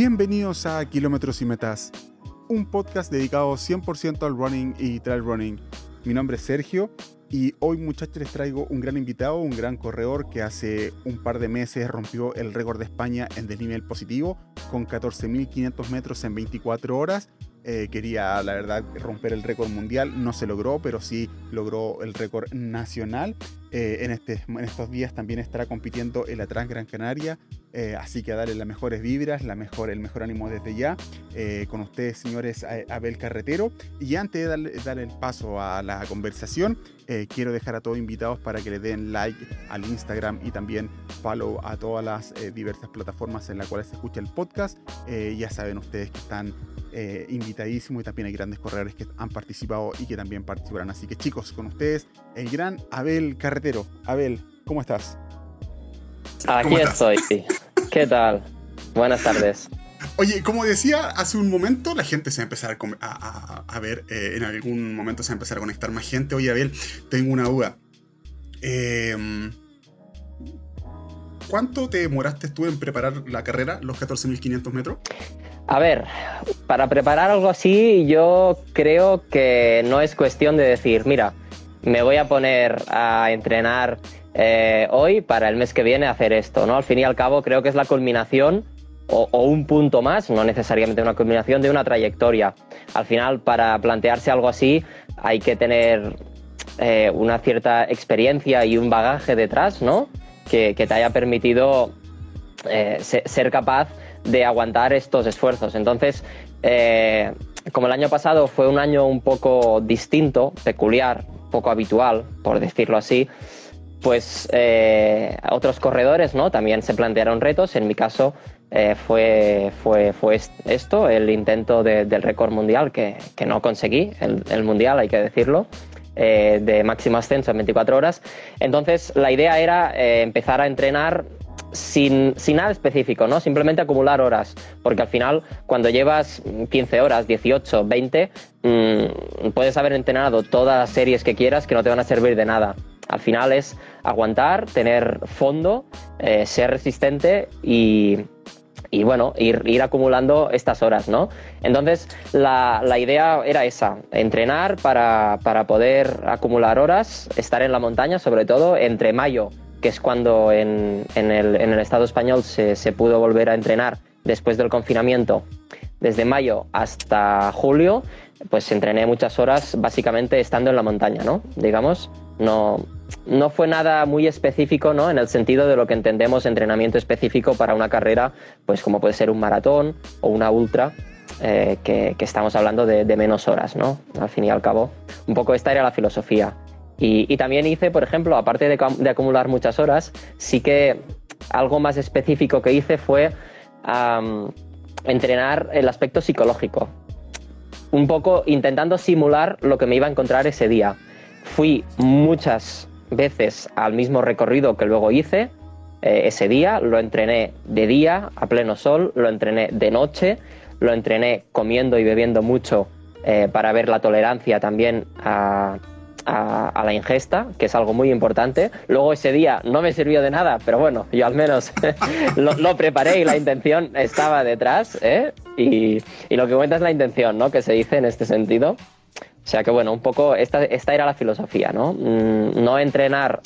Bienvenidos a Kilómetros y Metas, un podcast dedicado 100% al running y trail running. Mi nombre es Sergio y hoy muchachos les traigo un gran invitado, un gran corredor que hace un par de meses rompió el récord de España en desnivel positivo con 14.500 metros en 24 horas eh, quería, la verdad, romper el récord mundial. No se logró, pero sí logró el récord nacional. Eh, en, este, en estos días también estará compitiendo en la Trans Gran Canaria. Eh, así que a darle las mejores vibras, la mejor, el mejor ánimo desde ya. con ustedes, señores, Abel Carretero. Y antes de darle, darle el paso a la conversación, quiero dejar a todos invitados para que le den like al Instagram y también follow a todas las diversas plataformas en las cuales se escucha el podcast. ya saben ustedes que están eh, invitadísimo y también hay grandes corredores que han participado y que también participarán. Así que chicos, con ustedes el gran Abel Carretero. Abel, ¿cómo estás? Aquí estoy. ¿Qué tal? Buenas tardes. Oye, como decía hace un momento, la gente se va a empezar a, ver, eh, en algún momento se va a empezar a conectar más gente. Oye, Abel, tengo una duda. Em, ¿Cuánto te demoraste tú en preparar la carrera, los 14.500 metros? A ver, para preparar algo así yo creo que no es cuestión de decir, mira, me voy a poner a entrenar eh, hoy para el mes que viene hacer esto, ¿no? Al fin y al cabo creo que es la culminación o, un punto más, no necesariamente una culminación de una trayectoria. Al final, para plantearse algo así hay que tener eh, una cierta experiencia y un bagaje detrás, ¿no? Que, te haya permitido eh, ser capaz de aguantar estos esfuerzos. Entonces, eh, como el año pasado fue un año un poco distinto, peculiar, poco habitual, por decirlo así, pues otros corredores ¿no? también se plantearon retos. En mi caso eh, fue, fue, fue esto, el intento del récord mundial que, no conseguí, el, el, mundial hay que decirlo, de máximo ascenso en 24 horas. Entonces la idea era empezar a entrenar sin, nada específico, ¿no? Simplemente acumular horas, porque al final cuando llevas 15 horas, 18, 20, puedes haber entrenado todas las series que quieras que no te van a servir de nada. Al final es aguantar, tener fondo, eh, ser resistente y, bueno, ir, acumulando estas horas, ¿no? Entonces, la, idea era esa, entrenar para, para, poder acumular horas, estar en la montaña, sobre todo entre mayo que es cuando en, el, Estado español se, pudo volver a entrenar después del confinamiento, desde mayo hasta julio, pues entrené muchas horas básicamente estando en la montaña, ¿no? Digamos, no, no fue nada muy específico, ¿no? En el sentido de lo que entendemos entrenamiento específico para una carrera, pues como puede ser un maratón o una ultra, eh, que, estamos hablando de, de, menos horas, ¿no? Al fin y al cabo, un poco esta era la filosofía. Y, también hice, por ejemplo, aparte de, acumular muchas horas, sí que algo más específico que hice fue entrenar el aspecto psicológico. Un poco intentando simular lo que me iba a encontrar ese día. Fui muchas veces al mismo recorrido que luego hice eh, ese día, lo entrené de día, a pleno sol, lo entrené de noche, lo entrené comiendo y bebiendo mucho eh, para ver la tolerancia también a, la ingesta, que es algo muy importante. Luego ese día no me sirvió de nada, pero bueno, yo al menos lo, preparé y la intención estaba detrás. ¿eh? Y, lo que cuenta es la intención, ¿no? Que se dice en este sentido. O sea que bueno, un poco esta, esta era la filosofía, ¿no? Mm, no entrenar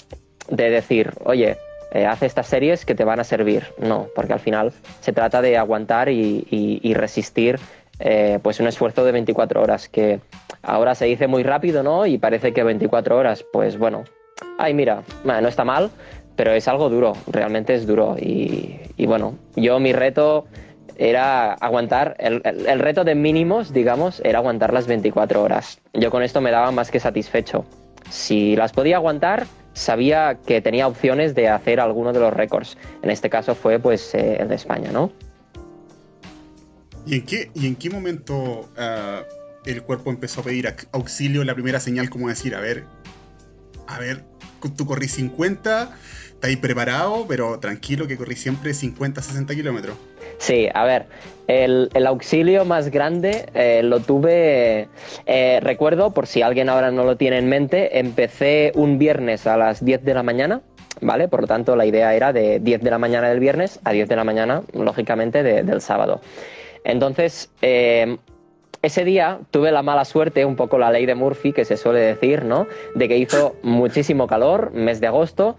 de decir, oye, eh, haz estas series que te van a servir. No, porque al final se trata de aguantar y, resistir eh, pues un esfuerzo de 24 horas que Ahora se dice muy rápido, ¿no? Y parece que 24 horas, pues bueno, ay, mira, no está mal, pero es algo duro, realmente es duro. Y, bueno, yo mi reto era aguantar, el, reto de mínimos, digamos, era aguantar las 24 horas. Yo con esto me daba más que satisfecho. Si las podía aguantar, sabía que tenía opciones de hacer alguno de los récords. En este caso fue pues eh, el de España, ¿no? ¿Y en qué, y en qué momento ah, el cuerpo empezó a pedir auxilio, la primera señal como decir, a ver, a ver, tú corrí 50, está ahí preparado, pero tranquilo que corrí siempre 50, 60 kilómetros. Sí, a ver, el, auxilio más grande eh, lo tuve, eh, recuerdo, por si alguien ahora no lo tiene en mente, empecé un viernes a las 10 de la mañana, ¿vale? Por lo tanto, la idea era de 10 de la mañana del viernes a 10 de la mañana, lógicamente, del sábado. Entonces, eh, ese día tuve la mala suerte, un poco la ley de Murphy, que se suele decir, ¿no? De que hizo muchísimo calor, mes de agosto.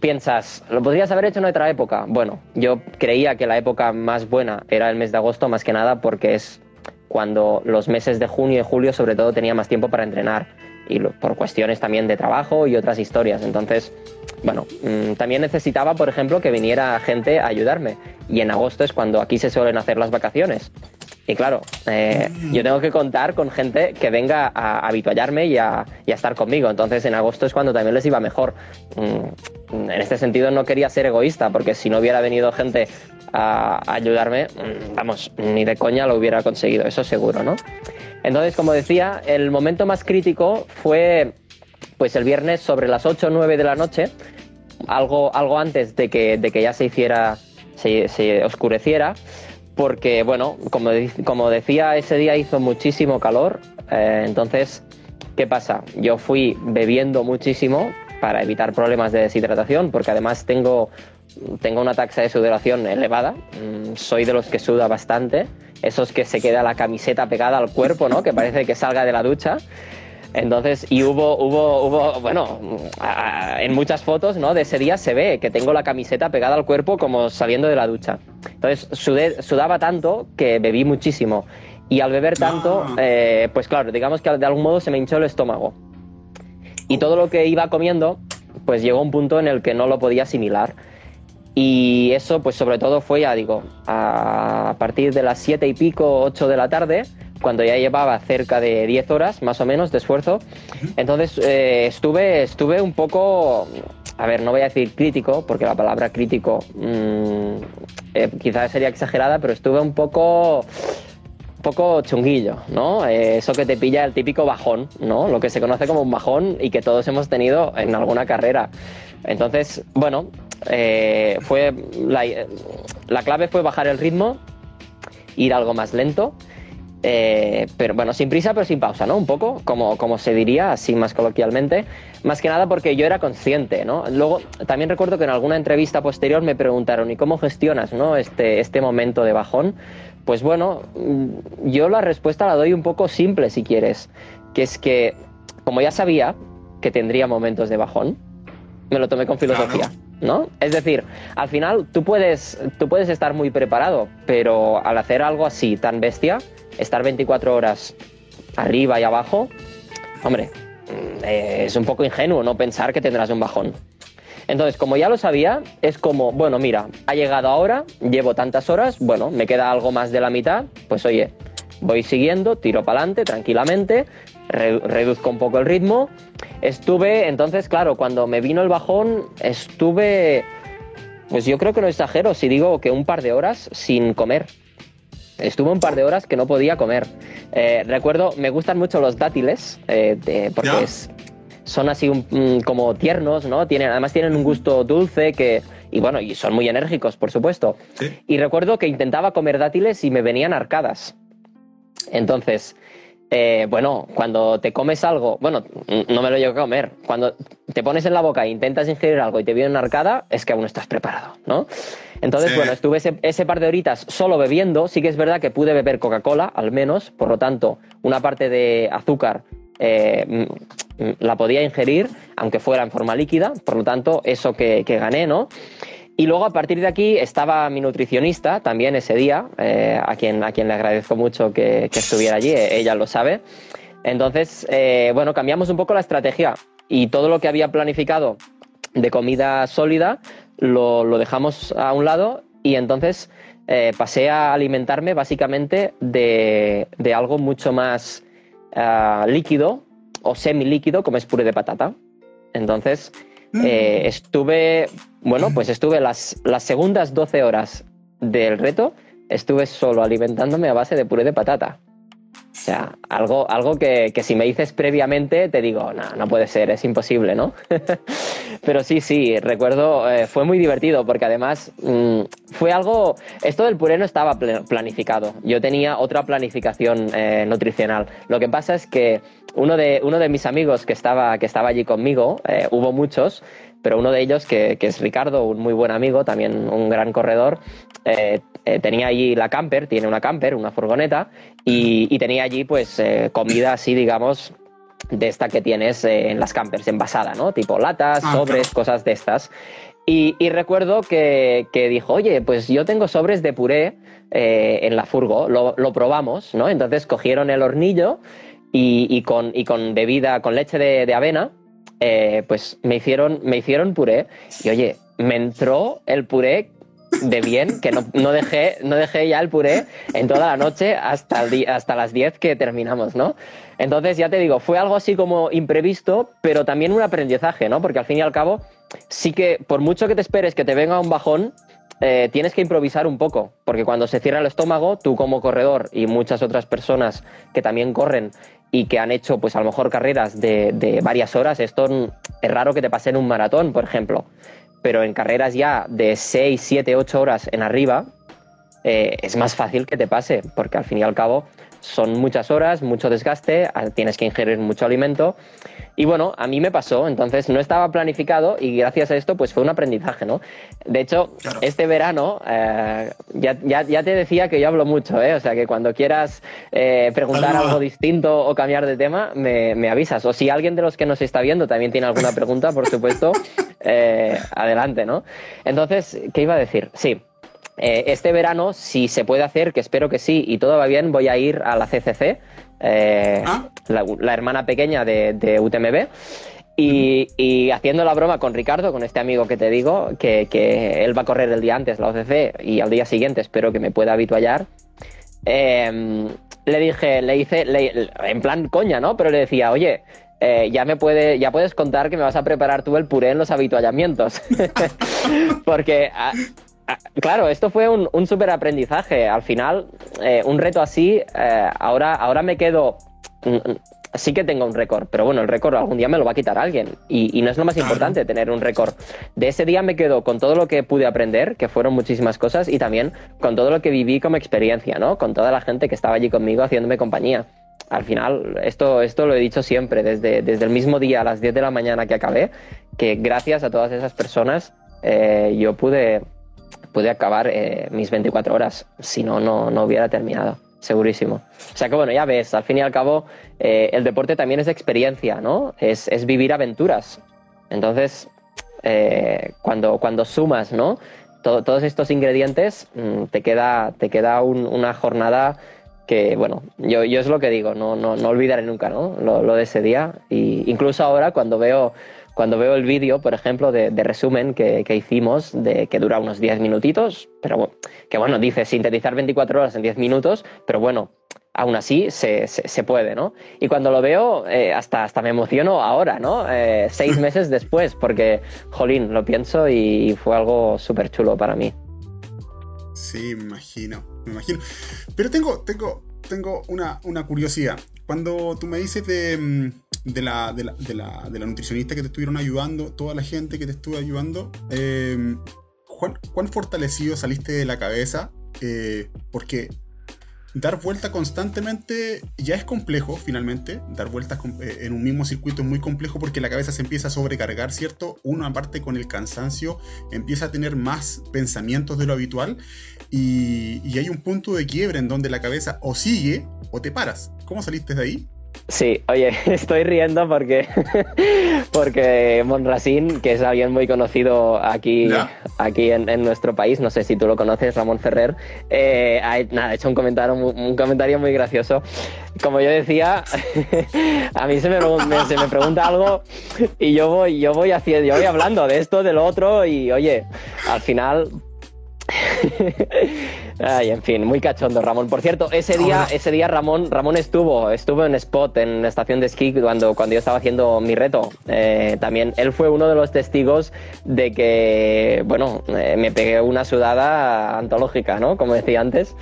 Piensas, ¿lo podrías haber hecho en otra época? Bueno, yo creía que la época más buena era el mes de agosto, más que nada porque es cuando los meses de junio y julio sobre todo tenía más tiempo para entrenar y por cuestiones también de trabajo y otras historias. Entonces, bueno, mm, también necesitaba, por ejemplo, que viniera gente a ayudarme. Y en agosto es cuando aquí se suelen hacer las vacaciones. Y claro, eh, yo tengo que contar con gente que venga a habituallarme y a, y a, estar conmigo. Entonces en agosto es cuando también les iba mejor. Mm, en este sentido no quería ser egoísta, porque si no hubiera venido gente a ayudarme, mm, vamos, ni de coña lo hubiera conseguido, eso seguro, ¿no? Entonces, como decía, el momento más crítico fue pues el viernes sobre las 8 o 9 de la noche, algo, algo antes de que, de que ya se hiciera, se, oscureciera, porque, bueno, como, como, decía, ese día hizo muchísimo calor, eh, entonces, ¿qué pasa? Yo fui bebiendo muchísimo para evitar problemas de deshidratación, porque además tengo, tengo una taxa de sudoración elevada, mm, soy de los que suda bastante, esos que se queda la camiseta pegada al cuerpo, ¿no? Que parece que salga de la ducha. Entonces, y hubo, hubo, hubo, bueno, en muchas fotos, ¿no? De ese día se ve que tengo la camiseta pegada al cuerpo como saliendo de la ducha. Entonces, sudaba tanto que bebí muchísimo. Y al beber tanto, ah. eh, pues claro, digamos que de algún modo se me hinchó el estómago. Y todo lo que iba comiendo, pues llegó a un punto en el que no lo podía asimilar. Y eso, pues sobre todo fue, ya digo, a partir de las siete y pico, 8 de la tarde, cuando ya llevaba cerca de 10 horas más o menos de esfuerzo. Entonces eh, estuve, estuve un poco, a ver, no voy a decir crítico, porque la palabra crítico mmm, eh, quizás sería exagerada, pero estuve un poco poco chunguillo, ¿no? Eh, eso que te pilla el típico bajón, ¿no? Lo que se conoce como un bajón y que todos hemos tenido en alguna carrera. Entonces, bueno, eh, fue la, clave fue bajar el ritmo, ir algo más lento, eh, pero bueno, sin prisa pero sin pausa, ¿no? Un poco, como, como se diría, así más coloquialmente, más que nada porque yo era consciente, ¿no? Luego, también recuerdo que en alguna entrevista posterior me preguntaron, ¿y cómo gestionas, ¿no? Este, este momento de bajón. Pues bueno, mm, yo la respuesta la doy un poco simple, si quieres, que es que, como ya sabía que tendría momentos de bajón, me lo tomé con filosofía. ¿No? Es decir, al final tú puedes, tú puedes estar muy preparado, pero al hacer algo así tan bestia, estar 24 horas arriba y abajo, hombre, mm, es un poco ingenuo no pensar que tendrás un bajón. Entonces, como ya lo sabía, es como, bueno, mira, ha llegado ahora, llevo tantas horas, bueno, me queda algo más de la mitad, pues oye, voy siguiendo, tiro para adelante tranquilamente, reduzco un poco el ritmo. Estuve, entonces, claro, cuando me vino el bajón, estuve, pues yo creo que no exagero si digo que un par de horas sin comer. Estuve un par de horas que no podía comer. Eh, recuerdo, me gustan mucho los dátiles, eh, porque son así mm, como tiernos, ¿no? Tienen, además tienen un gusto dulce que, y bueno, y son muy enérgicos, por supuesto. Y recuerdo que intentaba comer dátiles y me venían arcadas. Entonces, eh, bueno, cuando te comes algo, bueno, no me lo llevo a comer, cuando te pones en la boca e intentas ingerir algo y te viene una arcada, es que aún no estás preparado, ¿no? Entonces, bueno, estuve ese, par de horitas solo bebiendo, sí que es verdad que pude beber Coca-Cola, al menos, por lo tanto, una parte de azúcar eh, la podía ingerir, aunque fuera en forma líquida, por lo tanto, eso que, que gané, ¿no? Y luego a partir de aquí estaba mi nutricionista también ese día, eh, a, quien, a quien le agradezco mucho que, estuviera allí, eh, ella lo sabe. Entonces, eh, bueno, cambiamos un poco la estrategia y todo lo que había planificado de comida sólida lo, dejamos a un lado y entonces pasé a alimentarme básicamente de, de algo mucho más ah, líquido o semilíquido como es puré de patata. Entonces, eh, estuve, bueno, pues estuve las, las segundas 12 horas del reto, estuve solo alimentándome a base de puré de patata. O sea, algo, algo que, que, si me dices previamente te digo, no, no puede ser, es imposible, ¿no? Pero sí, sí, recuerdo, eh, fue muy divertido porque además mm, fue algo, esto del puré no estaba planificado, yo tenía otra planificación eh, nutricional. Lo que pasa es que uno de, uno de mis amigos que estaba, que estaba allí conmigo, eh, hubo muchos, pero uno de ellos, que, es Ricardo, un muy buen amigo, también un gran corredor, eh, eh, tenía allí la camper, tiene una camper, una furgoneta, y, tenía allí pues comida así, digamos, de esta que tienes en las campers, envasada, ¿no? Tipo latas, ah, sobres, cosas de estas. Y, recuerdo que, dijo, oye, pues yo tengo sobres de puré en la furgo, lo, lo probamos, ¿no? Entonces cogieron el hornillo y, con, y con bebida, con leche de, avena, eh, pues me hicieron, me hicieron puré. Y oye, me entró el puré de bien, que no, no, dejé, no dejé ya el puré en toda la noche hasta, hasta las 10 que terminamos, ¿no? Entonces, ya te digo, fue algo así como imprevisto, pero también un aprendizaje, ¿no? Porque al fin y al cabo, sí que por mucho que te esperes que te venga un bajón, eh, tienes que improvisar un poco, porque cuando se cierra el estómago, tú como corredor y muchas otras personas que también corren y que han hecho, pues a lo mejor carreras de, varias horas, esto es raro que te pase en un maratón, por ejemplo, pero en carreras ya de 6, 7, 8 horas en arriba, eh, es más fácil que te pase, porque al fin y al cabo son muchas horas, mucho desgaste, tienes que ingerir mucho alimento. Y bueno, a mí me pasó, entonces no estaba planificado y gracias a esto pues fue un aprendizaje, ¿no? De hecho, este verano, eh, ya, ya, te decía que yo hablo mucho, ¿eh? O sea que cuando quieras eh, preguntar algo distinto o cambiar de tema, me, me, avisas. O si alguien de los que nos está viendo también tiene alguna pregunta, por supuesto, eh, adelante, ¿no? Entonces, ¿qué iba a decir? Sí, eh, este verano, si se puede hacer, que espero que sí, y todo va bien, voy a ir a la CCC, eh, ah. la, hermana pequeña de, UTMB. Y, haciendo la broma con Ricardo, con este amigo que te digo, que, él va a correr el día antes la OCC y al día siguiente espero que me pueda habituallar. Em, le dije, le hice, en plan coña, ¿no? Pero le decía, oye, eh, ya me puede, ya puedes contar que me vas a preparar tú el puré en los habituallamientos. Porque Ah, claro, esto fue un, un súper aprendizaje. Al final, eh, un reto así, eh, ahora, ahora me quedo... Mm, mm, sí que tengo un récord, pero bueno, el récord algún día me lo va a quitar alguien. Y, no es lo más importante tener un récord. De ese día me quedo con todo lo que pude aprender, que fueron muchísimas cosas, y también con todo lo que viví como experiencia, ¿no? Con toda la gente que estaba allí conmigo haciéndome compañía. Al final, esto, esto lo he dicho siempre, desde, desde el mismo día a las 10 de la mañana que acabé, que gracias a todas esas personas eh, yo pude, pude acabar eh, mis 24 horas, si no, no hubiera terminado, segurísimo. O sea que bueno, ya ves, al fin y al cabo, eh, el deporte también es experiencia, ¿no? Es, vivir aventuras. Entonces, eh, cuando, cuando sumas, ¿no? todos estos ingredientes, mm, te queda, te queda una jornada que, bueno, yo, yo es lo que digo, no, no, no olvidaré nunca, ¿no? Lo, lo de ese día. Y incluso ahora, cuando veo cuando veo el vídeo, por ejemplo, de, resumen que, hicimos, de que dura unos 10 minutitos, pero que bueno, dice sintetizar 24 horas en 10 minutos, pero bueno, aún así se, se, puede, ¿no? Y cuando lo veo, eh, hasta, hasta me emociono ahora, ¿no? Eh, seis meses después, porque, jolín, lo pienso y fue algo súper chulo para mí. Sí, me imagino, me imagino. Pero tengo, tengo, tengo una, una curiosidad. Cuando tú me dices de mm, de la, nutricionista que te estuvieron ayudando, toda la gente que te estuvo ayudando, eh, ¿cuán, fortalecido saliste de la cabeza? Eh, porque dar vuelta constantemente ya es complejo, finalmente. Dar vueltas eh, en un mismo circuito es muy complejo porque la cabeza se empieza a sobrecargar, ¿cierto? Uno, aparte con el cansancio, empieza a tener más pensamientos de lo habitual y, y hay un punto de quiebre en donde la cabeza o sigue o te paras. ¿Cómo saliste de ahí? Sí, oye, estoy riendo porque, porque Monrasín, que es alguien muy conocido aquí, aquí en, nuestro país, no sé si tú lo conoces, Ramón Ferrer, eh, ha, nada, hecho un comentario, un comentario muy gracioso. Como yo decía, a mí se me, se me pregunta algo y yo voy, yo voy haciendo, yo voy hablando de esto, de lo otro y oye, al final Ay, en fin, muy cachondo Ramón. Por cierto, ese día, ese día Ramón, Ramón estuvo, estuvo en spot en la estación de esquí cuando, cuando yo estaba haciendo mi reto. Eh, también él fue uno de los testigos de que, bueno, eh, me pegué una sudada antológica, ¿no? Como decía antes.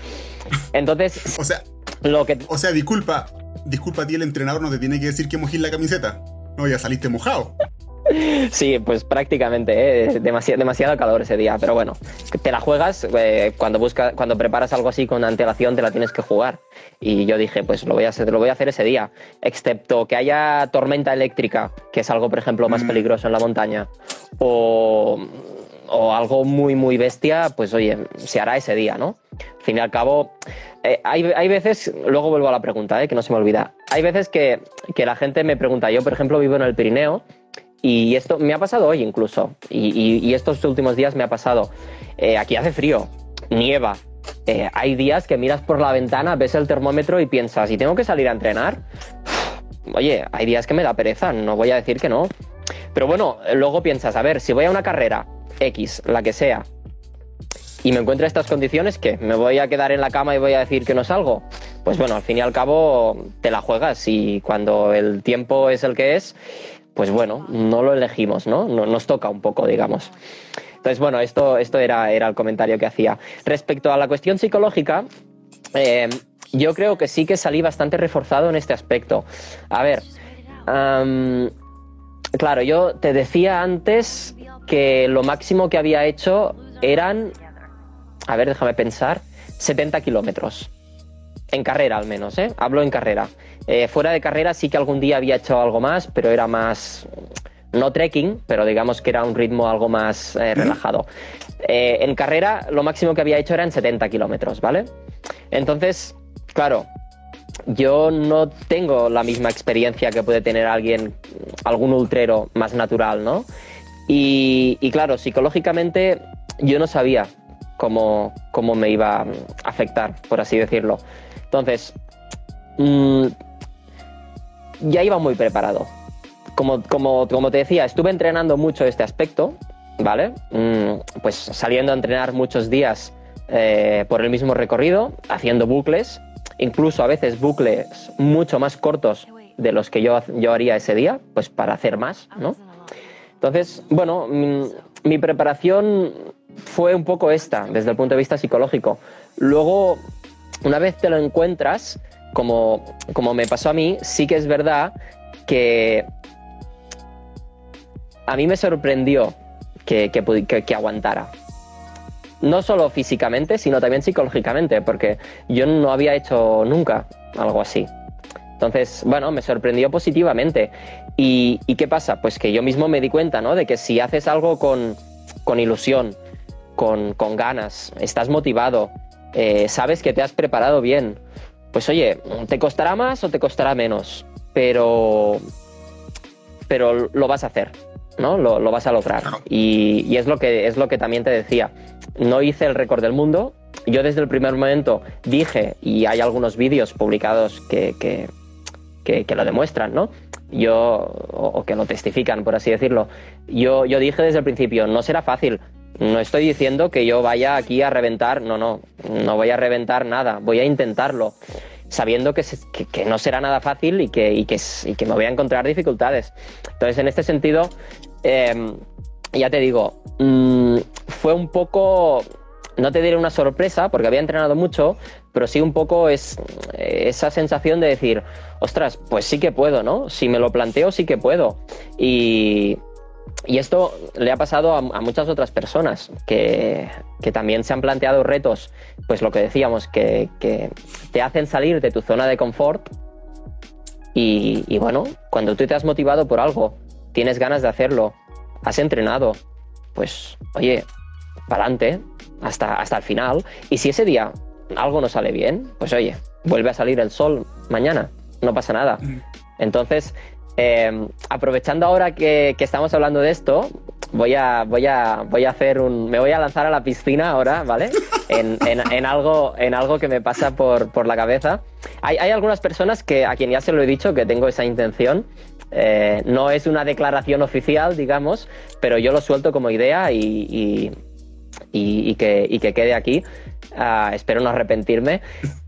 Entonces, o sea, lo que, o sea, disculpa, disculpa a ti el entrenador no te tiene que decir que mojís la camiseta. No, ya saliste mojado. Sí, pues prácticamente, ¿eh? demasiado, demasiado calor ese día, pero bueno, te la juegas, eh, cuando, busca, cuando preparas algo así con antelación te la tienes que jugar. Y yo dije, pues lo voy, a hacer, lo voy a hacer ese día, excepto que haya tormenta eléctrica, que es algo, por ejemplo, más mm. peligroso en la montaña, o, o algo muy, muy bestia, pues oye, se hará ese día, ¿no? Al fin y al cabo, eh, hay, hay, veces, luego vuelvo a la pregunta, eh, que no se me olvida, hay veces que, que la gente me pregunta, yo por ejemplo vivo en el Pirineo, y esto me ha pasado hoy incluso, y, estos últimos días me ha pasado. Eh, aquí hace frío, nieva. Eh, hay días que miras por la ventana, ves el termómetro y piensas, ¿y tengo que salir a entrenar? Oye, hay días que me da pereza, no voy a decir que no. Pero bueno, luego piensas, a ver, si voy a una carrera X, la que sea, y me encuentro en estas condiciones, ¿qué? ¿Me voy a quedar en la cama y voy a decir que no salgo? Pues bueno, al fin y al cabo te la juegas y cuando el tiempo es el que es, pues bueno, no lo elegimos, ¿no? Nos toca un poco, digamos. Entonces, bueno, esto, esto era, era el comentario que hacía. Respecto a la cuestión psicológica, eh, yo creo que sí que salí bastante reforzado en este aspecto. A ver, claro, yo te decía antes que lo máximo que había hecho eran, a ver, déjame pensar, 70 kilómetros. En carrera al menos, ¿eh? Hablo en carrera. Eh, fuera de carrera sí que algún día había hecho algo más, pero era más, no trekking, pero digamos que era un ritmo algo más eh, relajado. Eh, en carrera lo máximo que había hecho eran 70 kilómetros, ¿vale? Entonces, claro, yo no tengo la misma experiencia que puede tener alguien, algún ultrero más natural, ¿no? Y, claro, psicológicamente yo no sabía cómo, cómo, me iba a afectar, por así decirlo. Entonces, mmm, ya iba muy preparado. Como, como, como te decía, estuve entrenando mucho este aspecto, ¿vale? Mm, pues saliendo a entrenar muchos días eh, por el mismo recorrido, haciendo bucles, incluso a veces bucles mucho más cortos de los que yo, yo haría ese día, pues para hacer más, ¿no? Entonces, bueno, mi, mi preparación fue un poco esta, desde el punto de vista psicológico. Luego, una vez te lo encuentras, como, como me pasó a mí, sí que es verdad que a mí me sorprendió que, que, aguantara. No solo físicamente, sino también psicológicamente, porque yo no había hecho nunca algo así. Entonces, bueno, me sorprendió positivamente. ¿Y, qué pasa? Pues que yo mismo me di cuenta, ¿no? De que si haces algo con, ilusión, con, ganas, estás motivado, eh, sabes que te has preparado bien, pues oye, te costará más o te costará menos, pero, pero lo vas a hacer, ¿no? Lo, vas a lograr. Y, es, lo que, es lo que también te decía. No hice el récord del mundo. Yo desde el primer momento dije, y hay algunos vídeos publicados que, que, lo demuestran, ¿no? Yo, o, que lo testifican, por así decirlo. Yo, yo dije desde el principio, no será fácil, no estoy diciendo que yo vaya aquí a reventar, no, no, no voy a reventar nada, voy a intentarlo, sabiendo que, no será nada fácil y que, que, me voy a encontrar dificultades. Entonces, en este sentido, em, ya te digo, mm, fue un poco, no te diré una sorpresa, porque había entrenado mucho, pero sí un poco es esa sensación de decir, ostras, pues sí que puedo, ¿no? Si me lo planteo, sí que puedo. Y, y esto le ha pasado a, muchas otras personas que, también se han planteado retos, pues lo que decíamos, que, te hacen salir de tu zona de confort. Y, bueno, cuando tú te has motivado por algo, tienes ganas de hacerlo, has entrenado, pues oye, para adelante, hasta, hasta el final. Y si ese día algo no sale bien, pues oye, vuelve a salir el sol mañana, no pasa nada. Mm. Entonces, eh, aprovechando ahora que, estamos hablando de esto, voy a, voy, a, voy a hacer un. Me voy a lanzar a la piscina ahora, ¿vale? En, algo, en algo que me pasa por, la cabeza. Hay, algunas personas que, a quien ya se lo he dicho, que tengo esa intención. Eh, no es una declaración oficial, digamos, pero yo lo suelto como idea y, y, que, y que quede aquí. Ah, espero no arrepentirme,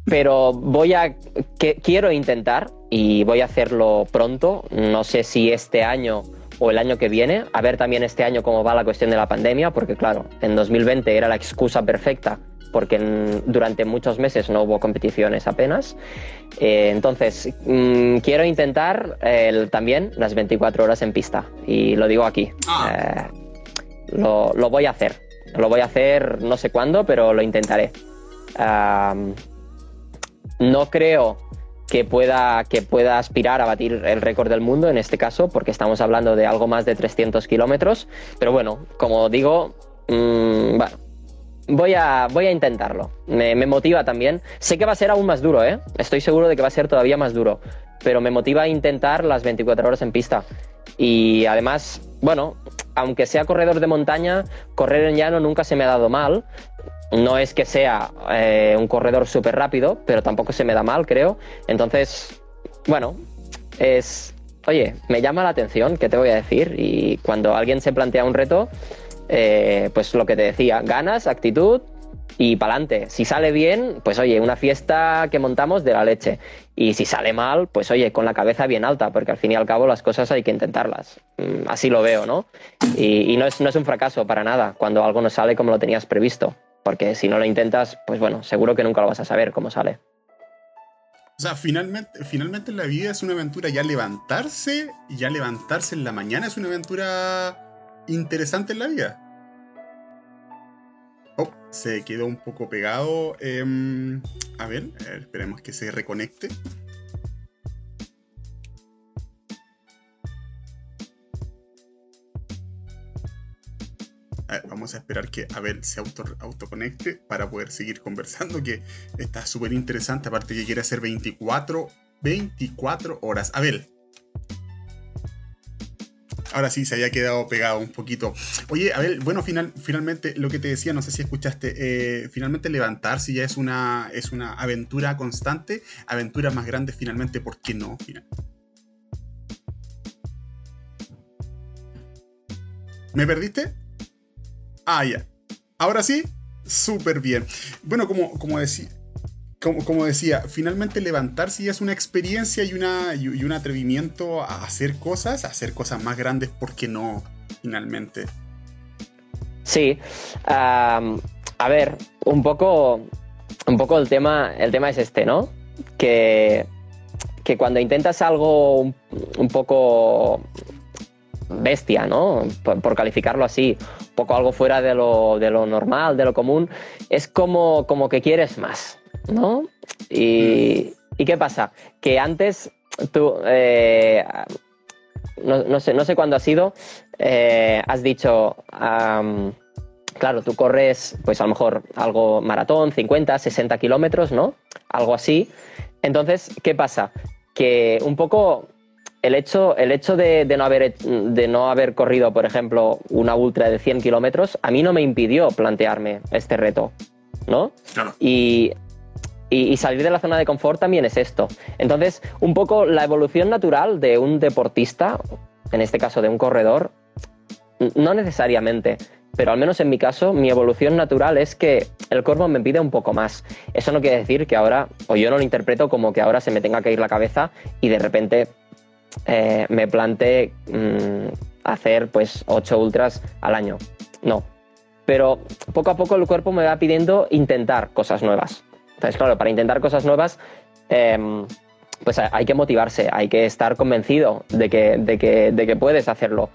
pero voy a que, quiero intentar y voy a hacerlo pronto. No sé si este año o el año que viene, a ver también este año cómo va la cuestión de la pandemia, porque claro, en 2020 era la excusa perfecta porque durante muchos meses no hubo competiciones apenas. Eh, entonces, mm, quiero intentar también las 24 horas en pista, y lo digo aquí. Ah. Lo, voy a hacer. Lo voy a hacer no sé cuándo, pero lo intentaré. no creo que pueda, que pueda aspirar a batir el récord del mundo en este caso, porque estamos hablando de algo más de 300 kilómetros. Pero bueno, como digo, bueno, voy a, voy a intentarlo. Me, me, motiva también. Sé que va a ser aún más duro, ¿eh? Estoy seguro de que va a ser todavía más duro. Pero me motiva a intentar las 24 horas en pista. Y además, bueno, aunque sea corredor de montaña, correr en llano nunca se me ha dado mal. No es que sea eh, un corredor súper rápido, pero tampoco se me da mal, creo. Entonces, bueno, es... Oye, me llama la atención, ¿qué te voy a decir? Y cuando alguien se plantea un reto, eh, pues lo que te decía, ganas, actitud y pa'lante. Si sale bien, pues oye, una fiesta que montamos de la leche. Y si sale mal, pues oye, con la cabeza bien alta, porque al fin y al cabo las cosas hay que intentarlas. Mm, así lo veo, ¿no? Y, no, es, no es un fracaso para nada cuando algo no sale como lo tenías previsto porque si no lo intentas, pues bueno, seguro que nunca lo vas a saber cómo sale. O sea, finalmente, finalmente la vida es una aventura ya levantarse, ya levantarse en la mañana es una aventura interesante en la vida. Oh, se quedó un poco pegado. Em, a ver, esperemos que se reconecte. vamos a esperar que Abel se auto, autoconecte para poder seguir conversando, que está súper interesante, aparte que quiere hacer 24, 24 horas. Abel. Ahora sí, se había quedado pegado un poquito. Oye, Abel, bueno, final, finalmente lo que te decía, no sé si escuchaste, eh, finalmente levantarse ya es una, es una aventura constante, aventuras más grandes finalmente, ¿por qué no? ¿Me perdiste? Ah, ya. Ahora sí, súper bien. Bueno, como, como decía. Como, decía, finalmente levantarse ya es una experiencia y, una, y, un atrevimiento a hacer cosas, hacer cosas más grandes, ¿por qué no? Finalmente. Sí. a ver, un poco. Un poco el tema. El tema es este, ¿no? Que. Que cuando intentas algo un poco bestia, ¿no? Por, calificarlo así, un poco algo fuera de lo, normal, de lo común, es como, como que quieres más, ¿no? Y, qué pasa? Que antes tú, eh, no, sé, no sé cuándo ha sido, eh, has dicho, claro, tú corres, pues a lo mejor algo maratón, 50, 60 kilómetros, ¿no? Algo así. Entonces, ¿qué pasa? Que un poco el hecho, el hecho de, no haber, de no haber corrido, por ejemplo, una ultra de 100 kilómetros, a mí no me impidió plantearme este reto, ¿no? Y, y, salir de la zona de confort también es esto. Entonces, un poco la evolución natural de un deportista, en este caso de un corredor, no necesariamente, pero al menos en mi caso, mi evolución natural es que el cuerpo me pide un poco más. Eso no quiere decir que ahora, o yo no lo interpreto como que ahora se me tenga que ir la cabeza y de repente eh, me planteé mm, hacer pues 8 ultras al año. No. Pero poco a poco el cuerpo me va pidiendo intentar cosas nuevas. Entonces, claro, para intentar cosas nuevas, em, pues hay que motivarse, hay que estar convencido de que, de que, puedes hacerlo.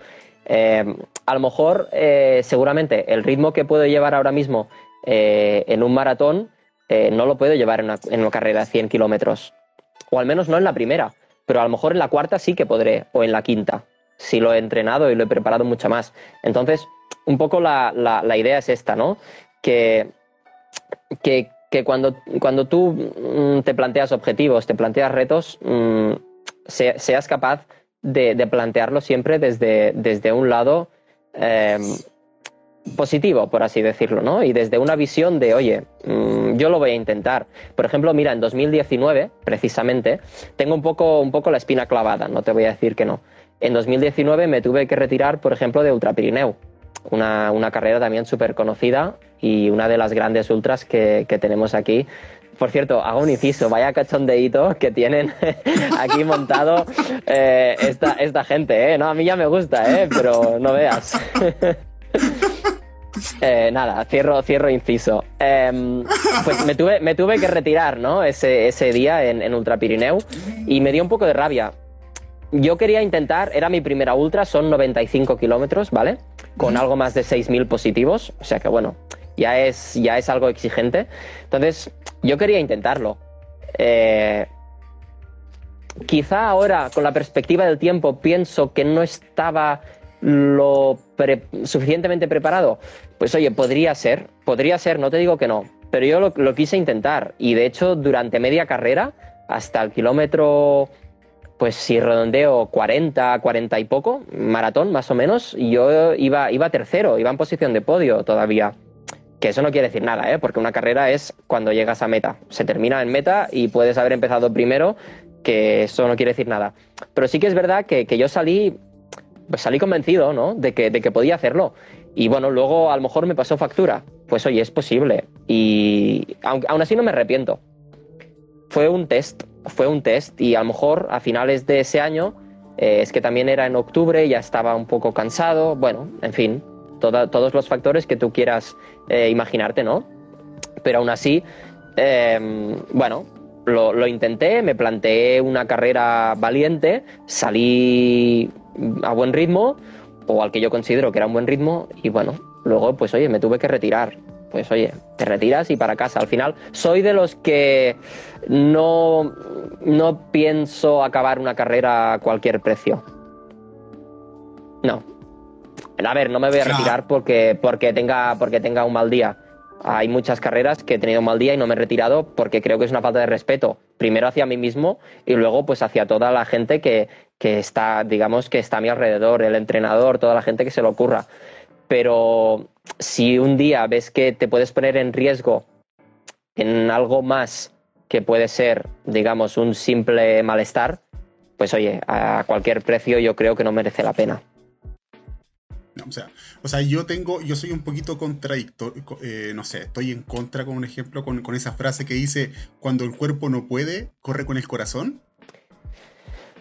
Em, a lo mejor, eh, seguramente, el ritmo que puedo llevar ahora mismo eh, en un maratón no lo puedo llevar en una, en una carrera de 100 kilómetros. O al menos no en la primera pero a lo mejor en la cuarta sí que podré, o en la quinta, si lo he entrenado y lo he preparado mucho más. Entonces, un poco la, idea es esta, ¿no? Que, que, cuando, cuando tú mm, te planteas objetivos, te planteas retos, mm, seas capaz de, plantearlo siempre desde, desde un lado em, positivo, por así decirlo, ¿no? Y desde una visión de, oye, mm, yo lo voy a intentar. Por ejemplo, mira, en 2019, precisamente, tengo un poco, un poco la espina clavada, no te voy a decir que no. En 2019 me tuve que retirar, por ejemplo, de Ultra Pirineu, una, una carrera también súper conocida y una de las grandes ultras que, que tenemos aquí. Por cierto, hago un inciso, vaya cachondeíto que tienen aquí montado eh, esta, esta gente, ¿eh? No, a mí ya me gusta, ¿eh? Pero no veas. Eh, nada, cierro, cierro inciso. Em, pues me tuve, me tuve que retirar, ¿no? Ese, ese día en, en Ultra Pirineu y me dio un poco de rabia. Yo quería intentar, era mi primera ultra, son 95 kilómetros, ¿vale? Con algo más de 6.000 positivos, o sea que bueno, ya es, ya es algo exigente. Entonces, yo quería intentarlo. Eh, quizá ahora, con la perspectiva del tiempo, pienso que no estaba lo suficientemente preparado. Pues oye, podría ser, podría ser, no te digo que no, pero yo lo, lo quise intentar y de hecho durante media carrera, hasta el kilómetro pues si redondeo 40, 40 y poco, maratón más o menos, yo iba, iba tercero, iba en posición de podio todavía. Que eso no quiere decir nada, ¿eh? porque una carrera es cuando llegas a meta. Se termina en meta y puedes haber empezado primero, que eso no quiere decir nada. Pero sí que es verdad que, que yo salí, pues salí convencido ¿no? de, que, de que podía hacerlo. Y bueno, luego a lo mejor me pasó factura. Pues oye, es posible. Y aún así no me arrepiento. Fue un test, fue un test y a lo mejor a finales de ese año, eh, es que también era en octubre, ya estaba un poco cansado, bueno, en fin, todos los factores que tú quieras eh, imaginarte, ¿no? Pero aún así, eh, bueno, lo, lo, intenté, me planteé una carrera valiente, salí a buen ritmo, o al que yo considero que era un buen ritmo, y bueno, luego pues oye, me tuve que retirar pues oye, te retiras y para casa. Al final, soy de los que no, no pienso acabar una carrera a cualquier precio. No. A ver, no me voy a retirar porque, porque, tenga, porque tenga un mal día. Hay muchas carreras que he tenido un mal día y no me he retirado porque creo que es una falta de respeto. Primero hacia mí mismo y luego pues hacia toda la gente que, que está, digamos, que está a mi alrededor, el entrenador, toda la gente que se le ocurra. Pero si un día ves que te puedes poner en riesgo en algo más que puede ser, digamos, un simple malestar, pues oye, a cualquier precio yo creo que no merece la pena. No, o, sea, o sea, yo tengo, yo soy un poquito contradictorio, eh, no sé, estoy en contra con un ejemplo, con, con, esa frase que dice, cuando el cuerpo no puede, corre con el corazón.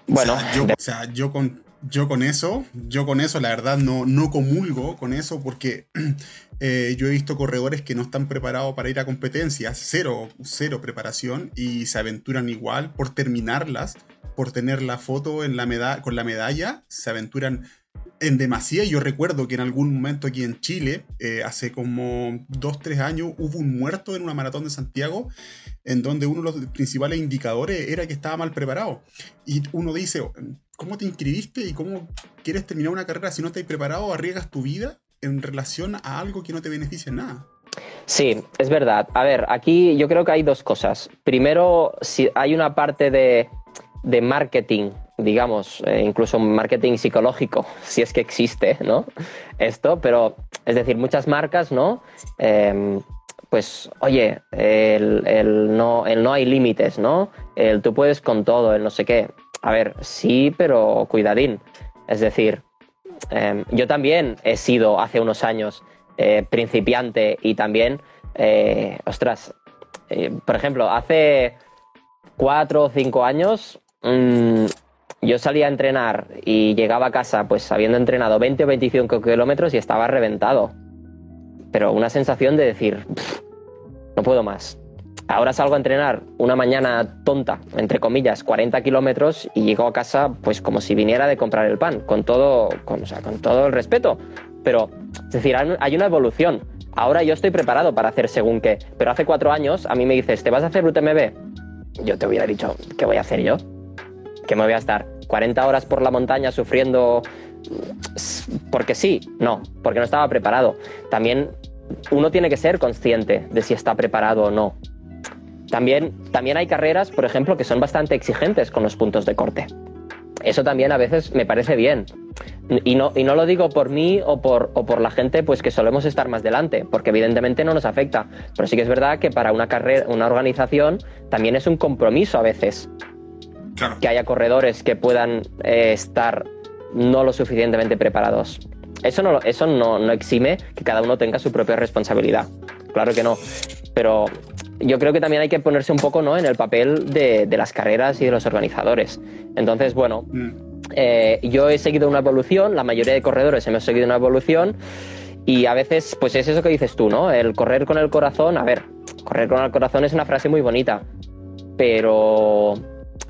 Bueno, o sea, yo, de... o sea, yo con, yo con eso, yo con eso, la verdad, no, no comulgo con eso porque eh, yo he visto corredores que no están preparados para ir a competencias, cero, cero preparación y se aventuran igual por terminarlas, por tener la foto en la meda con la medalla, se aventuran en demasía. Yo recuerdo que en algún momento aquí en Chile, eh, hace como dos, tres años, hubo un muerto en una maratón de Santiago, en donde uno de los principales indicadores era que estaba mal preparado. Y uno dice, ¿cómo te inscribiste y cómo quieres terminar una carrera si no estás preparado? ¿Arriesgas tu vida en relación a algo que no te beneficia en nada? Sí, es verdad. A ver, aquí yo creo que hay dos cosas. Primero, si hay una parte de, de marketing digamos, eh, incluso marketing psicológico, si es que existe, ¿no? Esto, pero es decir, muchas marcas, ¿no? Eh, pues, oye, el, el, no, el no hay límites, ¿no? El tú puedes con todo, el no sé qué. A ver, sí, pero cuidadín. Es decir, eh, yo también he sido hace unos años eh, principiante y también, eh, ostras, por ejemplo, hace cuatro o cinco años mmm, yo salía a entrenar y llegaba a casa pues habiendo entrenado 20 o 25 kilómetros y estaba reventado. Pero una sensación de decir, no puedo más. Ahora salgo a entrenar una mañana tonta, entre comillas, 40 kilómetros y llego a casa pues como si viniera de comprar el pan, con todo, o sea, con todo el respeto. Pero, es decir, hay una evolución. Ahora yo estoy preparado para hacer según qué. Pero hace cuatro años a mí me dices, ¿te vas a hacer UTMB? Yo te hubiera dicho, ¿qué voy a hacer yo? que me voy a estar 40 horas por la montaña sufriendo porque sí, no, porque no estaba preparado. También uno tiene que ser consciente de si está preparado o no. También, también hay carreras, por ejemplo, que son bastante exigentes con los puntos de corte. Eso también a veces me parece bien. Y no, y no lo digo por mí o por, o por la gente pues que solemos estar más delante, porque evidentemente no nos afecta. Pero sí que es verdad que para una carrera, una organización también es un compromiso a veces claro. que haya corredores que puedan eh, estar no lo suficientemente preparados. Eso, no, eso no, no, exime que cada uno tenga su propia responsabilidad. Claro que no. Pero yo creo que también hay que ponerse un poco ¿no? en el papel de, de las carreras y de los organizadores. Entonces, bueno, mm. eh, yo he seguido una evolución, la mayoría de corredores hemos seguido una evolución Y a veces, pues es eso que dices tú, ¿no? El correr con el corazón, a ver, correr con el corazón es una frase muy bonita, pero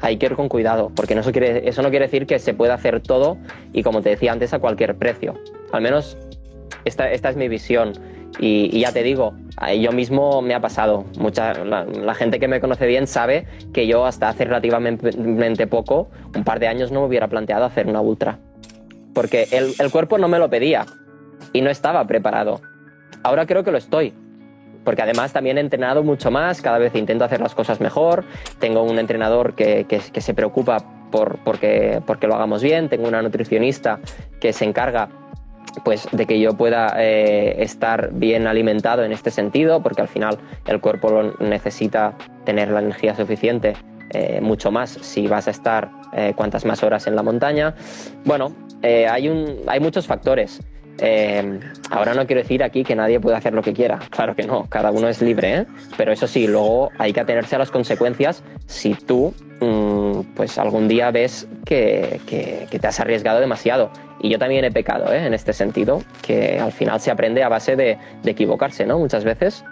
hay que ir con cuidado, porque eso, quiere, eso no quiere decir que se pueda hacer todo y como te decía antes, a cualquier precio. Al menos esta, esta es mi visión. Y, ya te digo, yo mismo me ha pasado. Mucha, la, gente que me conoce bien sabe que yo hasta hace relativamente poco, un par de años, no me hubiera planteado hacer una ultra. Porque el, el cuerpo no me lo pedía y no estaba preparado. Ahora creo que lo estoy porque además también he entrenado mucho más, cada vez intento hacer las cosas mejor, tengo un entrenador que, que, se preocupa por porque, porque lo hagamos bien, tengo una nutricionista que se encarga pues de que yo pueda eh, estar bien alimentado en este sentido, porque al final el cuerpo necesita tener la energía suficiente, eh, mucho más si vas a estar eh, cuantas más horas en la montaña. Bueno, hay, un, hay muchos factores. Ahora no quiero decir aquí que nadie puede hacer lo que quiera, claro que no, cada uno es libre, pero eso sí, luego hay que atenerse a las consecuencias si tú mm, pues algún día ves que, te has arriesgado demasiado. Y yo también he pecado ¿eh? en este sentido, que al final se aprende a base de, equivocarse, ¿no? Muchas veces.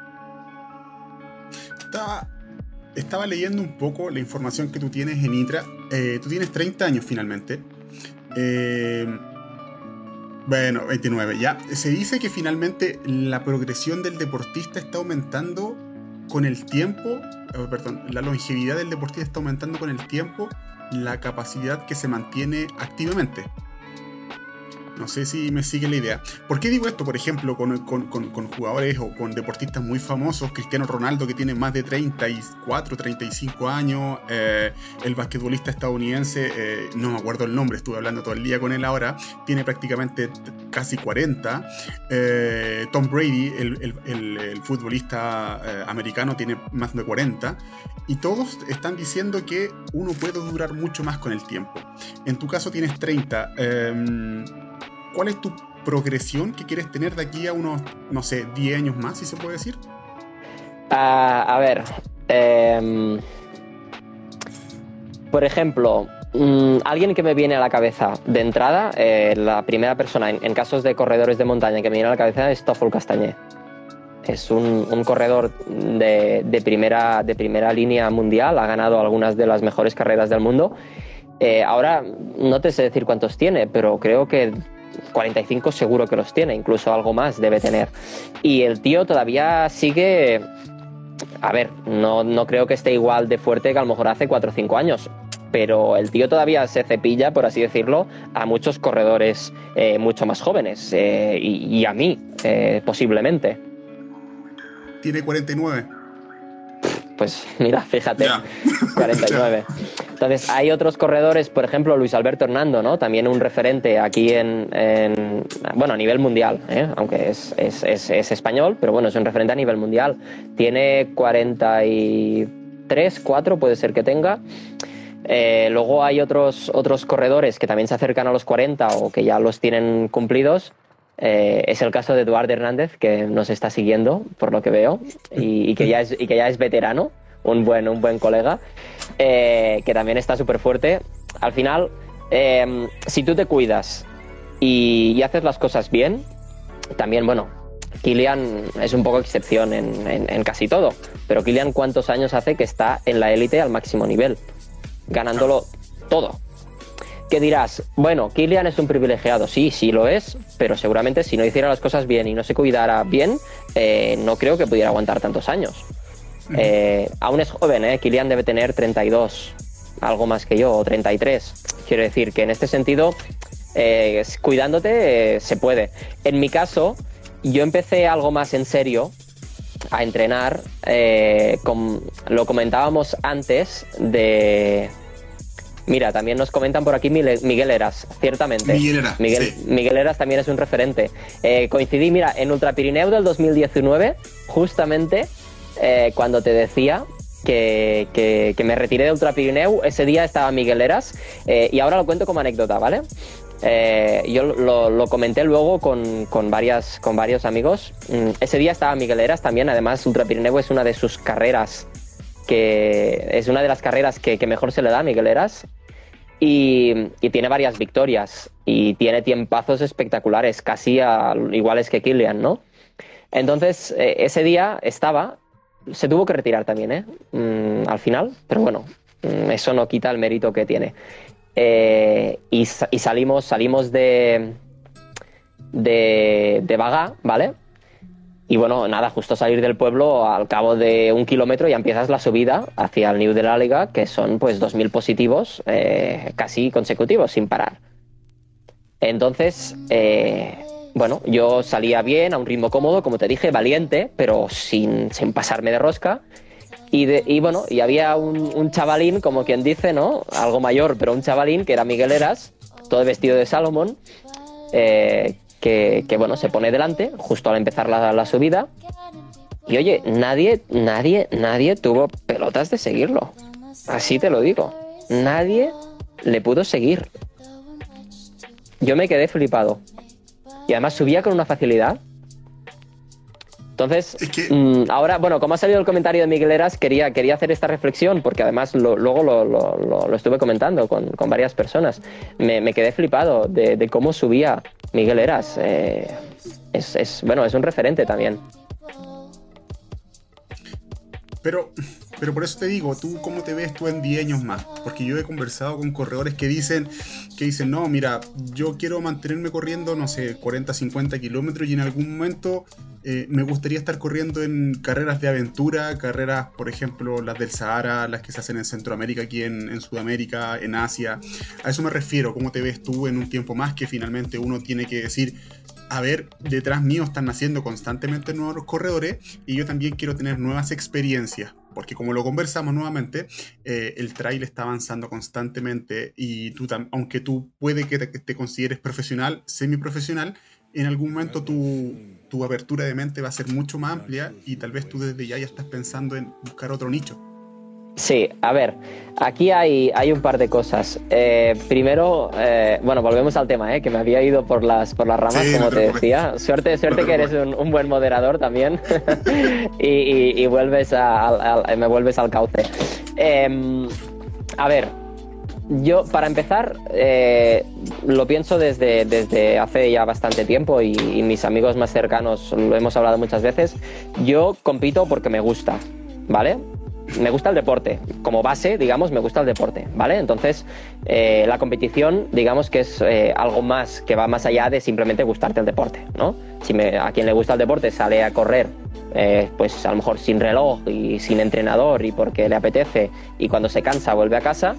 Estaba, leyendo un poco la información que tú tienes en ITRA. tú tienes 30 años finalmente. Eh, bueno, 29, ya. Se dice que finalmente la progresión del deportista está aumentando con el tiempo, eh, perdón, la longevidad del deportista está aumentando con el tiempo, la capacidad que se mantiene activamente. No sé si me sigue la idea. ¿Por qué digo esto? Por ejemplo, con, jugadores o con deportistas muy famosos, Cristiano Ronaldo que tiene más de 34, 35 años, eh, el basquetbolista estadounidense, eh, no me acuerdo el nombre, estuve hablando todo el día con él ahora, tiene prácticamente casi 40. Eh, Tom Brady, el, el futbolista americano, tiene más de 40. Y todos están diciendo que uno puede durar mucho más con el tiempo. En tu caso tienes 30 ¿cuál es tu progresión que quieres tener de aquí a unos, no sé, 10 años más, si se puede decir? Ah, a ver, em, por ejemplo, mm, alguien que me viene a la cabeza de entrada, eh, la primera persona en, casos de corredores de montaña que me viene a la cabeza es Stoffel Castañé. Es un, corredor de, primera, de primera línea mundial, ha ganado algunas de las mejores carreras del mundo. Eh, ahora no te sé decir cuántos tiene, pero creo que 45 seguro que los tiene, incluso algo más debe tener. Y el tío todavía sigue... A ver, no, no creo que esté igual de fuerte que a lo mejor hace 4 o 5 años, pero el tío todavía se cepilla, por así decirlo, a muchos corredores eh, mucho más jóvenes eh, y, a mí, eh, posiblemente. Tiene 49. Pues mira, fíjate, 49. Entonces, hay otros corredores, por ejemplo, Luis Alberto Hernando, ¿no? También un referente aquí en, bueno, a nivel mundial, ¿eh? aunque es, es, es, español, pero bueno, es un referente a nivel mundial. Tiene 43, 4 puede ser que tenga. Eh, luego hay otros, otros corredores que también se acercan a los 40 o que ya los tienen cumplidos. Eh, es el caso de Eduardo Hernández, que nos está siguiendo, por lo que veo, y, que, ya es, y que ya es veterano, un buen, un buen colega, eh, que también está súper fuerte. Al final, em, si tú te cuidas y, haces las cosas bien, también, bueno, Kilian es un poco excepción en, en, casi todo, pero Kilian cuántos años hace que está en la élite al máximo nivel, ganándolo todo que dirás, bueno, Kilian es un privilegiado, sí, sí lo es, pero seguramente si no hiciera las cosas bien y no se cuidara bien, eh, no creo que pudiera aguantar tantos años. Eh, aún es joven, ¿eh? Kilian debe tener 32, algo más que yo, o 33. Quiero decir que en este sentido, eh, cuidándote se puede. En mi caso, yo empecé algo más en serio a entrenar, lo comentábamos antes de Mira, también nos comentan por aquí Miguel Eras, ciertamente. Miguel, Eras, también es un referente. Eh, coincidí, mira, en Ultra Pirineo del 2019, justamente eh, cuando te decía que, me retiré de Ultra Pirineo, ese día estaba Miguel Eras eh, y ahora lo cuento como anécdota, ¿vale? yo lo, comenté luego con, varias, con varios amigos. Mm, ese día estaba Miguel Eras también, además Ultra Pirineo es una de sus carreras que es una de las carreras que, que, mejor se le da a Miguel Eras y, tiene varias victorias y tiene tiempazos espectaculares, casi iguales que Killian, ¿no? Entonces, eh, ese día estaba, se tuvo que retirar también, ¿eh? Mm, al final, pero bueno, mm, eso no quita el mérito que tiene. Eh, y, salimos, salimos de, de, de Vaga, ¿vale? Y bueno, nada, justo salir del pueblo, al cabo de un kilómetro ya empiezas la subida hacia el New de la Liga, que son pues 2.000 positivos eh, casi consecutivos, sin parar. Entonces, eh, bueno, yo salía bien, a un ritmo cómodo, como te dije, valiente, pero sin, sin pasarme de rosca. Y, y, bueno, y había un, chavalín, como quien dice, ¿no? Algo mayor, pero un chavalín que era Miguel Eras, todo vestido de Salomón, eh, que, bueno, se pone delante justo al empezar la, subida. Y oye, nadie, nadie, nadie tuvo pelotas de seguirlo. Así te lo digo. Nadie le pudo seguir. Yo me quedé flipado. Y además subía con una facilidad. Entonces, mm, ahora, bueno, como ha salido el comentario de Miguel Eras, quería, quería hacer esta reflexión, porque además luego lo, estuve comentando con, varias personas. Me, quedé flipado de, cómo subía Miguel Eras. Eh, es, bueno, es un referente también. Pero, pero por eso te digo, ¿tú cómo te ves tú en 10 años más? Porque yo he conversado con corredores que dicen, que dicen, no, mira, yo quiero mantenerme corriendo, no sé, 40, 50 kilómetros y en algún momento eh, me gustaría estar corriendo en carreras de aventura, carreras, por ejemplo, las del Sahara, las que se hacen en Centroamérica, aquí en, en Sudamérica, en Asia. A eso me refiero, ¿cómo te ves tú en un tiempo más que finalmente uno tiene que decir, a ver, detrás mío están naciendo constantemente nuevos corredores y yo también quiero tener nuevas experiencias. Porque como lo conversamos nuevamente, eh, el trail está avanzando constantemente y tú, aunque tú puede que te, consideres profesional, semiprofesional, en algún momento tu, tu apertura de mente va a ser mucho más amplia y tal vez tú desde ya ya estás pensando en buscar otro nicho. Sí, a ver, aquí hay, hay un par de cosas. Eh, primero, eh, bueno, volvemos al tema, eh, que me había ido por las, por las ramas, como te decía. Suerte, suerte que eres un, buen moderador también y, vuelves a, me vuelves al cauce. Em, a ver, yo, para empezar, lo pienso desde, desde hace ya bastante tiempo y, y, mis amigos más cercanos lo hemos hablado muchas veces. Yo compito porque me gusta, ¿vale? Me gusta el deporte. Como base, digamos, me gusta el deporte, ¿vale? Entonces, eh, la competición, digamos que es eh, algo más que va más allá de simplemente gustarte el deporte, ¿no? Si a quien le gusta el deporte sale a correr, eh, pues a lo mejor sin reloj y sin entrenador y porque le apetece y cuando se cansa vuelve a casa,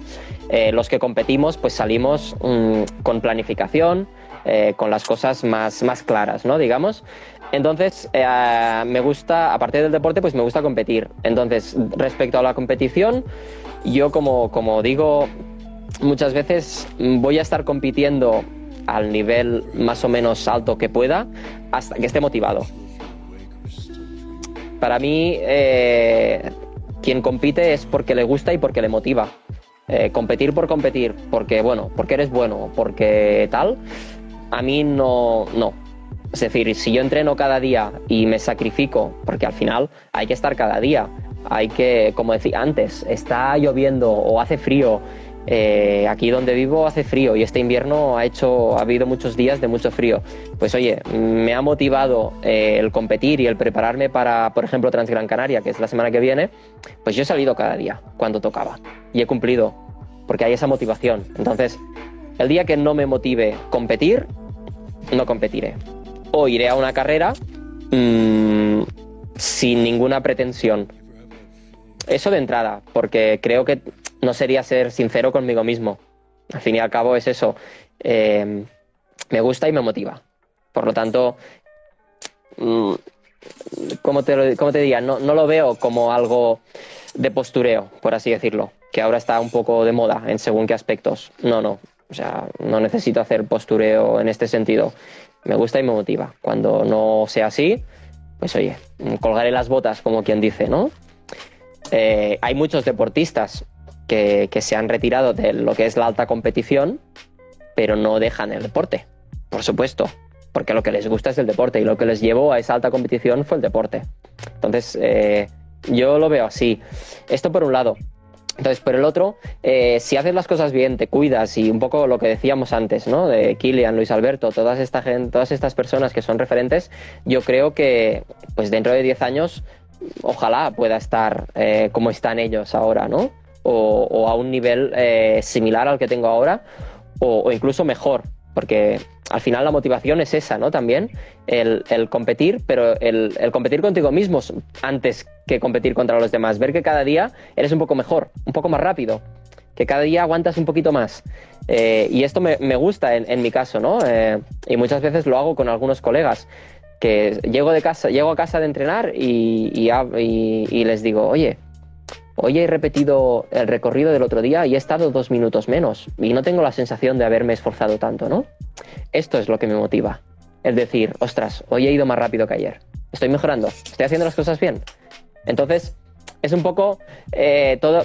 los que competimos pues salimos mm, con planificación, con las cosas más, más claras, ¿no? Digamos. Entonces, eh, me gusta, aparte del deporte, pues me gusta competir. Entonces, respecto a la competición, yo como, como digo muchas veces, voy a estar compitiendo al nivel más o menos alto que pueda hasta que esté motivado. Para mí, eh, quien compite es porque le gusta y porque le motiva. Eh, competir por competir, porque bueno, porque eres bueno, porque tal, a mí no, no. Es decir, si yo entreno cada día y me sacrifico, porque al final hay que estar cada día, hay que, como decía antes, está lloviendo o hace frío, eh, aquí donde vivo hace frío y este invierno ha hecho ha habido muchos días de mucho frío. Pues oye me ha motivado eh, el competir y el prepararme para por ejemplo Transgran Canaria que es la semana que viene pues yo he salido cada día cuando tocaba y he cumplido porque hay esa motivación. Entonces el día que no me motive competir no competiré o iré a una carrera mm, sin ninguna pretensión. Eso de entrada, porque creo que no sería ser sincero conmigo mismo. Al fin y al cabo es eso. Eh, me gusta y me motiva. Por lo tanto, mm, como te, te diría, no lo veo como algo de postureo, por así decirlo, que ahora está un poco de moda en según qué aspectos. No, no. O sea, no necesito hacer postureo en este sentido me gusta y me motiva. Cuando no sea así, pues oye, colgaré las botas, como quien dice, ¿no? Eh, hay muchos deportistas que, se han retirado de lo que es la alta competición, pero no dejan el deporte, por supuesto, porque lo que les gusta es el deporte y lo que les llevó a esa alta competición fue el deporte. Entonces, eh, yo lo veo así. Esto por un lado. Entonces, por el otro, eh, si haces las cosas bien, te cuidas y un poco lo que decíamos antes, ¿no? De Kilian, Luis Alberto, todas, esta todas estas personas que son referentes, yo creo que pues dentro de 10 años, ojalá pueda estar eh, como están ellos ahora, ¿no? O, a un nivel eh, similar al que tengo ahora, o incluso mejor, porque al final la motivación es esa, ¿no? También el, competir, pero el, competir contigo mismo antes que competir contra los demás. Ver que cada día eres un poco mejor, un poco más rápido, que cada día aguantas un poquito más. Eh, y esto me, gusta en, mi caso, ¿no? Eh, y muchas veces lo hago con algunos colegas que llego de casa, llego a casa de entrenar y, y les digo, oye, Hoy he repetido el recorrido del otro día y he estado dos minutos menos y no tengo la sensación de haberme esforzado tanto, ¿no? Esto es lo que me motiva. Es decir, ostras, hoy he ido más rápido que ayer. Estoy mejorando, estoy haciendo las cosas bien. Entonces, es un poco eh, todo,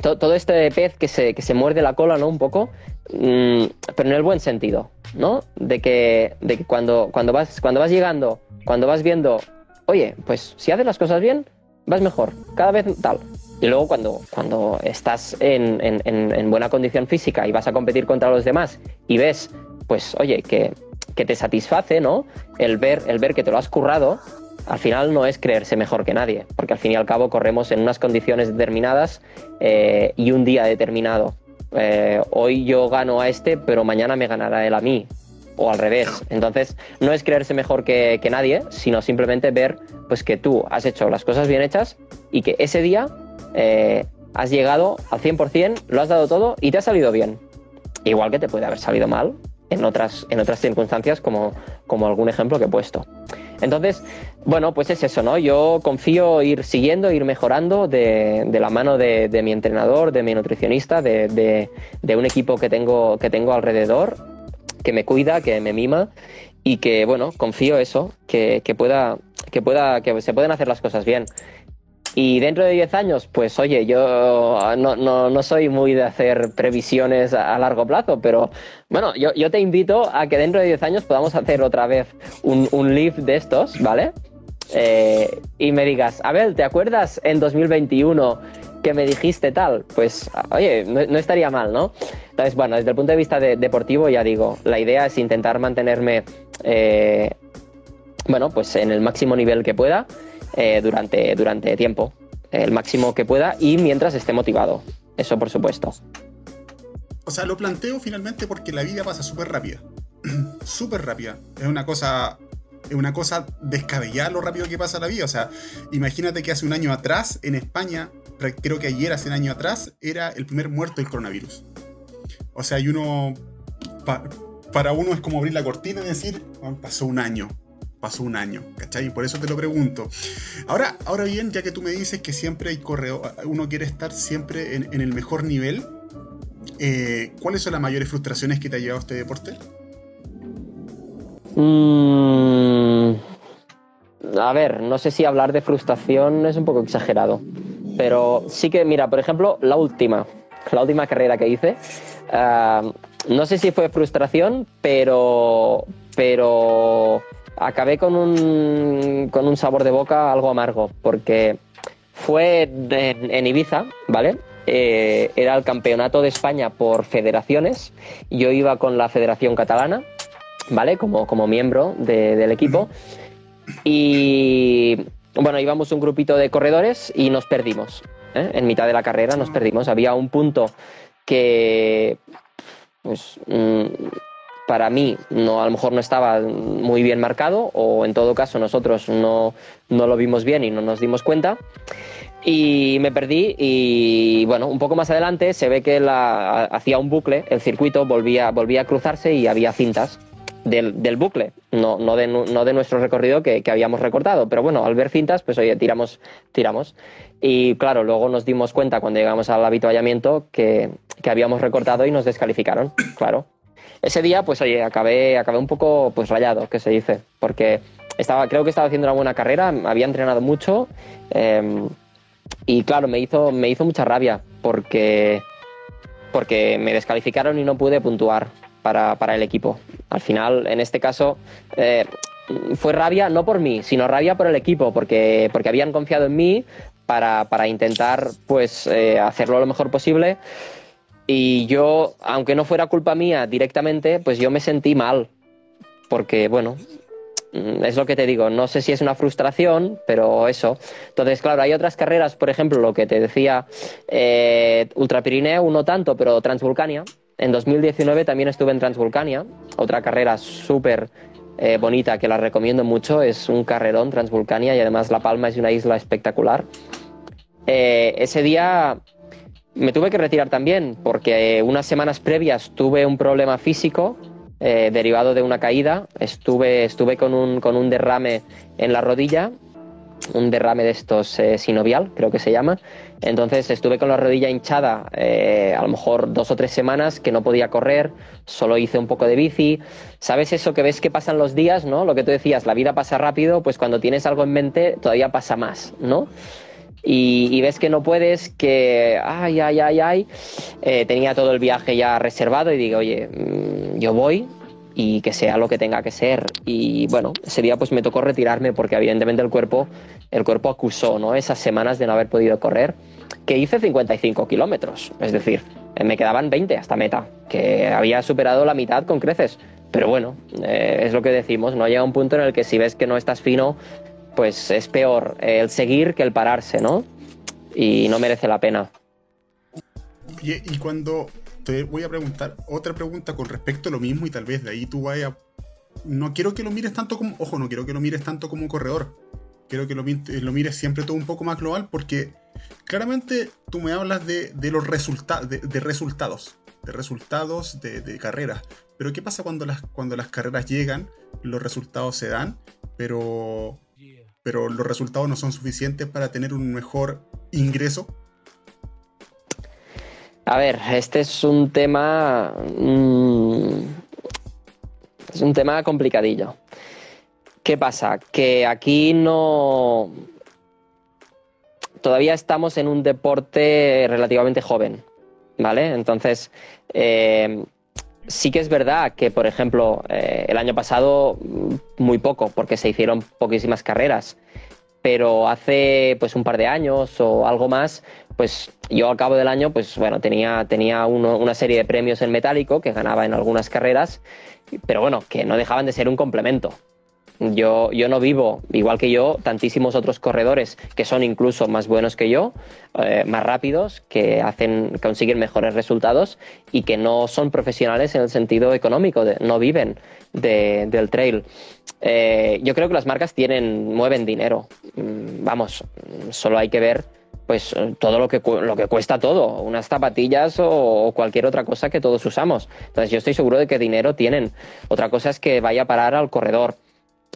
todo este pez que se, que se muerde la cola, ¿no? Un poco, mm, pero en el buen sentido, ¿no? De que, de que cuando, cuando, vas, cuando vas llegando, cuando vas viendo, oye, pues si haces las cosas bien, vas mejor, cada vez tal. Y luego cuando, cuando estás en, en, buena condición física y vas a competir contra los demás y ves, pues oye, que, que, te satisface, ¿no? El ver, el ver que te lo has currado, al final no es creerse mejor que nadie, porque al fin y al cabo corremos en unas condiciones determinadas eh, y un día determinado. Eh, hoy yo gano a este, pero mañana me ganará él a mí, o al revés. Entonces, no es creerse mejor que, que nadie, sino simplemente ver pues que tú has hecho las cosas bien hechas y que ese día eh, has llegado al 100%, lo has dado todo y te ha salido bien. Igual que te puede haber salido mal en otras, en otras circunstancias, como, como algún ejemplo que he puesto. Entonces, bueno, pues es eso, ¿no? Yo confío ir siguiendo, ir mejorando de, la mano de, mi entrenador, de mi nutricionista, de, un equipo que tengo, que tengo alrededor, que me cuida, que me mima y que, bueno, confío eso, que, que pueda, que pueda, que se pueden hacer las cosas bien. Y dentro de 10 años, pues oye, yo no, no, no soy muy de hacer previsiones a, largo plazo, pero bueno, yo, yo, te invito a que dentro de 10 años podamos hacer otra vez un, un live de estos, ¿vale? Eh, y me digas, Abel, ¿te acuerdas en 2021 que me dijiste tal? Pues, oye, no, estaría mal, ¿no? Entonces, bueno, desde el punto de vista deportivo, ya digo, la idea es intentar mantenerme, eh, bueno, pues en el máximo nivel que pueda eh, durante, durante tiempo, el máximo que pueda y mientras esté motivado. Eso por supuesto. O sea, lo planteo finalmente porque la vida pasa súper rápida. súper rápida. Es una cosa. Es una cosa descabellada lo rápido que pasa la vida. O sea, imagínate que hace un año atrás, en España, creo que ayer, hace un año atrás, era el primer muerto del coronavirus. O sea, y uno. para uno es como abrir la cortina y decir, pasó un año pasó un año, ¿cachai? Y por eso te lo pregunto. Ahora, ahora bien, ya que tú me dices que siempre hay correo, uno quiere estar siempre en, el mejor nivel, eh, ¿cuáles son las mayores frustraciones que te ha llevado este deporte? Mm, a ver, no sé si hablar de frustración es un poco exagerado, pero sí que, mira, por ejemplo, la última, la última carrera que hice, ah, no sé si fue frustración, pero, pero acabé con un, con un sabor de boca algo amargo, porque fue en, Ibiza, ¿vale? Eh, era el campeonato de España por federaciones. Yo iba con la Federación Catalana, ¿vale? Como, como miembro del equipo. Y bueno, íbamos un grupito de corredores y nos perdimos. ¿eh? En mitad de la carrera nos perdimos. Había un punto que pues, mm, para mí no, a lo mejor no estaba muy bien marcado o en todo caso nosotros no, no lo vimos bien y no nos dimos cuenta. Y me perdí y bueno, un poco más adelante se ve que la, hacía un bucle, el circuito volvía, volvía a cruzarse y había cintas del, del bucle, no, no, de, no de nuestro recorrido que, que, habíamos recortado, pero bueno, al ver cintas, pues oye, tiramos, tiramos. Y claro, luego nos dimos cuenta cuando llegamos al habituallamiento que, que habíamos recortado y nos descalificaron, claro ese día, pues oye, acabé, acabé un poco pues rayado, que se dice, porque estaba, creo que estaba haciendo una buena carrera, había entrenado mucho em, y claro, me hizo, me hizo mucha rabia porque, porque me descalificaron y no pude puntuar para, el equipo. Al final, en este caso, eh, fue rabia no por mí, sino rabia por el equipo, porque, porque habían confiado en mí, para, para intentar pues eh, hacerlo lo mejor posible. Y yo, aunque no fuera culpa mía directamente, pues yo me sentí mal. Porque, bueno, mm, es lo que te digo, no sé si es una frustración, pero eso. Entonces, claro, hay otras carreras, por ejemplo, lo que te decía, eh, Ultra Pirineo, no tanto, pero Transvulcania. En 2019 también estuve en Transvulcania, otra carrera súper eh, bonita que la recomiendo mucho, es un carrerón Transvulcania y además La Palma es una isla espectacular. Eh, ese día me tuve que retirar también porque unas semanas previas tuve un problema físico eh, derivado de una caída. Estuve, estuve con, un, con un derrame en la rodilla, un derrame de estos eh, sinovial, creo que se llama. Entonces estuve con la rodilla hinchada eh, a lo mejor dos o tres semanas que no podía correr, solo hice un poco de bici. ¿Sabes eso que ves que pasan los días, no? Lo que tú decías, la vida pasa rápido, pues cuando tienes algo en mente todavía pasa más, ¿no? Y, ves que no puedes, que ay, ay, ay, ay, eh, tenía todo el viaje ya reservado y digo, oye, mm, yo voy y que sea lo que tenga que ser. Y bueno, ese día pues me tocó retirarme porque evidentemente el cuerpo, el cuerpo acusó ¿no? esas semanas de no haber podido correr, que hice 55 kilómetros, es decir, eh, me quedaban 20 hasta meta, que había superado la mitad con creces. Pero bueno, eh, es lo que decimos, no llega un punto en el que si ves que no estás fino, pues es peor el seguir que el pararse, ¿no? Y no merece la pena. Y, cuando te voy a preguntar otra pregunta con respecto a lo mismo y tal vez de ahí tú vayas... No quiero que lo mires tanto como... Ojo, no quiero que lo mires tanto como corredor. Quiero que lo, mires siempre todo un poco más global porque claramente tú me hablas de, los resultados, de, resultados, de resultados de, carreras. Pero ¿qué pasa cuando las, cuando las carreras llegan, los resultados se dan, pero pero los resultados no son suficientes para tener un mejor ingreso? A ver, este es un tema. Mm, es un tema complicadillo. ¿Qué pasa? Que aquí no. Todavía estamos en un deporte relativamente joven, ¿vale? Entonces, eh, sí que es verdad que, por ejemplo, eh, el año pasado muy poco, porque se hicieron poquísimas carreras, pero hace pues un par de años o algo más, pues yo al cabo del año, pues bueno, tenía, tenía una serie de premios en metálico que ganaba en algunas carreras, pero bueno, que no dejaban de ser un complemento. Yo, yo no vivo, igual que yo, tantísimos otros corredores que son incluso más buenos que yo, eh, más rápidos, que hacen, consiguen mejores resultados y que no son profesionales en el sentido económico, no viven del trail. Eh, yo creo que las marcas tienen, mueven dinero. Mm, vamos, solo hay que ver pues todo lo que, lo que cuesta todo, unas zapatillas o, cualquier otra cosa que todos usamos. Entonces yo estoy seguro de que dinero tienen. Otra cosa es que vaya a parar al corredor.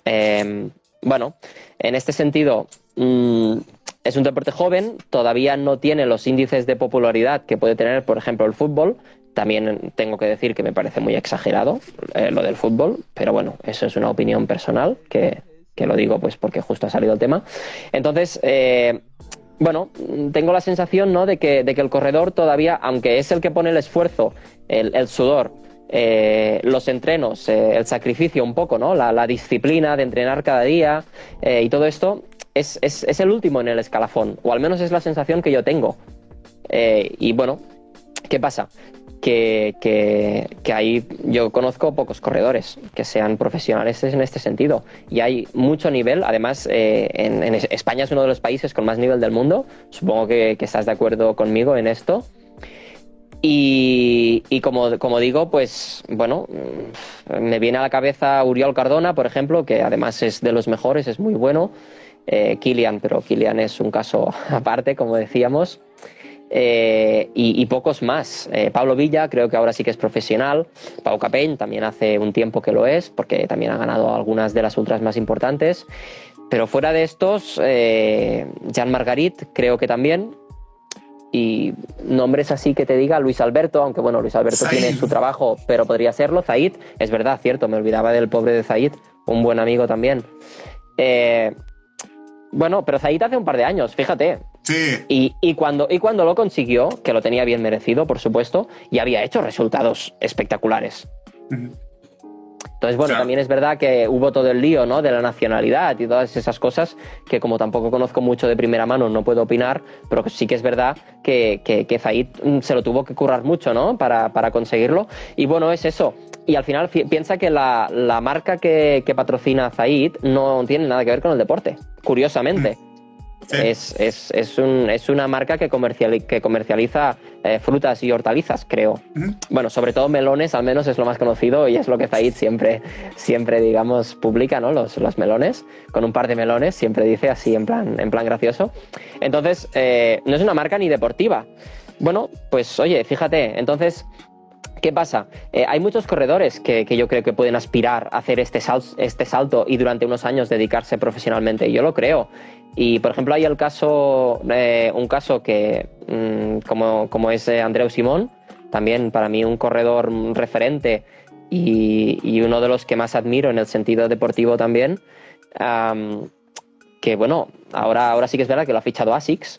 Em, bueno, en este sentido, mm, es un deporte joven, todavía no tiene los índices de popularidad que puede tener, por ejemplo, el fútbol. También tengo que decir que me parece muy exagerado eh, lo del fútbol, pero bueno, eso es una opinión personal que, lo digo pues porque justo ha salido el tema. Entonces, eh, bueno, tengo la sensación ¿no? de, que, de que el corredor todavía, aunque es el que pone el esfuerzo, el sudor, eh, los entrenos, eh, el sacrificio un poco, ¿no? La, disciplina de entrenar cada día eh, y todo esto es, el último en el escalafón, o al menos es la sensación que yo tengo. y bueno, ¿qué pasa? Que, que, ahí yo conozco pocos corredores que sean profesionales en este sentido. Y hay mucho nivel, además en, España es uno de los países con más nivel del mundo, supongo que estás de acuerdo conmigo en esto. Y, como, digo, pues bueno, me viene a la cabeza Uriol Cardona, por ejemplo, que además es de los mejores, es muy bueno. Eh, Kilian, pero Kilian es un caso aparte, como decíamos. Eh, y, pocos más. Eh, Pablo Villa creo que ahora sí que es profesional. Pau Capell también hace un tiempo que lo es, porque también ha ganado algunas de las ultras más importantes. Pero fuera de estos, Jean Margarit creo que también, y nombres así que te diga Luis Alberto, aunque bueno, Luis Alberto tiene su trabajo, pero podría serlo. Zaid, es verdad, cierto, me olvidaba del pobre de Zaid, un buen amigo también. Eh, bueno, pero Zaid hace un par de años, fíjate. Sí. Y, cuando, y cuando lo consiguió, que lo tenía bien merecido, por supuesto, y había hecho resultados espectaculares. Entonces, bueno, también es verdad que hubo todo el lío, ¿no? De la nacionalidad y todas esas cosas que como tampoco conozco mucho de primera mano no puedo opinar, pero sí que es verdad que, que, que mm, se lo tuvo que currar mucho, ¿no? Para, para, conseguirlo. Y bueno, es eso. Y al final piensa que la, la marca que, que, patrocina Zaid no tiene nada que ver con el deporte, curiosamente. Mm. Es, es, es, un, es, una marca que, que comercializa eh, frutas y hortalizas, creo. Bueno, sobre todo melones, al menos es lo más conocido y es lo que Zaid siempre, siempre digamos, publica, ¿no? Los, los melones, con un par de melones, siempre dice así en plan, en plan gracioso. Entonces, eh, no es una marca ni deportiva. Bueno, pues oye, fíjate, entonces ¿Qué pasa? Eh, hay muchos corredores que, que, yo creo que pueden aspirar a hacer este, este salto y durante unos años dedicarse profesionalmente. Yo lo creo. Y por ejemplo hay el caso, eh, un caso que mm, como, como, es eh, Andreu Simón, también para mí un corredor referente y, y, uno de los que más admiro en el sentido deportivo también, que bueno, ahora, ahora sí que es verdad que lo ha fichado ASICS,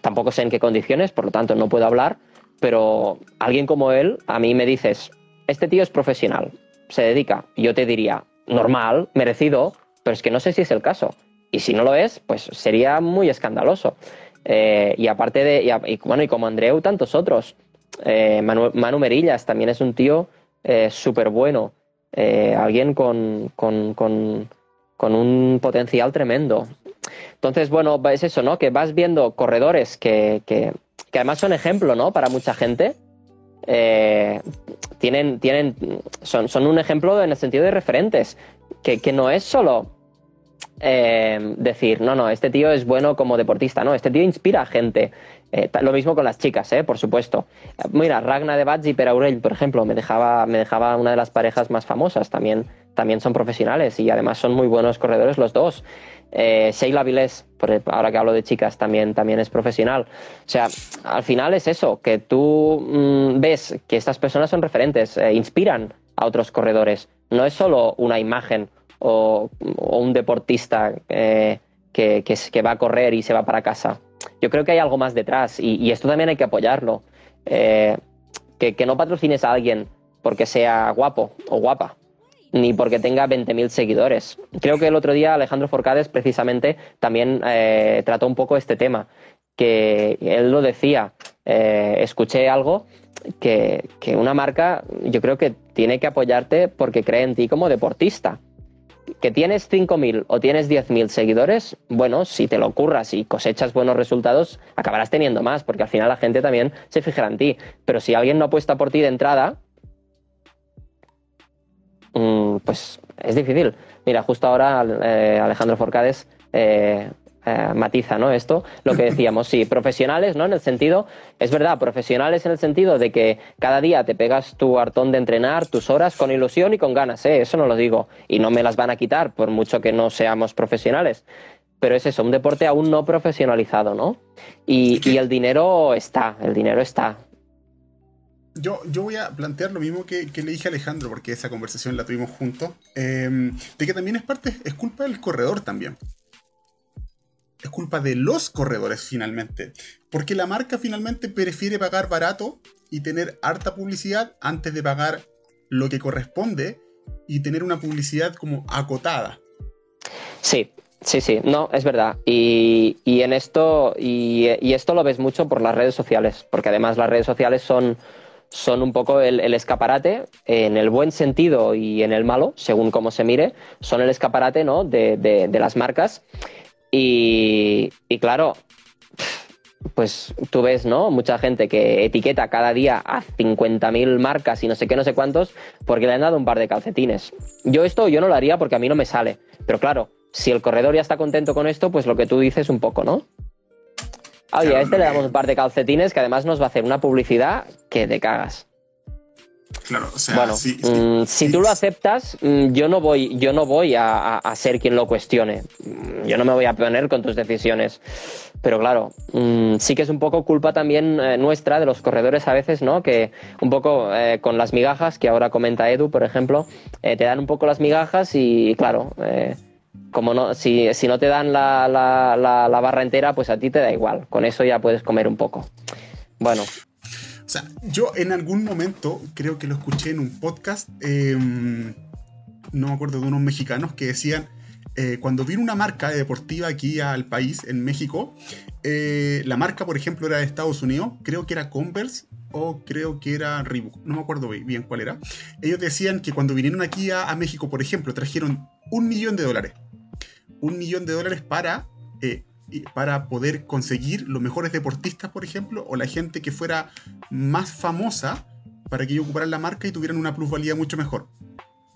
tampoco sé en qué condiciones, por lo tanto no puedo hablar, pero alguien como él, a mí me dices, este tío es profesional, se dedica, yo te diría, normal, merecido, pero es que no sé si es el caso. Y si no lo es, pues sería muy escandaloso. Eh, y aparte de, y, bueno, y como Andreu, tantos otros. Eh, Manu, Merillas también es un tío eh, súper bueno. alguien con, con, con, con, un potencial tremendo. Entonces, bueno, es eso, ¿no? Que vas viendo corredores que, que además son ejemplo, ¿no? Para mucha gente. tienen, tienen, son, son un ejemplo en el sentido de referentes, que, que no es solo eh, decir, no, no, este tío es bueno como deportista, no, este tío inspira a gente. Eh, lo mismo con las chicas, eh, por supuesto. Mira, Ragna de Batz y Per Aurel, por ejemplo, me dejaba, me dejaba una de las parejas más famosas, también, también son profesionales y además son muy buenos corredores los dos. Eh, Sheila Vilés, ahora que hablo de chicas, también, también es profesional. O sea, al final es eso, que tú mm, ves que estas personas son referentes, eh, inspiran a otros corredores. No es solo una imagen o, un deportista eh, que, que, va a correr y se va para casa. Yo creo que hay algo más detrás y, esto también hay que apoyarlo. Eh, que, que, no patrocines a alguien porque sea guapo o guapa, ni porque tenga 20.000 seguidores. Creo que el otro día Alejandro Forcades precisamente también eh, trató un poco este tema, que él lo decía, escuché algo que, que, una marca yo creo que tiene que apoyarte porque cree en ti como deportista que tienes 5.000 o tienes 10.000 seguidores, bueno, si te lo curras y cosechas buenos resultados, acabarás teniendo más, porque al final la gente también se fijará en ti. Pero si alguien no apuesta por ti de entrada, pues es difícil. Mira, justo ahora eh, Alejandro Forcades eh, eh, matiza ¿no? esto, lo que decíamos, sí, profesionales, ¿no? En el sentido, es verdad, profesionales en el sentido de que cada día te pegas tu hartón de entrenar, tus horas con ilusión y con ganas, ¿eh? eso no lo digo, y no me las van a quitar por mucho que no seamos profesionales. Pero es eso, un deporte aún no profesionalizado, ¿no? Y, y el dinero está, el dinero está. Yo, yo, voy a plantear lo mismo que, le dije a Alejandro, porque esa conversación la tuvimos juntos, eh, de que también es parte, es culpa del corredor también es culpa de los corredores finalmente. Porque la marca finalmente prefiere pagar barato y tener harta publicidad antes de pagar lo que corresponde y tener una publicidad como acotada. Sí, sí, sí, no, es verdad. Y, en esto, y, esto lo ves mucho por las redes sociales, porque además las redes sociales son, son un poco el, escaparate, en el buen sentido y en el malo, según cómo se mire, son el escaparate ¿no? de, de las marcas. Y, claro, pues tú ves, ¿no? Mucha gente que etiqueta cada día a 50.000 marcas y no sé qué, no sé cuántos, porque le han dado un par de calcetines. Yo esto yo no lo haría porque a mí no me sale. Pero claro, si el corredor ya está contento con esto, pues lo que tú dices un poco, ¿no? Oye, a este le damos un par de calcetines que además nos va a hacer una publicidad que te cagas. Claro, o sea, bueno, mm, si tú lo aceptas, mm, yo no voy, yo no voy a, ser quien lo cuestione. Mm, yo no me voy a poner con tus decisiones. Pero claro, sí que es un poco culpa también eh, nuestra de los corredores a veces, ¿no? Que un poco eh, con las migajas, que ahora comenta Edu, por ejemplo, eh, te dan un poco las migajas y, claro, como no, si, si, no te dan la, la barra entera, pues a ti te da igual. Con eso ya puedes comer un poco. Bueno, O sea, yo en algún momento, creo que lo escuché en un podcast, em, no me acuerdo de unos mexicanos que decían, eh, cuando vino una marca deportiva aquí al país, en México, eh, la marca, por ejemplo, era de Estados Unidos, creo que era Converse o creo que era Reebok, no me acuerdo bien cuál era. Ellos decían que cuando vinieron aquí a, México, por ejemplo, trajeron un millón de dólares. Un millón de dólares para, eh, para poder conseguir los mejores deportistas, por ejemplo, o la gente que fuera más famosa para que ellos ocuparan la marca y tuvieran una plusvalía mucho mejor.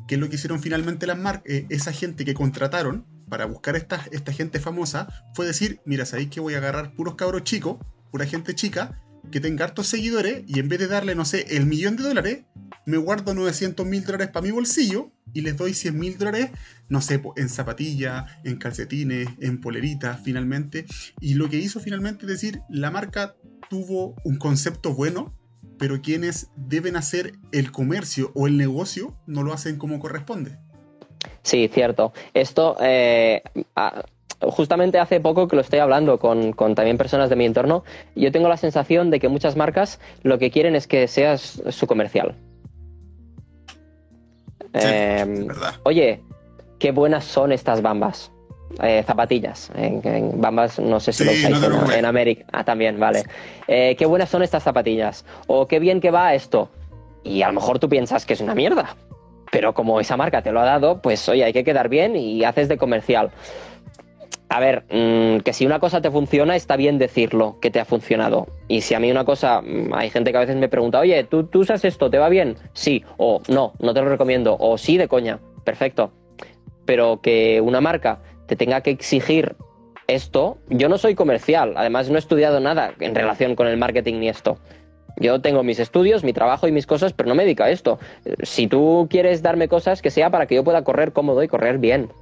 ¿Qué es lo que hicieron finalmente las? Eh, esa gente que contrataron para buscar esta, esta gente famosa fue decir, mira, sabéis que voy a agarrar puros cabros chicos, pura gente chica, que tenga hartos seguidores y en vez de darle, no sé, el millón de dólares, me guardo 900 mil dólares para mi bolsillo y les doy 100 mil dólares, no sé, en zapatillas, en calcetines, en poleritas, finalmente. Y lo que hizo finalmente es decir, la marca tuvo un concepto bueno, pero quienes deben hacer el comercio o el negocio no lo hacen como corresponde. Sí, cierto. Esto, eh, justamente hace poco que lo estoy hablando con, también personas de mi entorno, yo tengo la sensación de que muchas marcas lo que quieren es que seas su comercial. Em, oye, qué buenas son estas bambas. Eh, zapatillas, en, bambas, no sé si lo usáis en, América. Ah, también, vale. Eh, qué buenas son estas zapatillas. O qué bien que va esto. Y a lo mejor tú piensas que es una mierda. Pero como esa marca te lo ha dado, pues oye, hay que quedar bien y haces de comercial. A ver, mm, que si una cosa te funciona, está bien decirlo que te ha funcionado. Y si a mí una cosa, mm, hay gente que a veces me pregunta, oye, ¿tú, tú usas esto? ¿Te va bien? Sí. O no, no te lo recomiendo. O sí, de coña. Perfecto. Pero que una marca te tenga que exigir esto, yo no soy comercial. Además, no he estudiado nada en relación con el marketing ni esto. Yo tengo mis estudios, mi trabajo y mis cosas, pero no me dedico a esto. Si tú quieres darme cosas, que sea para que yo pueda correr cómodo y correr bien.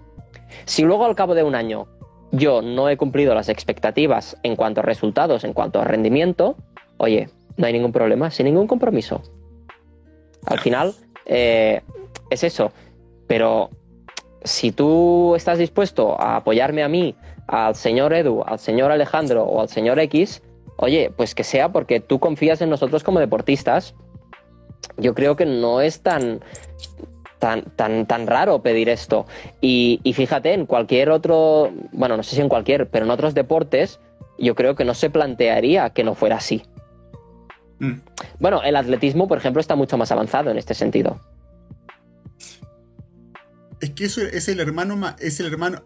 Si luego al cabo de un año yo no he cumplido las expectativas en cuanto a resultados, en cuanto a rendimiento, oye, no hay ningún problema, sin ningún compromiso. Al final, eh, es eso. Pero si tú estás dispuesto a apoyarme a mí, al señor Edu, al señor Alejandro o al señor X, oye, pues que sea porque tú confías en nosotros como deportistas. Yo creo que no es tan, tan, tan, tan raro pedir esto. Y, fíjate, en cualquier otro, bueno, no sé si en cualquier, pero en otros deportes, yo creo que no se plantearía que no fuera así. Mm. Bueno, el atletismo, por ejemplo, está mucho más avanzado en este sentido. Es que eso es el hermano, es el hermano,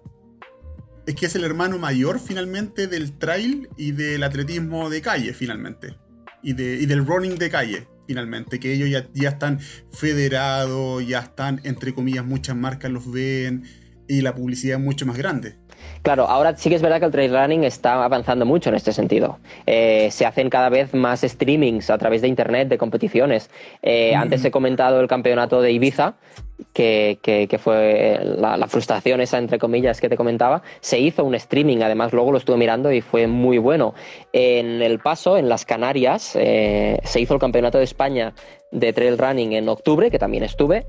es que es el hermano mayor finalmente del trail y del atletismo de calle, finalmente. Y, de, y del running de calle finalmente, que ellos ya, ya están federados, ya están, entre comillas, muchas marcas los ven y la publicidad es mucho más grande. Claro, ahora sí que es verdad que el trail running está avanzando mucho en este sentido. Eh, se hacen cada vez más streamings a través de internet de competiciones. Eh, antes he comentado el campeonato de Ibiza, que, que, fue la, frustración esa, entre comillas, que te comentaba. Se hizo un streaming, además luego lo estuve mirando y fue muy bueno. En el paso, en las Canarias, eh, se hizo el campeonato de España de trail running en octubre, que también estuve.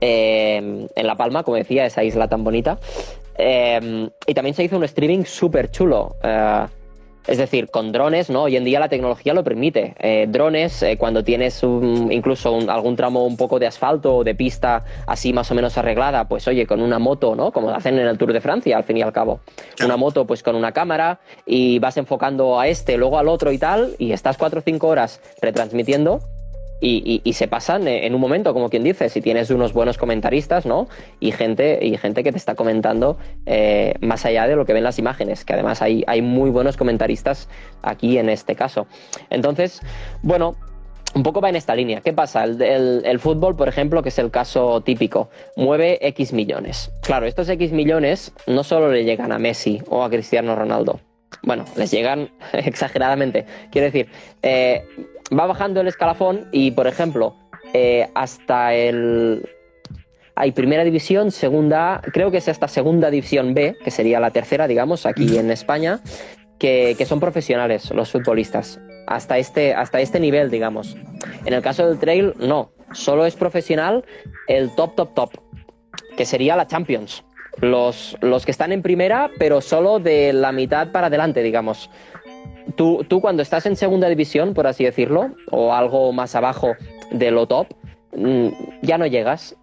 en La Palma, como decía, esa isla tan bonita. Em, y también se hizo un streaming súper chulo. Eh, es decir, con drones, ¿no? Hoy en día la tecnología lo permite. Eh, drones, eh, cuando tienes incluso algún tramo un poco de asfalto o de pista así más o menos arreglada, pues oye, con una moto, ¿no? Como hacen en el Tour de Francia, al fin y al cabo. Una moto, pues con una cámara y vas enfocando a este, luego al otro y tal, y estás cuatro o cinco horas retransmitiendo y, se pasan en un momento, como quien dice, si tienes unos buenos comentaristas, ¿no? Y gente, y gente que te está comentando eh, más allá de lo que ven las imágenes, que además hay, hay muy buenos comentaristas aquí en este caso. Entonces, bueno, un poco va en esta línea. ¿Qué pasa? El, el, fútbol, por ejemplo, que es el caso típico, mueve X millones. Claro, estos X millones no solo le llegan a Messi o a Cristiano Ronaldo. Bueno, les llegan exageradamente. Quiero decir, eh, va bajando el escalafón y, por ejemplo, eh, hasta el... Hay primera división, segunda, creo que es hasta segunda división B, que sería la tercera, digamos, aquí en España, que, son profesionales los futbolistas, hasta este, hasta este nivel, digamos. En el caso del trail, no, solo es profesional el top, top, top, que sería la Champions. Los, los que están en primera, pero solo de la mitad para adelante, digamos. Tú, tú cuando estás en segunda división, por así decirlo, o algo más abajo de lo top, mm, ya no llegas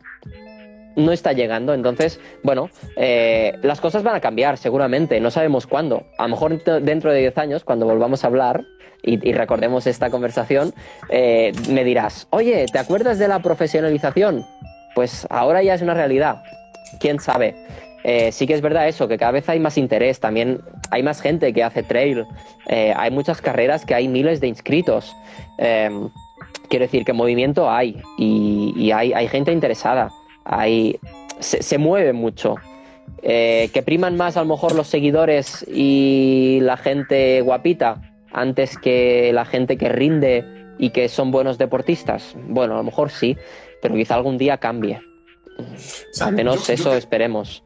no está llegando. Entonces, bueno, eh, las cosas van a cambiar seguramente, no sabemos cuándo. A lo mejor dentro de 10 años, cuando volvamos a hablar y, recordemos esta conversación, eh, me dirás, oye, ¿te acuerdas de la profesionalización? Pues ahora ya es una realidad. ¿Quién sabe? Eh, sí que es verdad eso, que cada vez hay más interés, también hay más gente que hace trail, hay muchas carreras que hay miles de inscritos. quiero decir que movimiento hay y, hay, hay gente interesada ahí se, mueve mucho. Eh, que priman más a lo mejor los seguidores y la gente guapita antes que la gente que rinde y que son buenos deportistas. Bueno, a lo mejor sí, pero quizá algún día cambie. Al menos eso esperemos.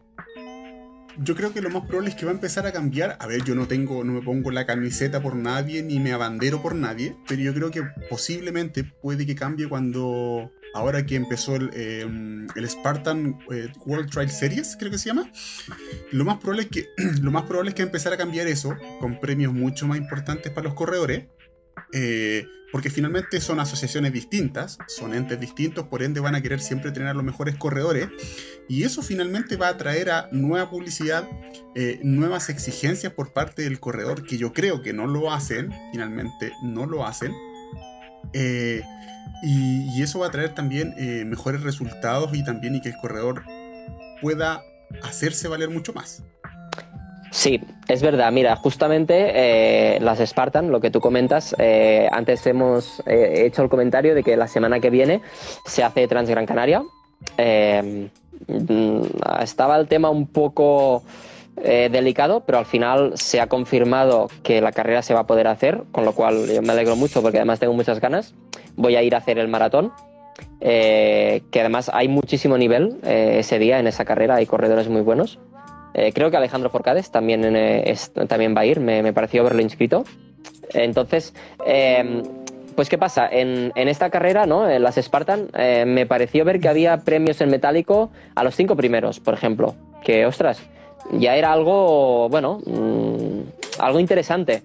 Yo creo que lo más probable es que va a empezar a cambiar. A ver, yo no tengo, no me pongo la camiseta por nadie ni me abandero por nadie, pero yo creo que posiblemente puede que cambie cuando ahora que empezó el, em, Spartan eh, World Trail Series, creo que se llama, lo más, probable es que, lo más probable es que empezar a cambiar eso con premios mucho más importantes para los corredores. Eh, porque finalmente son asociaciones distintas, son entes distintos, por ende van a querer siempre tener los mejores corredores, y eso finalmente va a traer a nueva publicidad, eh, nuevas exigencias por parte del corredor, que yo creo que no lo hacen, finalmente no lo hacen, y, eso va a traer también eh, mejores resultados y también y que el corredor pueda hacerse valer mucho más. Sí, es verdad. Mira, justamente eh, las Spartan, lo que tú comentas, eh, antes hemos hecho el comentario de que la semana que viene se hace Transgran Canaria. Mm, estaba el tema un poco delicado, pero al final se ha confirmado que la carrera se va a poder hacer, con lo cual yo me alegro mucho porque además tengo muchas ganas voy a ir a hacer el maratón. Eh, que además hay muchísimo nivel eh, ese día en esa carrera, hay corredores muy buenos. Eh, creo que Alejandro Forcades también, también va a ir, me, pareció haberlo inscrito. Entonces, em, pues ¿qué pasa? En, esta carrera, ¿no? En las Spartan, me pareció ver que había premios en metálico a los cinco primeros, por ejemplo. Que, ostras, ya era algo, bueno, mm, algo interesante.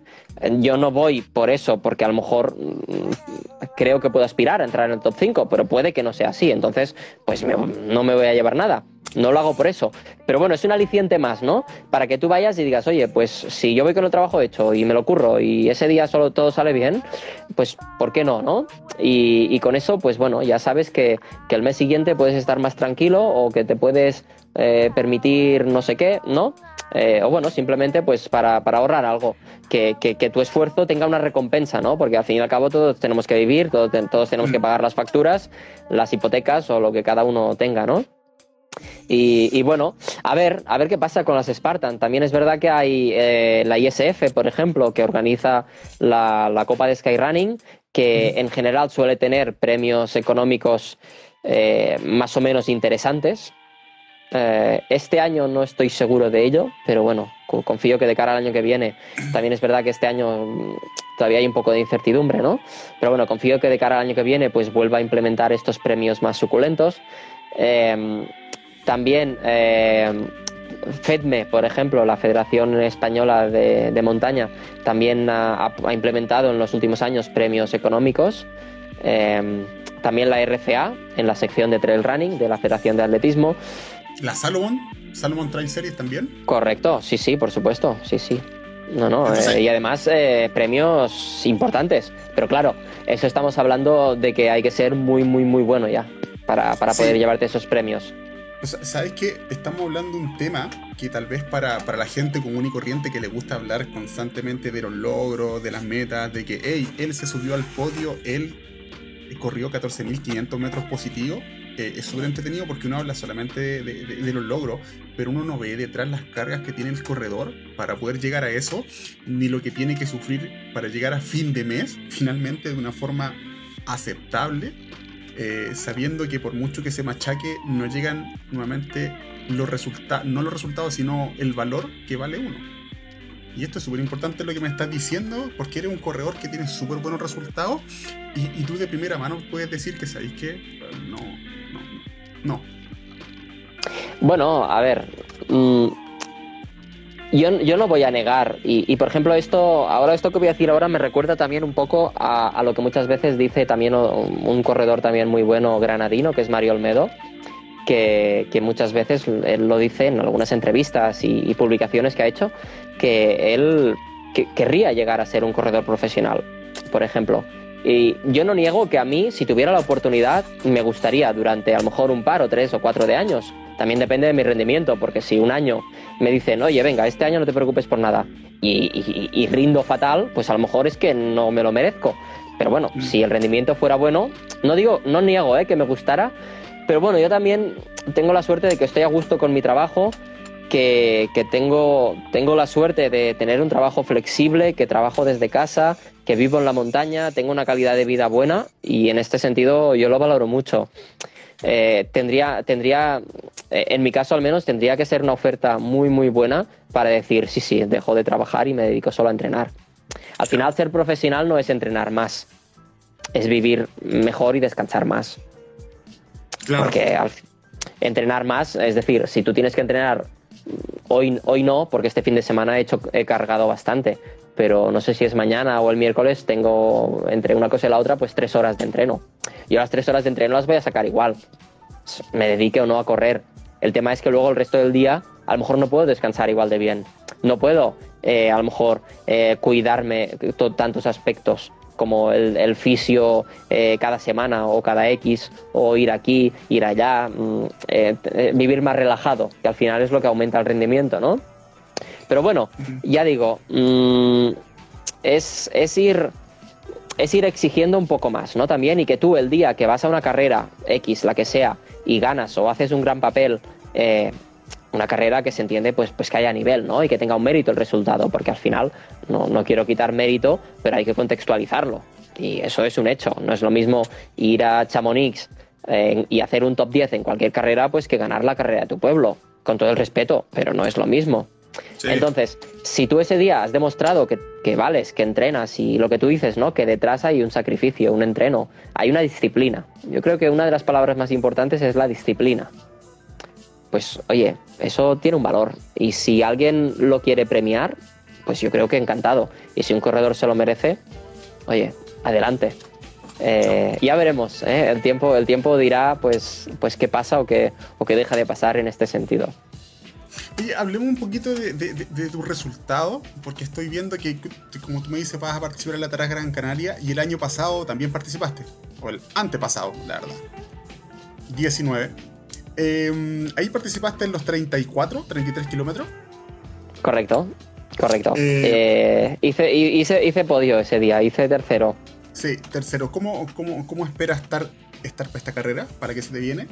Yo no voy por eso, porque a lo mejor mm, creo que puedo aspirar a entrar en el top 5, pero puede que no sea así. Entonces, pues no me voy a llevar nada. No lo hago por eso. Pero bueno, es un aliciente más, ¿no? Para que tú vayas y digas, oye, pues si yo voy con el trabajo hecho y me lo curro y ese día solo todo sale bien, pues ¿por qué no, no? Y, con eso, pues bueno, ya sabes que, el mes siguiente puedes estar más tranquilo o que te puedes eh, permitir no sé qué, ¿no? Eh, o bueno, simplemente pues para, ahorrar algo, que, tu esfuerzo tenga una recompensa, ¿no? Porque al fin y al cabo todos tenemos que vivir, todos, todos tenemos que pagar las facturas, las hipotecas o lo que cada uno tenga, ¿no? Y, bueno, a ver, a ver qué pasa con las Spartan. También es verdad que hay eh, la ISF, por ejemplo, que organiza la, Copa de Skyrunning, que en general suele tener premios económicos eh, más o menos interesantes. Eh, este año no estoy seguro de ello, pero bueno, confío que de cara al año que viene, también es verdad que este año mm, todavía hay un poco de incertidumbre, ¿no? Pero bueno, confío que de cara al año que viene pues vuelva a implementar estos premios más suculentos. También eh, FEDME, por ejemplo, la Federación Española de, Montaña, también ha, implementado en los últimos años premios económicos. Eh, también la RCA, en la sección de trail running de la Federación de Atletismo. ¿La Salomon? ¿Salomon Trail Series también? Correcto, sí, sí, por supuesto, sí, sí. No, no, eh, y además premios importantes. Pero claro, eso estamos hablando de que hay que ser muy, muy, muy bueno ya para, poder llevarte esos premios. ¿Sabes qué? Estamos hablando de un tema que tal vez para, la gente común y corriente que le gusta hablar constantemente de los logros, de las metas, de que, hey, él se subió al podio, él corrió 14.500 metros positivos, eh, es súper entretenido porque uno habla solamente de, los logros, pero uno no ve detrás las cargas que tiene el corredor para poder llegar a eso, ni lo que tiene que sufrir para llegar a fin de mes, finalmente de una forma aceptable eh, sabiendo que por mucho que se machaque, no llegan nuevamente los resultados, no los resultados, sino el valor que vale uno. Y esto es súper importante lo que me estás diciendo, porque eres un corredor que tiene súper buenos resultados y, tú de primera mano puedes decir que sabéis que no, no, no. Bueno, a ver. Mm, yo, yo, no voy a negar, y, por ejemplo esto, ahora esto que voy a decir ahora me recuerda también un poco a, lo que muchas veces dice también un corredor también muy bueno granadino, que es Mario Olmedo, que, que muchas veces él lo dice en algunas entrevistas y, publicaciones que ha hecho, que él querría llegar a ser un corredor profesional, por ejemplo. Y yo no niego que a mí, si tuviera la oportunidad, me gustaría durante a lo mejor un par o tres o cuatro de años. También depende de mi rendimiento, porque si un año me dicen, oye, venga, este año no te preocupes por nada, y, rindo fatal, pues a lo mejor es que no me lo merezco. Pero bueno, mm. si el rendimiento fuera bueno, no digo, no niego eh, que me gustara, pero bueno, yo también tengo la suerte de que estoy a gusto con mi trabajo, que, que, tengo, tengo la suerte de tener un trabajo flexible, que trabajo desde casa, que vivo en la montaña, tengo una calidad de vida buena y en este sentido yo lo valoro mucho. Eh, tendría, tendría, eh, en mi caso al menos, tendría que ser una oferta muy, muy buena para decir, sí, sí, dejo de trabajar y me dedico solo a entrenar. Al final, ser profesional no es entrenar más, es vivir mejor y descansar más. Claro. Porque entrenar más, es decir, si tú tienes que entrenar hoy, hoy no, porque este fin de semana he, hecho, he cargado bastante, pero no sé si es mañana o el miércoles, tengo entre una cosa y la otra pues tres horas de entreno. Yo las tres horas de entreno las voy a sacar igual, me dedique o no a correr. El tema es que luego el resto del día a lo mejor no puedo descansar igual de bien. No puedo eh, a lo mejor eh, cuidarme tantos aspectos como el, fisio eh, cada semana o cada X, o ir aquí, ir allá, mm, vivir más relajado, que al final es lo que aumenta el rendimiento, ¿no? Pero bueno, ya digo, mm, es, es, ir, es ir exigiendo un poco más, ¿no? También, y que tú el día que vas a una carrera X, la que sea, y ganas o haces un gran papel, eh, una carrera que se entiende pues, pues que haya nivel, ¿no? Y que tenga un mérito el resultado, porque al final no, no quiero quitar mérito, pero hay que contextualizarlo. Y eso es un hecho. No es lo mismo ir a Chamonix eh, y hacer un top 10 en cualquier carrera, pues que ganar la carrera de tu pueblo. Con todo el respeto, pero no es lo mismo. Entonces, si tú ese día has demostrado que, vales, que entrenas y lo que tú dices, ¿no? Que detrás hay un sacrificio, un entreno, hay una disciplina. Yo creo que una de las palabras más importantes es la disciplina. Pues, oye, eso tiene un valor. Y si alguien lo quiere premiar, pues yo creo que encantado. Y si un corredor se lo merece, oye, adelante. Eh, ya veremos, ¿eh? el, tiempo, el tiempo dirá pues, pues qué pasa o qué, o qué deja de pasar en este sentido. Oye, hablemos un poquito de, tu resultado, porque estoy viendo que, como tú me dices, vas a participar en la Taras Gran Canaria y el año pasado también participaste, o el antepasado, la verdad. 19. Em, ahí participaste en los 34, 33 kilómetros. Correcto, correcto. Eh, eh, hice, hice, hice podio ese día, hice tercero. Sí, tercero. ¿Cómo, cómo, cómo esperas estar, estar para esta carrera? ¿Para qué se te viene?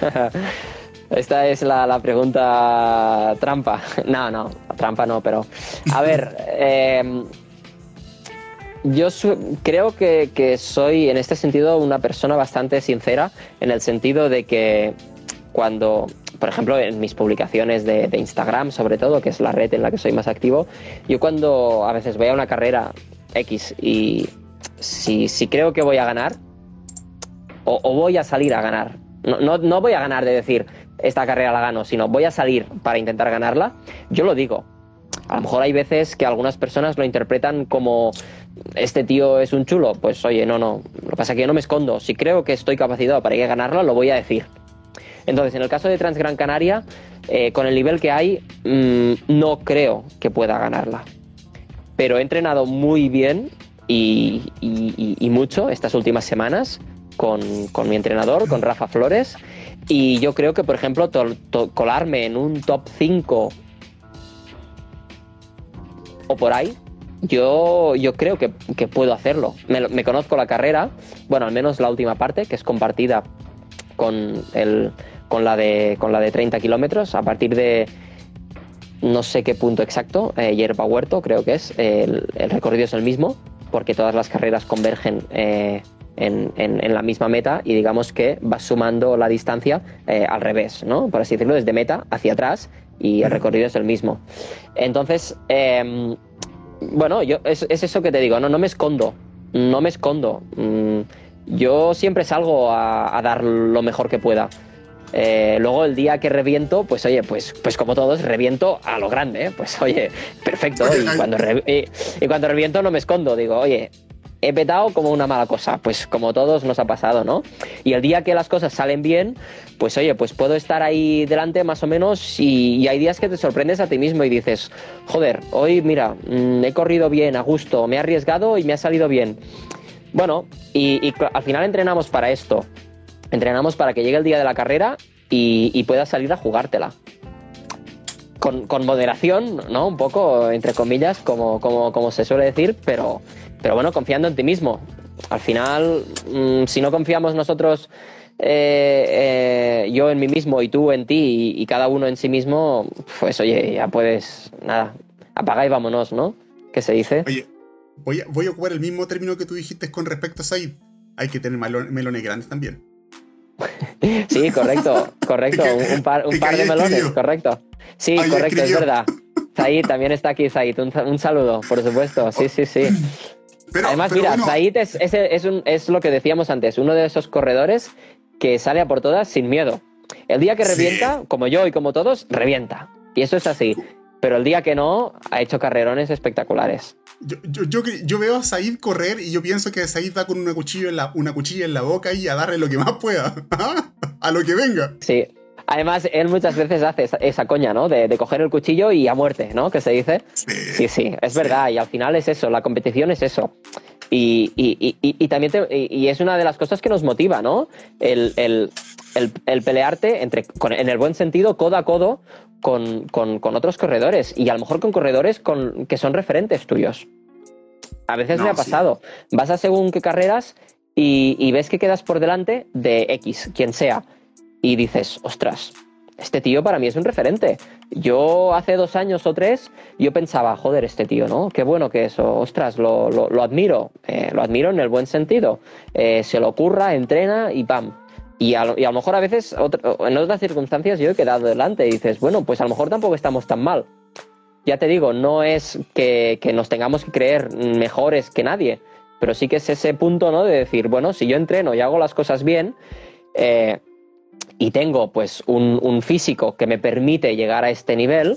Esta es la, pregunta trampa. No, no, trampa no, pero. A ver, em, yo creo que, soy en este sentido una persona bastante sincera, en el sentido de que cuando, por ejemplo, en mis publicaciones de, Instagram, sobre todo, que es la red en la que soy más activo, yo cuando a veces voy a una carrera X y si, si creo que voy a ganar, o, voy a salir a ganar, no, no, voy a ganar de decir, esta carrera la gano, sino voy a salir para intentar ganarla, yo lo digo. A lo mejor hay veces que algunas personas lo interpretan como este tío es un chulo. Pues oye, no, no. Lo que pasa es que yo no me escondo. Si creo que estoy capacitado para ir a ganarla, lo voy a decir. Entonces, en el caso de Transgran Canaria, eh, con el nivel que hay, mm, no creo que pueda ganarla. Pero he entrenado muy bien y, mucho estas últimas semanas con, mi entrenador, con Rafa Flores y yo creo que, por ejemplo, colarme en un top 5 o por ahí, yo, yo creo que, puedo hacerlo. Me, conozco la carrera, bueno, al menos la última parte, que es compartida con, el, con, la, de, con la de 30 kilómetros, a partir de no sé qué punto exacto, eh, Yerba Huerto creo que es, el, recorrido es el mismo, porque todas las carreras convergen eh, en, la misma meta y digamos que vas sumando la distancia eh, al revés, ¿no? Por así decirlo, desde meta hacia atrás y el recorrido es el mismo. Entonces, em, bueno, yo es, eso que te digo, no, no me escondo, no me escondo. Mm, yo siempre salgo a, dar lo mejor que pueda. Eh, luego el día que reviento, pues oye, pues, pues como todos, reviento a lo grande, ¿eh? pues oye, perfecto. Y cuando, y cuando reviento no me escondo, digo, oye, he petado como una mala cosa, pues como todos nos ha pasado, ¿no? Y el día que las cosas salen bien, pues oye, pues puedo estar ahí delante más o menos y, hay días que te sorprendes a ti mismo y dices, joder, hoy mira, mm, he corrido bien, a gusto, me he arriesgado y me ha salido bien. Bueno, y, al final entrenamos para esto, entrenamos para que llegue el día de la carrera y, puedas salir a jugártela. Con, moderación, ¿no? Un poco, entre comillas, como, como, como se suele decir, pero pero bueno, confiando en ti mismo. Al final, mm, si no confiamos nosotros, eh, eh, yo en mí mismo y tú en ti y, cada uno en sí mismo, pues oye, ya puedes, nada, apaga y vámonos, ¿no? ¿Qué se dice? Oye, voy a, voy a ocupar el mismo término que tú dijiste con respecto a Said. Hay que tener melones grandes también. sí, correcto, correcto. un, par, de melones, correcto. Sí, correcto, es verdad. Said, también está aquí Said. Un, un saludo, por supuesto. Sí, sí, sí. Además, mira, Said es, es, lo que decíamos antes, uno de esos corredores que sale a por todas sin miedo. El día que revienta, como yo y como todos, revienta. Y eso es así. Pero el día que no, ha hecho carrerones espectaculares. Yo, veo a Said correr y yo pienso que Said va con una cuchilla en la, una cuchilla en la boca y a darle lo que más pueda. a lo que venga. Sí, Además, él muchas veces hace esa, coña, ¿no? De, coger el cuchillo y a muerte, ¿no? Que se dice. Sí, sí, es verdad. Y al final es eso, la competición es eso. Y, y, también y es una de las cosas que nos motiva, ¿no? El, pelearte entre, en el buen sentido, codo a codo, con, otros corredores. Y a lo mejor con corredores con, que son referentes tuyos. A veces me ha pasado. Vas a según qué carreras y ves que quedas por delante de X, quien sea y dices, ostras, este tío para mí es un referente. Yo hace dos años o tres, yo pensaba, joder, este tío, ¿no? Qué bueno que eso, ostras, lo, lo, admiro, eh, lo admiro en el buen sentido. Eh, se lo ocurra, entrena y ¡pam! Y a, y a lo mejor a veces, en otras circunstancias, yo he quedado delante y dices, bueno, pues a lo mejor tampoco estamos tan mal. Ya te digo, no es que, que nos tengamos que creer mejores que nadie, pero sí que es ese punto, ¿no? De decir, bueno, si yo entreno y hago las cosas bien, eh, y tengo pues un, físico que me permite llegar a este nivel,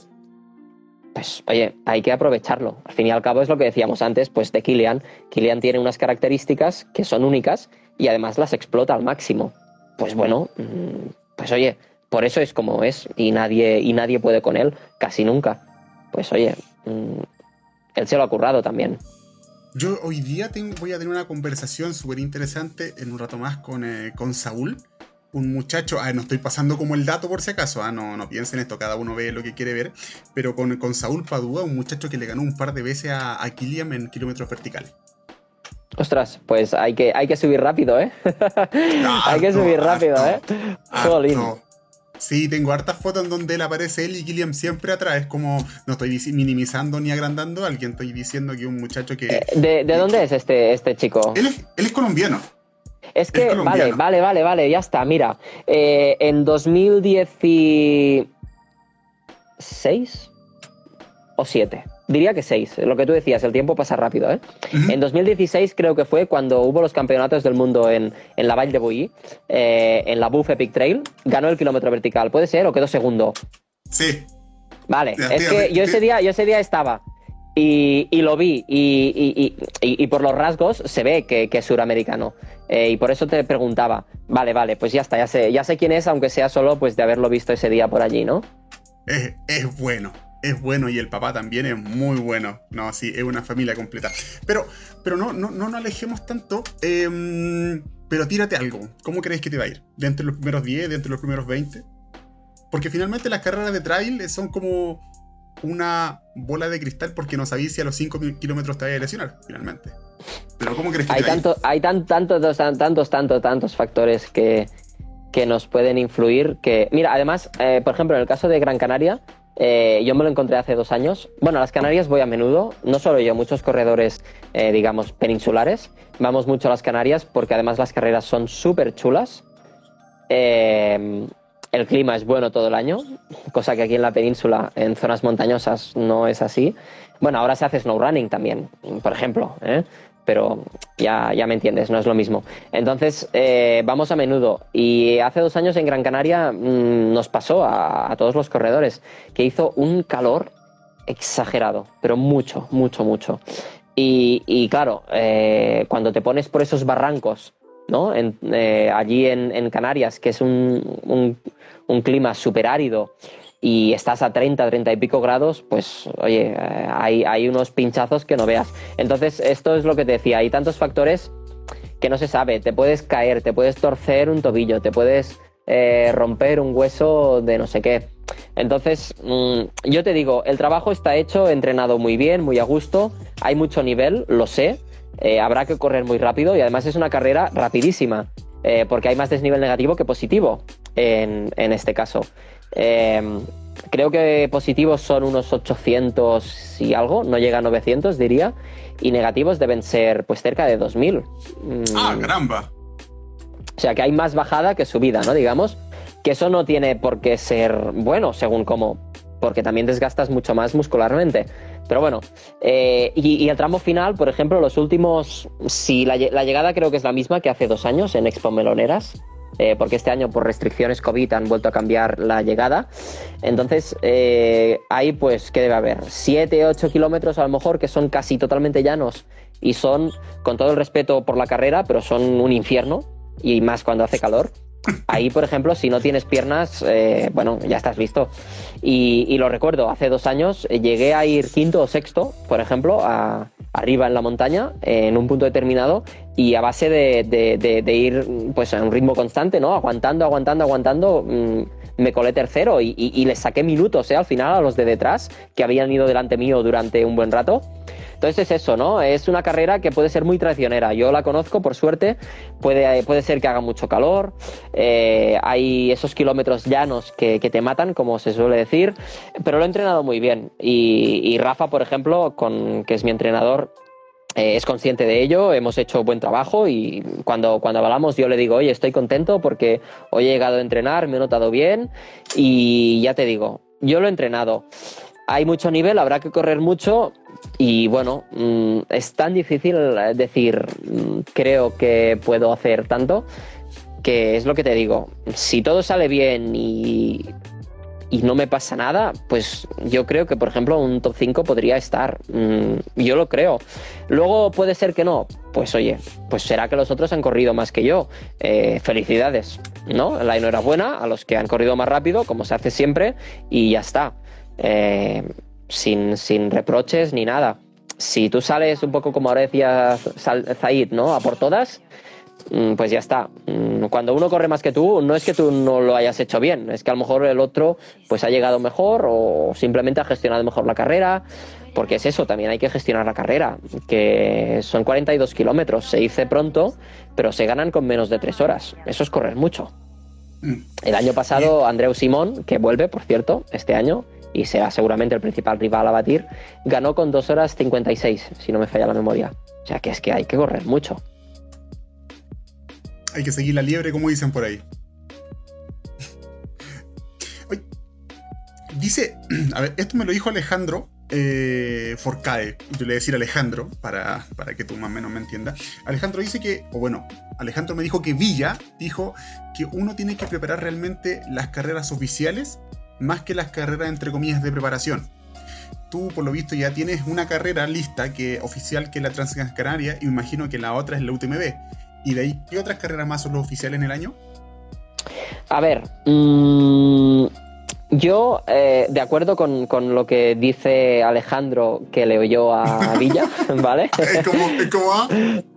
pues oye, hay que aprovecharlo. Al fin y al cabo es lo que decíamos antes, pues de Kilian. Kilian tiene unas características que son únicas y además las explota al máximo. Pues bueno, mm, pues oye, por eso es como es y nadie, y nadie puede con él, casi nunca. Pues oye, mm, él se lo ha currado también. Yo hoy día tengo, voy a tener una conversación súper interesante en un rato más con, eh, con Saúl un muchacho, ah, no estoy pasando como el dato por si acaso, ah, no, no piensen esto, cada uno ve lo que quiere ver, pero con, con Saúl Padua, un muchacho que le ganó un par de veces a, a Kilian en kilómetros verticales. Ostras, pues hay que, hay que subir rápido, ¿eh? hay que subir rápido, ¿eh? Sí, tengo hartas fotos en donde él aparece él y Kilian siempre atrás. Es como, no estoy minimizando ni agrandando a alguien, estoy diciendo que un muchacho que... Eh, ¿De, de dónde es este, este chico? Él él es colombiano. Es que, vale, vale, vale, vale, ya está. Mira, eh, en 2016 o 7. Diría que 6, lo que tú decías, el tiempo pasa rápido. ¿eh? En 2016 creo que fue cuando hubo los campeonatos del mundo en, en la Valle de Bouilly, eh, en la Buff Epic Trail, ganó el kilómetro vertical, ¿puede ser? ¿O quedó segundo? Sí. Vale, es que yo ese día, yo ese día estaba. Y, lo vi, y, por los rasgos se ve que, es suramericano. Eh, y por eso te preguntaba, vale, vale, pues ya está, ya sé, ya sé quién es, aunque sea solo pues de haberlo visto ese día por allí, ¿no? Es, bueno, es bueno y el papá también es muy bueno. No, sí, es una familia completa. Pero, pero no, no, no nos alejemos tanto. Em, pero tírate algo. ¿Cómo crees que te va a ir? ¿De entre los primeros 10, de entre los primeros 20? Porque finalmente las carreras de trail son como una bola de cristal porque no sabéis si a los 5 kilómetros te vaya a lesionar, finalmente. Pero ¿cómo crees que hay tanto, Hay tantos, tantos, tantos, tantos factores que, que nos pueden influir que... Mira, además, eh, por ejemplo, en el caso de Gran Canaria, eh, yo me lo encontré hace dos años. Bueno, a las Canarias voy a menudo, no solo yo, muchos corredores, eh, digamos, peninsulares. Vamos mucho a las Canarias porque además las carreras son súper chulas. Eh, el clima es bueno todo el año, cosa que aquí en la península, en zonas montañosas, no es así. Bueno, ahora se hace snow running también, por ejemplo. Pero ya, ya me entiendes, no es lo mismo. Entonces, eh, vamos a menudo. Y hace dos años en Gran Canaria mm, nos pasó a, todos los corredores que hizo un calor exagerado, pero mucho, mucho, mucho. Y, claro, eh, cuando te pones por esos barrancos, ¿no? Eh, allí en, Canarias, que es un, un, un clima súper árido, y estás a 30, 30 y pico grados, pues oye, eh, hay, unos pinchazos que no veas. Entonces, esto es lo que te decía, hay tantos factores que no se sabe, te puedes caer, te puedes torcer un tobillo, te puedes eh, romper un hueso de no sé qué. Entonces, mm, yo te digo, el trabajo está hecho, entrenado muy bien, muy a gusto, hay mucho nivel, lo sé, eh, habrá que correr muy rápido y además es una carrera rapidísima, porque hay más desnivel negativo que positivo en, en este caso. Em, creo que positivos son unos 800 y algo, no llega a 900 diría, y negativos deben ser pues cerca de 2000. Mm. Ah, caramba. O sea que hay más bajada que subida, ¿no? Digamos que eso no tiene por qué ser bueno según cómo, porque también desgastas mucho más muscularmente. Pero bueno, eh, y, el tramo final, por ejemplo, los últimos, si la, la, llegada creo que es la misma que hace dos años en Expo Meloneras, eh, porque este año por restricciones COVID han vuelto a cambiar la llegada. Entonces, eh, ahí pues, ¿qué debe haber? 7, 8 kilómetros a lo mejor que son casi totalmente llanos y son, con todo el respeto por la carrera, pero son un infierno y más cuando hace calor. Ahí, por ejemplo, si no tienes piernas, eh, bueno, ya estás visto. Y, lo recuerdo, hace dos años eh, llegué a ir quinto o sexto, por ejemplo, arriba en la montaña, en un punto determinado, y a base de, ir pues a un ritmo constante, ¿no? Aguantando, aguantando, aguantando, mm, me colé tercero y, y, les saqué minutos, ¿eh? Al final a los de detrás, que habían ido delante mío durante un buen rato. Entonces es eso, ¿no? Es una carrera que puede ser muy traicionera. Yo la conozco, por suerte. Puede, puede ser que haga mucho calor. Eh, hay esos kilómetros llanos que, te matan, como se suele decir. Pero lo he entrenado muy bien. Y, Rafa, por ejemplo, con, que es mi entrenador, eh, es consciente de ello, hemos hecho buen trabajo y cuando, cuando hablamos yo le digo, oye, estoy contento porque hoy he llegado a entrenar, me he notado bien y ya te digo, yo lo he entrenado hay mucho nivel, habrá que correr mucho y bueno, mm, es tan difícil decir, mm, creo que puedo hacer tanto, que es lo que te digo, si todo sale bien y, y no me pasa nada, pues yo creo que por ejemplo un top 5 podría estar, mm, yo lo creo. Luego puede ser que no, pues oye, pues será que los otros han corrido más que yo. Eh, felicidades, ¿no? La enhorabuena a los que han corrido más rápido, como se hace siempre, y ya está. Eh, sin, sin, reproches ni nada. Si tú sales un poco como ahora decía Zaid, ¿no? A por todas, mm, pues ya está. Mm, cuando uno corre más que tú, no es que tú no lo hayas hecho bien, es que a lo mejor el otro pues ha llegado mejor o simplemente ha gestionado mejor la carrera, porque es eso, también hay que gestionar la carrera, que son 42 kilómetros, se dice pronto, pero se ganan con menos de tres horas. Eso es correr mucho. Mm. El año pasado, Andreu Simón, que vuelve, por cierto, este año, y será seguramente el principal rival a batir, ganó con 2 horas 56, si no me falla la memoria. O sea que es que hay que correr mucho. Hay que seguir la liebre, como dicen por ahí. dice, a ver, esto me lo dijo Alejandro eh, Forcae, yo le voy a decir Alejandro, para, para que tú más o menos me entiendas. Alejandro dice que, o bueno, Alejandro me dijo que Villa dijo que uno tiene que preparar realmente las carreras oficiales más que las carreras entre comillas de preparación. Tú, por lo visto, ya tienes una carrera lista que oficial que es la Transcanaria y me imagino que la otra es la UTMB. ¿Y de ahí qué otras carreras más son los oficiales en el año? A ver, mmm, yo, eh, de acuerdo con, con, lo que dice Alejandro que le oyó a Villa, ¿vale? ¿Cómo, cómo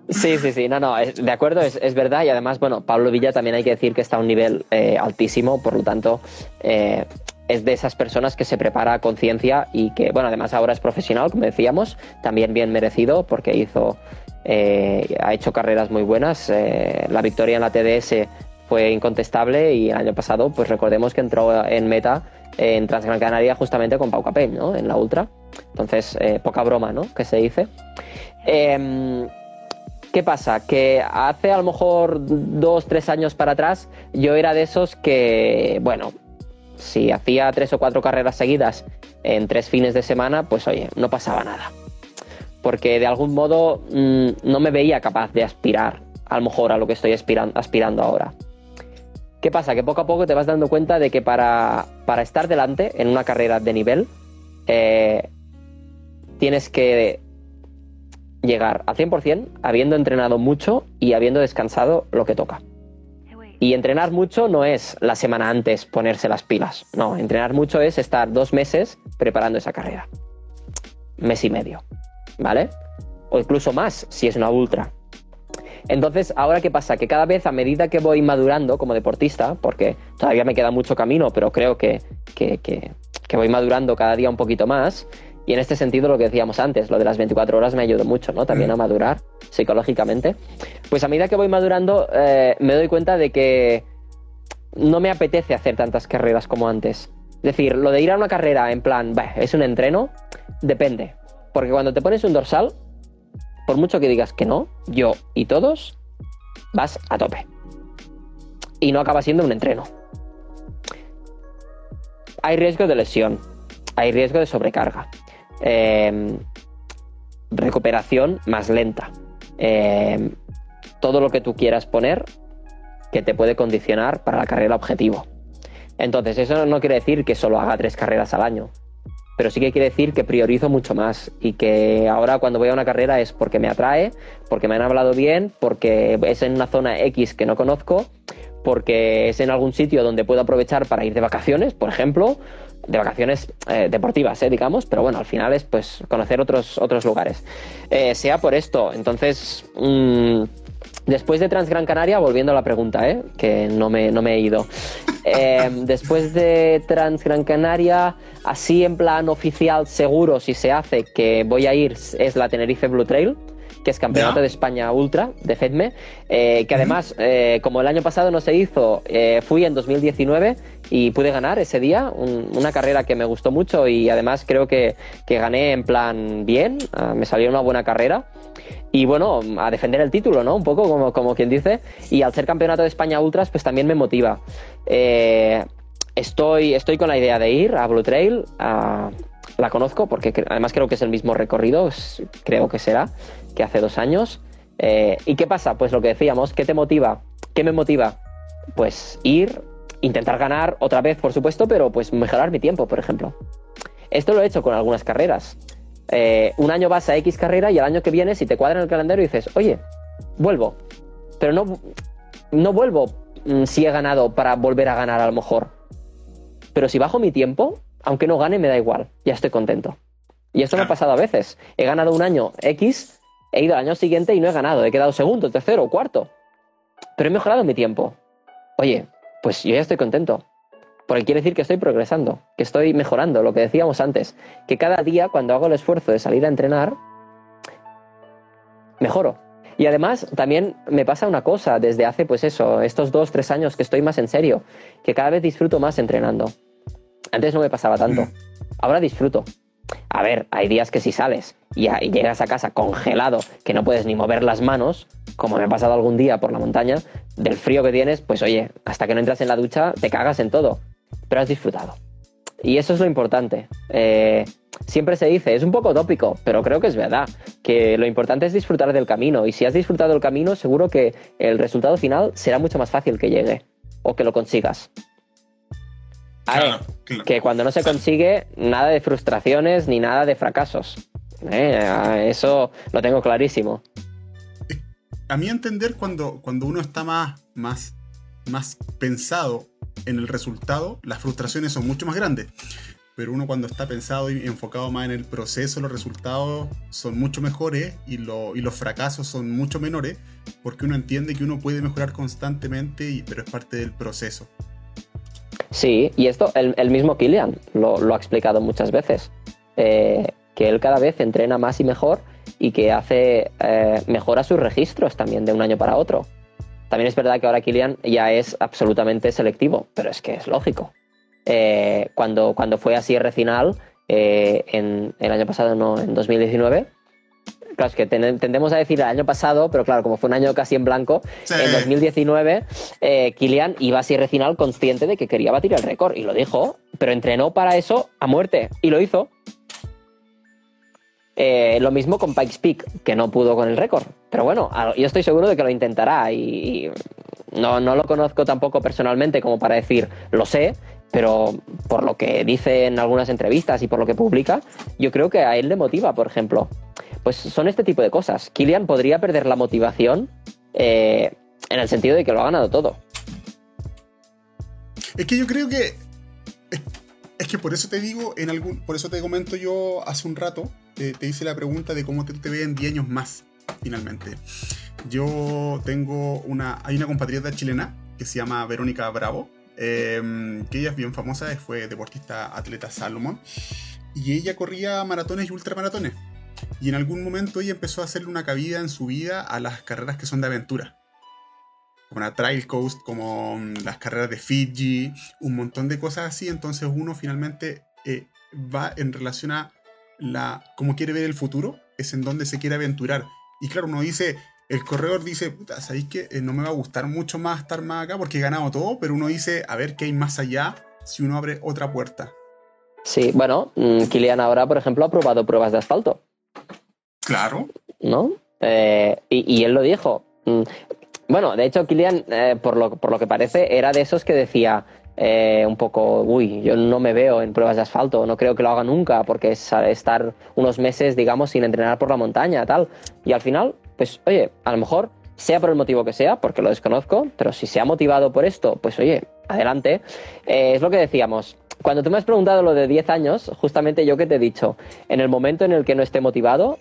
Sí, sí, sí, no, no, de acuerdo, es, es, verdad y además, bueno, Pablo Villa también hay que decir que está a un nivel eh, altísimo, por lo tanto, eh, es de esas personas que se prepara a conciencia y que, bueno, además ahora es profesional, como decíamos, también bien merecido porque hizo, eh, ha hecho carreras muy buenas. Eh, la victoria en la TDS fue incontestable y el año pasado, pues recordemos que entró en meta en Transgran Canaria justamente con Pau Capell, ¿no? En la Ultra. Entonces, eh, poca broma, ¿no? Que se dice. Em, ¿Qué pasa? Que hace a lo mejor dos, tres años para atrás, yo era de esos que, bueno, si hacía tres o cuatro carreras seguidas en tres fines de semana, pues oye, no pasaba nada. porque de algún modo mm, no me veía capaz de aspirar a lo mejor a lo que estoy aspirando ahora. ¿Qué pasa? Que poco a poco te vas dando cuenta de que para, estar delante en una carrera de nivel, eh, tienes que llegar al 100% habiendo entrenado mucho y habiendo descansado lo que toca. Y entrenar mucho no es la semana antes ponerse las pilas. No, entrenar mucho es estar dos meses preparando esa carrera. Mes y medio. ¿Vale? O incluso más si es una ultra. Entonces, ahora qué pasa? Que cada vez a medida que voy madurando como deportista, porque todavía me queda mucho camino, pero creo que, voy madurando cada día un poquito más, y en este sentido lo que decíamos antes, lo de las 24 horas me ayudó mucho, ¿no? También a madurar psicológicamente. Pues a medida que voy madurando eh, me doy cuenta de que no me apetece hacer tantas carreras como antes. Es decir, lo de ir a una carrera en plan, es un entreno, depende. Porque cuando te pones un dorsal, por mucho que digas que no, yo y todos, vas a tope. Y no acaba siendo un entreno. Hay riesgo de lesión, hay riesgo de sobrecarga, em, recuperación más lenta, em, todo lo que tú quieras poner que te puede condicionar para la carrera objetivo. Entonces, eso no quiere decir que solo haga tres carreras al año pero sí que quiere decir que priorizo mucho más y que ahora cuando voy a una carrera es porque me atrae, porque me han hablado bien, porque es en una zona X que no conozco, porque es en algún sitio donde puedo aprovechar para ir de vacaciones, por ejemplo, de vacaciones eh, deportivas, eh, digamos, pero bueno, al final es pues conocer otros, otros lugares. Eh, sea por esto, entonces... Mm, después de Transgran Canaria, volviendo a la pregunta, ¿eh? que no me, no me he ido. después de Transgran Canaria, Así en plan oficial seguro, si se hace, que voy a ir, es la Tenerife Blue Trail que es Campeonato de España Ultra de FEDME, eh, que además, eh, como el año pasado no se hizo, eh, fui en 2019 y pude ganar ese día, una carrera que me gustó mucho y además creo que, que gané en plan bien, ah, me salió una buena carrera. Y bueno, a defender el título, ¿no? Un poco como, como quien dice. Y al ser campeonato de España Ultras, pues también me motiva. Estoy, estoy con la idea de ir a Blue Trail. la conozco porque además creo que es el mismo recorrido, creo que será, que hace dos años. Eh, ¿Y qué pasa? Pues lo que decíamos, ¿qué te motiva? ¿Qué me motiva? Pues ir, intentar ganar otra vez, por supuesto, pero pues mejorar mi tiempo, por ejemplo. Esto lo he hecho con algunas carreras. Eh, un año vas a X carrera y el año que viene, si te cuadra en el calendario, dices, oye, vuelvo. Pero no, no vuelvo mm, si he ganado para volver a ganar a lo mejor. Pero si bajo mi tiempo, aunque no gane, me da igual. Ya estoy contento. Y esto me ha pasado a veces. He ganado un año X, he ido al año siguiente y no he ganado. He quedado segundo, tercero, cuarto. Pero he mejorado mi tiempo. Oye, pues yo ya estoy contento. Porque quiere decir que estoy progresando, que estoy mejorando, lo que decíamos antes. Que cada día, cuando hago el esfuerzo de salir a entrenar, mejoro. Y además también me pasa una cosa desde hace, pues eso, estos dos, tres años que estoy más en serio, que cada vez disfruto más entrenando. Antes no me pasaba tanto, mm. ahora disfruto. A ver, hay días que si sales y, llegas a casa congelado, que no puedes ni mover las manos, como me ha pasado algún día por la montaña, del frío que tienes, pues oye, hasta que no entras en la ducha te cagas en todo, pero has disfrutado. Y eso es lo importante. Eh, siempre se dice, es un poco tópico, pero creo que es verdad, que lo importante es disfrutar del camino y si has disfrutado del camino seguro que el resultado final será mucho más fácil que llegue o que lo consigas. Que cuando no se consigue, nada de frustraciones ni nada de fracasos. ¿eh? Eso lo tengo clarísimo. A mí entender cuando, cuando uno está más, más, más pensado en el resultado, las frustraciones son mucho más grandes pero uno cuando está pensado y enfocado más en el proceso, los resultados son mucho mejores y, los fracasos son mucho menores, porque uno entiende que uno puede mejorar constantemente, pero es parte del proceso. Sí, y esto el, mismo Kilian lo, ha explicado muchas veces, eh, que él cada vez entrena más y mejor y que hace eh, mejora sus registros también de un año para otro. También es verdad que ahora Kilian ya es absolutamente selectivo, pero es que es lógico. Eh, cuando, cuando fue a cierre final eh, en el año pasado, no, en 2019. Claro, es que tendemos a decir el año pasado, pero claro, como fue un año casi en blanco, en 2019 eh, Kilian iba a cierre final consciente de que quería batir el récord y lo dijo, pero entrenó para eso a muerte y lo hizo. Eh, lo mismo con Pikes Peak, que no pudo con el récord. Pero bueno, yo estoy seguro de que lo intentará y, no, no lo conozco tampoco personalmente como para decir, lo sé, pero por lo que dice en algunas entrevistas y por lo que publica, yo creo que a él le motiva, por ejemplo. Pues son este tipo de cosas. Kilian podría perder la motivación eh, en el sentido de que lo ha ganado todo. Es que yo creo que. Es, que por eso te digo, en algún, por eso te comento yo hace un rato, te, hice la pregunta de cómo te, te en 10 años más, finalmente. Yo tengo una. Hay una compatriota chilena que se llama Verónica Bravo, em, que ella es bien famosa, fue deportista atleta Salomón, y ella corría maratones y ultramaratones. Y en algún momento ella empezó a hacerle una cabida en su vida a las carreras que son de aventura. Como la Trail Coast, como mm, las carreras de Fiji, un montón de cosas así. Entonces uno finalmente eh, va en relación a la cómo quiere ver el futuro, es en donde se quiere aventurar. Y claro, uno dice, el corredor dice, puta, ¿sabéis que eh, no me va a gustar mucho más estar más acá porque he ganado todo? Pero uno dice, a ver qué hay más allá si uno abre otra puerta. Sí, bueno, mm, Kilian ahora, por ejemplo, ha probado pruebas de asfalto. Claro. ¿No? Eh, y, él lo dijo. Mm, bueno, de hecho, Kilian, eh, por, lo, por lo que parece, era de esos que decía, un poco, uy, yo no me veo en pruebas de asfalto, no creo que lo haga nunca, porque es estar unos meses, digamos, sin entrenar por la montaña, tal. Y al final pues oye, a lo mejor sea por el motivo que sea, porque lo desconozco, pero si se ha motivado por esto, pues oye, adelante. Eh, es lo que decíamos. Cuando tú me has preguntado lo de 10 años, justamente yo que te he dicho, en el momento en el que no esté motivado,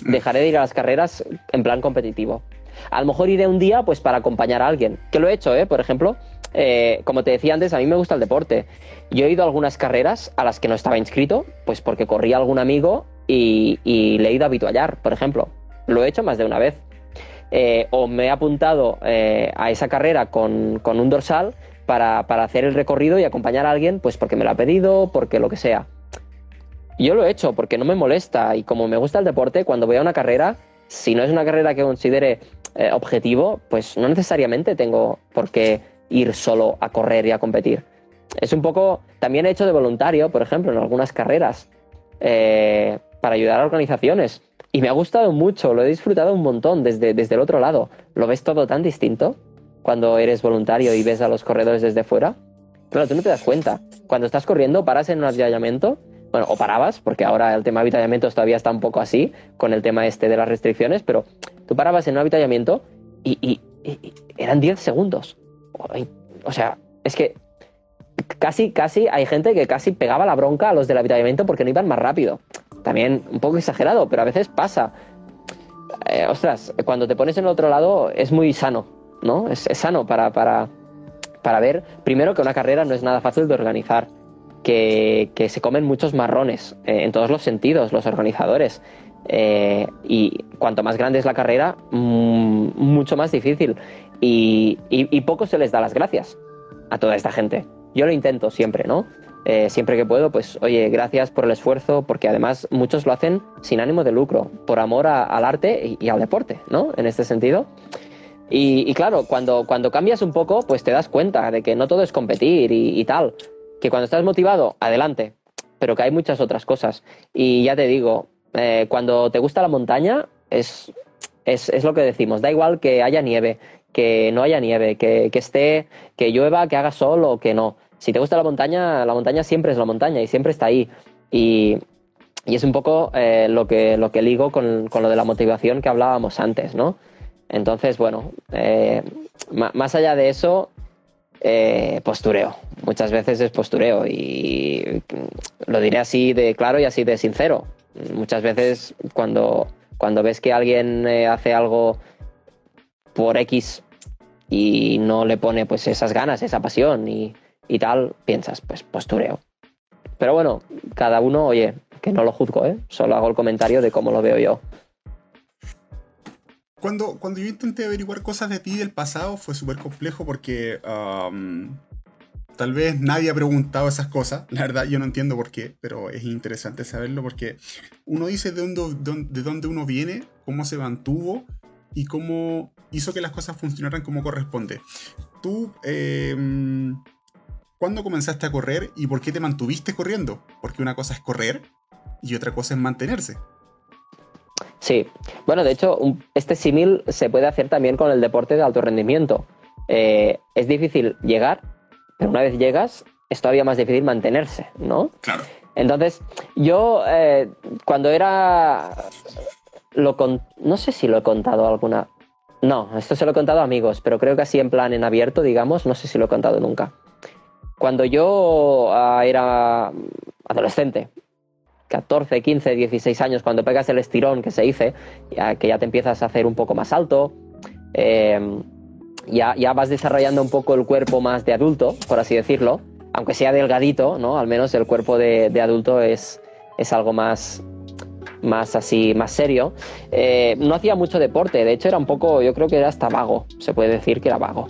dejaré de ir a las carreras en plan competitivo. A lo mejor iré un día pues para acompañar a alguien, que lo he hecho, ¿eh? Por ejemplo, eh, como te decía antes, a mí me gusta el deporte. Yo he ido a algunas carreras a las que no estaba inscrito, pues porque corría algún amigo y, y le he ido a habituallar, por ejemplo. Lo he hecho más de una vez. Eh, o me he apuntado eh, a esa carrera con, un dorsal para, hacer el recorrido y acompañar a alguien, pues porque me lo ha pedido, porque lo que sea. Yo lo he hecho porque no me molesta y como me gusta el deporte, cuando voy a una carrera, si no es una carrera que considere eh, objetivo, pues no necesariamente tengo por qué ir solo a correr y a competir. Es un poco, también he hecho de voluntario, por ejemplo, en algunas carreras, para ayudar a organizaciones. Y me ha gustado mucho, lo he disfrutado un montón desde, desde el otro lado. ¿Lo ves todo tan distinto cuando eres voluntario y ves a los corredores desde fuera? Claro, tú no te das cuenta. Cuando estás corriendo, paras en un avituallamiento, bueno, o parabas, porque ahora el tema de avituallamientos todavía está un poco así, con el tema este de las restricciones, pero tú parabas en un avituallamiento y, y, eran 10 segundos. O sea, es que casi, casi hay gente que casi pegaba la bronca a los del avituallamiento porque no iban más rápido. También un poco exagerado, pero a veces pasa. Eh, ostras, cuando te pones en el otro lado es muy sano, ¿no? Es, sano para, para, para, ver, primero, que una carrera no es nada fácil de organizar, que, que se comen muchos marrones eh, en todos los sentidos, los organizadores. Eh, y cuanto más grande es la carrera, mm, mucho más difícil. Y, y poco se les da las gracias a toda esta gente. Yo lo intento siempre, ¿no? Eh, siempre que puedo, pues oye, gracias por el esfuerzo, porque además muchos lo hacen sin ánimo de lucro, por amor al arte y, al deporte, ¿no? En este sentido. Y, claro, cuando, cuando cambias un poco, pues te das cuenta de que no todo es competir y, tal. Que cuando estás motivado, adelante, pero que hay muchas otras cosas. Y ya te digo, eh, cuando te gusta la montaña, es, es, es, lo que decimos, da igual que haya nieve, que no haya nieve, que, que esté, que llueva, que haga sol o que no si te gusta la montaña, la montaña siempre es la montaña y siempre está ahí. Y, es un poco eh, lo, que, lo que ligo con, lo de la motivación que hablábamos antes, ¿no? Entonces, bueno, eh, más allá de eso, eh, postureo. Muchas veces es postureo y lo diré así de claro y así de sincero. Muchas veces cuando, cuando ves que alguien hace algo por X y no le pone pues esas ganas, esa pasión y, y tal, piensas, pues postureo. Pero bueno, cada uno, oye, que no lo juzgo, ¿eh? Solo hago el comentario de cómo lo veo yo. Cuando, cuando yo intenté averiguar cosas de ti del pasado fue súper complejo porque tal vez nadie ha preguntado esas cosas. La verdad, yo no entiendo por qué, pero es interesante saberlo porque uno dice de dónde, de dónde uno viene, cómo se mantuvo y cómo hizo que las cosas funcionaran como corresponde. Tú, eh, ¿Cuándo comenzaste a correr y por qué te mantuviste corriendo? Porque una cosa es correr y otra cosa es mantenerse. Sí, bueno, de hecho, este símil se puede hacer también con el deporte de alto rendimiento. Eh, es difícil llegar, pero una vez llegas, es todavía más difícil mantenerse, ¿no? Claro. Entonces, yo eh, cuando era... Lo no sé si lo he contado alguna... No, esto se lo he contado a amigos, pero creo que así en plan en abierto, digamos, no sé si lo he contado nunca. Cuando yo ah, era adolescente, 14, 15, 16 años, cuando pegas el estirón que se dice, ya, que ya te empiezas a hacer un poco más alto, em, ya, vas desarrollando un poco el cuerpo más de adulto, por así decirlo, aunque sea delgadito, ¿no? Al menos el cuerpo de, adulto es, es algo más, más así, más serio. Eh, no hacía mucho deporte, de hecho era un poco, yo creo que era hasta vago, se puede decir que era vago.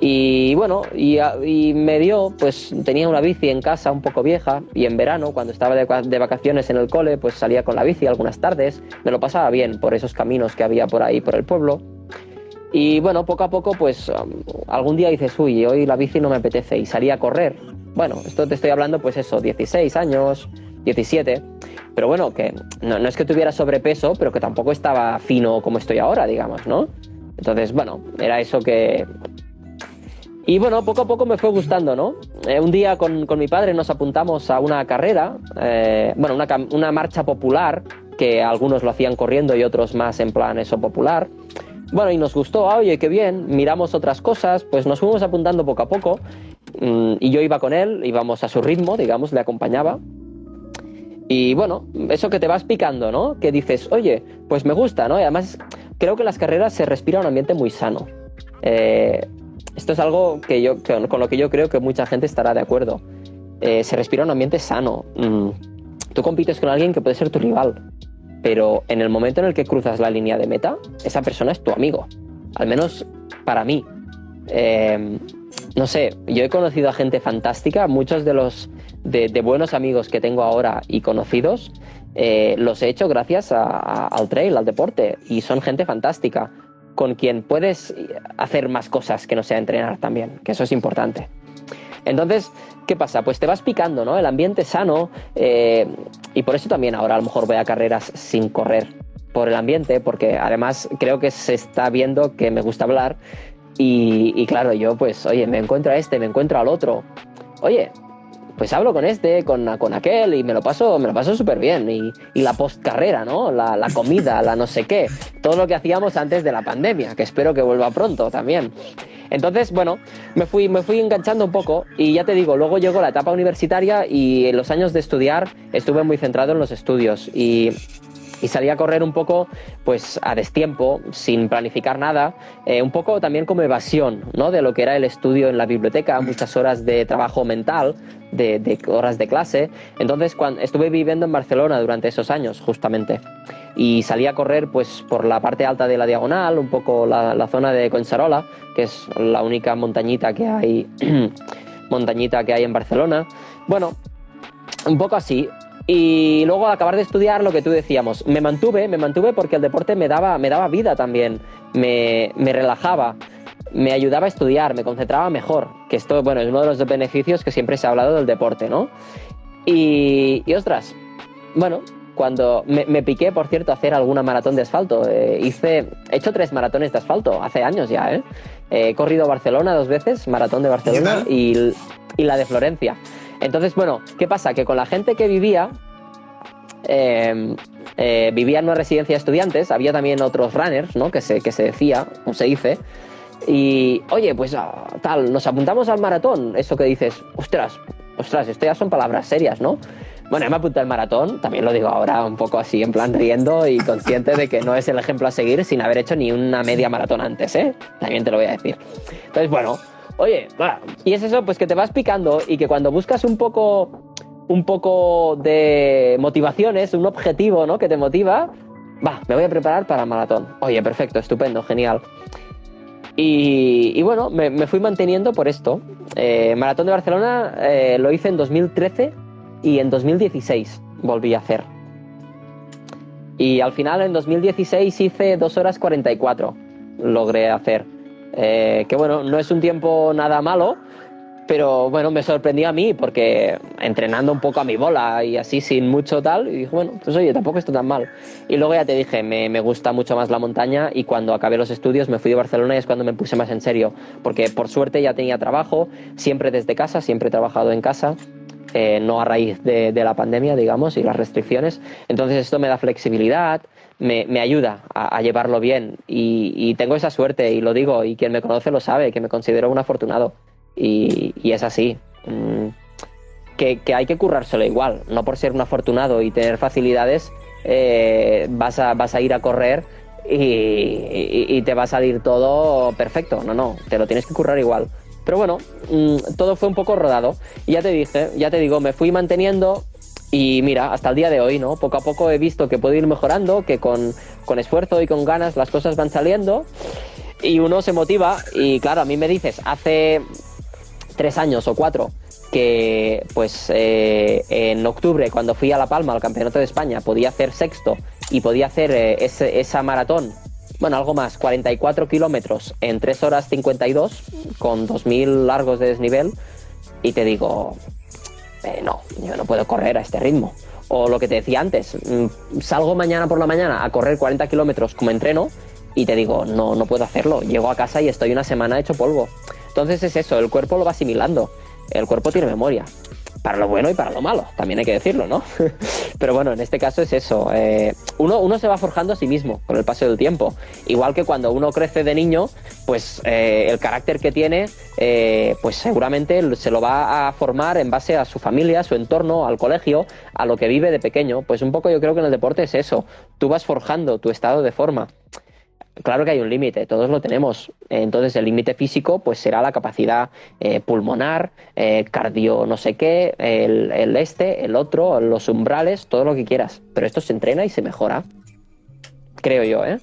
Y bueno, y, me dio, pues tenía una bici en casa un poco vieja y en verano, cuando estaba de, vacaciones en el cole, pues salía con la bici algunas tardes, me lo pasaba bien por esos caminos que había por ahí, por el pueblo. Y bueno, poco a poco, pues um, algún día dices, uy, hoy la bici no me apetece y salía a correr. Bueno, esto te estoy hablando, pues eso, 16 años, 17. Pero bueno, que no, no es que tuviera sobrepeso, pero que tampoco estaba fino como estoy ahora, digamos, ¿no? Entonces, bueno, era eso que, y bueno, poco a poco me fue gustando, ¿no? Eh, un día con, con, mi padre nos apuntamos a una carrera, eh, bueno, una, una, marcha popular, que algunos lo hacían corriendo y otros más en plan eso popular. Bueno, y nos gustó, ah, oye, qué bien, miramos otras cosas, pues nos fuimos apuntando poco a poco. Mm, y yo iba con él, íbamos a su ritmo, digamos, le acompañaba. Y bueno, eso que te vas picando, ¿no? Que dices, oye, pues me gusta, ¿no? Y además creo que en las carreras se respira un ambiente muy sano. Eh, esto es algo que yo, con lo que yo creo que mucha gente estará de acuerdo. Eh, se respira un ambiente sano. Mm, tú compites con alguien que puede ser tu rival, pero en el momento en el que cruzas la línea de meta, esa persona es tu amigo. Al menos para mí. Em, no sé, yo he conocido a gente fantástica, muchos de los de, buenos amigos que tengo ahora y conocidos, eh, los he hecho gracias al trail, al deporte, y son gente fantástica con quien puedes hacer más cosas que no sea entrenar también, que eso es importante. Entonces, ¿qué pasa? Pues te vas picando, ¿no? El ambiente sano eh, y por eso también ahora a lo mejor voy a carreras sin correr por el ambiente, porque además creo que se está viendo que me gusta hablar y, y claro, yo pues, oye, me encuentro a este, me encuentro al otro. Oye, pues hablo con este, con, con aquel y me lo paso, me lo paso súper bien. Y, y, la postcarrera, ¿no? La, la, comida, la no sé qué. Todo lo que hacíamos antes de la pandemia, que espero que vuelva pronto también. Entonces, bueno, me fui, me fui enganchando un poco y ya te digo, luego llegó la etapa universitaria y en los años de estudiar estuve muy centrado en los estudios y y salí a correr un poco pues a destiempo, sin planificar nada, eh, un poco también como evasión ¿no? de lo que era el estudio en la biblioteca, muchas horas de trabajo mental, de, horas de clase. Entonces cuando estuve viviendo en Barcelona durante esos años justamente y salí a correr pues por la parte alta de la diagonal, un poco la, zona de Concharola, que es la única montañita que hay, montañita que hay en Barcelona. Bueno, un poco así. Y luego al acabar de estudiar, lo que tú decíamos, me mantuve, me mantuve porque el deporte me daba, me daba vida también, me, me relajaba, me ayudaba a estudiar, me concentraba mejor, que esto, bueno, es uno de los beneficios que siempre se ha hablado del deporte, ¿no? Y, y ostras, bueno, cuando me, me, piqué, por cierto, a hacer alguna maratón de asfalto. Eh, hice, he hecho tres maratones de asfalto, hace años ya, ¿eh? He corrido Barcelona dos veces, maratón de Barcelona y, y la de Florencia. Entonces, bueno, ¿qué pasa? Que con la gente que vivía, eh, eh, vivía en una residencia de estudiantes, había también otros runners, ¿no? Que se, que se decía, o se dice. Y, oye, pues ah, tal, nos apuntamos al maratón. Eso que dices, ostras, ostras, esto ya son palabras serias, ¿no? Bueno, me apunté al maratón, también lo digo ahora un poco así, en plan riendo y consciente de que no es el ejemplo a seguir sin haber hecho ni una media maratón antes, ¿eh? También te lo voy a decir. Entonces, bueno, Oye, y es eso, pues que te vas picando y que cuando buscas un poco, un poco de motivaciones, un objetivo, ¿no? Que te motiva, va, me voy a preparar para el maratón. Oye, perfecto, estupendo, genial. Y, bueno, me, fui manteniendo por esto. Eh, maratón de Barcelona eh, lo hice en 2013 y en 2016 volví a hacer. Y al final en 2016 hice 2 horas 44, logré hacer. Eh, que bueno, no es un tiempo nada malo, Pero bueno, me sorprendió a mí porque entrenando un poco a mi bola y así sin mucho tal, y dije, bueno, pues oye, tampoco está tan mal. Y luego ya te dije, me, me, gusta mucho más la montaña y cuando acabé los estudios me fui de Barcelona y es cuando me puse más en serio, porque por suerte ya tenía trabajo, siempre desde casa, siempre he trabajado en casa. Eh, no a raíz de, de, la pandemia, digamos, y las restricciones. Entonces esto me da flexibilidad, me, me ayuda a, llevarlo bien y, tengo esa suerte y lo digo y quien me conoce lo sabe, que me considero un afortunado y, y es así. Mm, que, que, hay que currárselo igual, no por ser un afortunado y tener facilidades eh, vas, a, vas a ir a correr y, te va a salir todo perfecto. No, no, te lo tienes que currar igual. Pero bueno, mmm, todo fue un poco rodado. Y ya te dije, ya te digo, me fui manteniendo y mira, hasta el día de hoy, ¿no? Poco a poco he visto que puedo ir mejorando, que con, con esfuerzo y con ganas las cosas van saliendo. Y uno se motiva y claro, a mí me dices, hace tres años o cuatro que pues eh, en octubre cuando fui a La Palma al Campeonato de España podía hacer sexto y podía hacer eh, ese, esa maratón, bueno, algo más, 44 kilómetros en 3 horas 52 con 2.000 largos de desnivel. Y te digo, eh, no, yo no puedo correr a este ritmo. O lo que te decía antes, mm, salgo mañana por la mañana a correr 40 kilómetros como entreno y te digo, no, no puedo hacerlo. Llego a casa y estoy una semana hecho polvo. Entonces es eso, el cuerpo lo va asimilando. El cuerpo tiene memoria. Para lo bueno y para lo malo, también hay que decirlo, ¿no? Pero bueno, en este caso es eso. Eh, uno, uno, se va forjando a sí mismo con el paso del tiempo. Igual que cuando uno crece de niño, pues eh, el carácter que tiene, eh, pues seguramente se lo va a formar en base a su familia, a su entorno, al colegio, a lo que vive de pequeño. Pues un poco yo creo que en el deporte es eso. Tú vas forjando tu estado de forma claro que hay un límite, todos lo tenemos. Entonces el límite físico pues será la capacidad eh, pulmonar, eh, cardio no sé qué, el, este, el otro, los umbrales, todo lo que quieras. Pero esto se entrena y se mejora. Creo yo, ¿eh?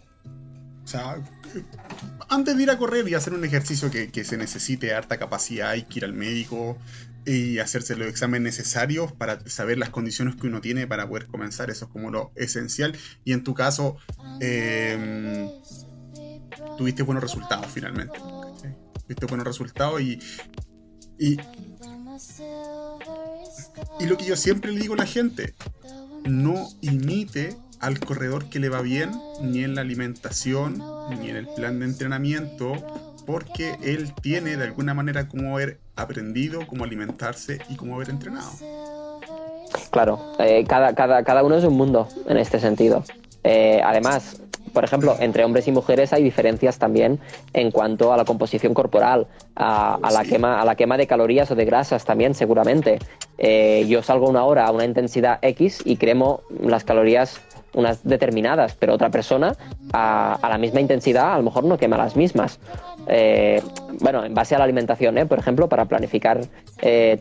O sea, antes de ir a correr y hacer un ejercicio que, que se necesite harta capacidad, hay que ir al médico, y hacerse los exámenes necesarios para saber las condiciones que uno tiene para poder comenzar. Eso es como lo esencial. Y en tu caso, eh, tuviste buenos resultados finalmente. Tuviste buenos resultados y, y, y lo que yo siempre le digo a la gente, no imite al corredor que le va bien, ni en la alimentación, ni en el plan de entrenamiento, porque él tiene de alguna manera como haber aprendido cómo alimentarse y cómo haber entrenado. Claro, eh, cada, cada, cada, uno es un mundo en este sentido. Eh, además, por ejemplo, entre hombres y mujeres hay diferencias también en cuanto a la composición corporal, a, a la, quema, a la quema de calorías o de grasas también, seguramente. Eh, yo salgo una hora a una intensidad X y cremo las calorías unas determinadas, pero otra persona a, a, la misma intensidad a lo mejor no quema las mismas. Eh, bueno, en base a la alimentación, ¿eh? por ejemplo, para planificar eh,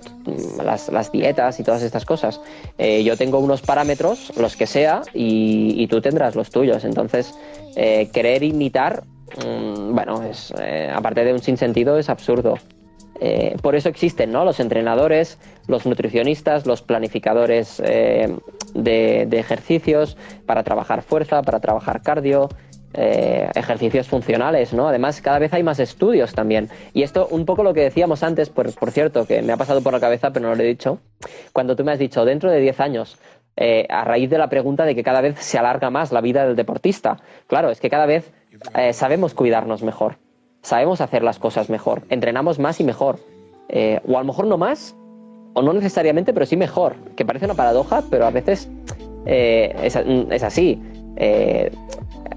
las, dietas y todas estas cosas. Eh, yo tengo unos parámetros, los que sea, y, tú tendrás los tuyos. Entonces, querer imitar, mmm, bueno, es, aparte de un sinsentido, es absurdo. Por eso existen ¿no? los entrenadores, los nutricionistas, los planificadores de, ejercicios para trabajar fuerza, para trabajar cardio, eh, ejercicios funcionales, ¿no? Además, cada vez hay más estudios también. Y esto, un poco lo que decíamos antes, por, por cierto, que me ha pasado por la cabeza, pero no lo he dicho, cuando tú me has dicho, dentro de 10 años, eh, a raíz de la pregunta de que cada vez se alarga más la vida del deportista. Claro, es que cada vez eh, sabemos cuidarnos mejor sabemos hacer las cosas mejor, entrenamos más y mejor. O a lo mejor no más, o no necesariamente, pero sí mejor. Que parece una paradoja, pero a veces eh, es, así. Eh,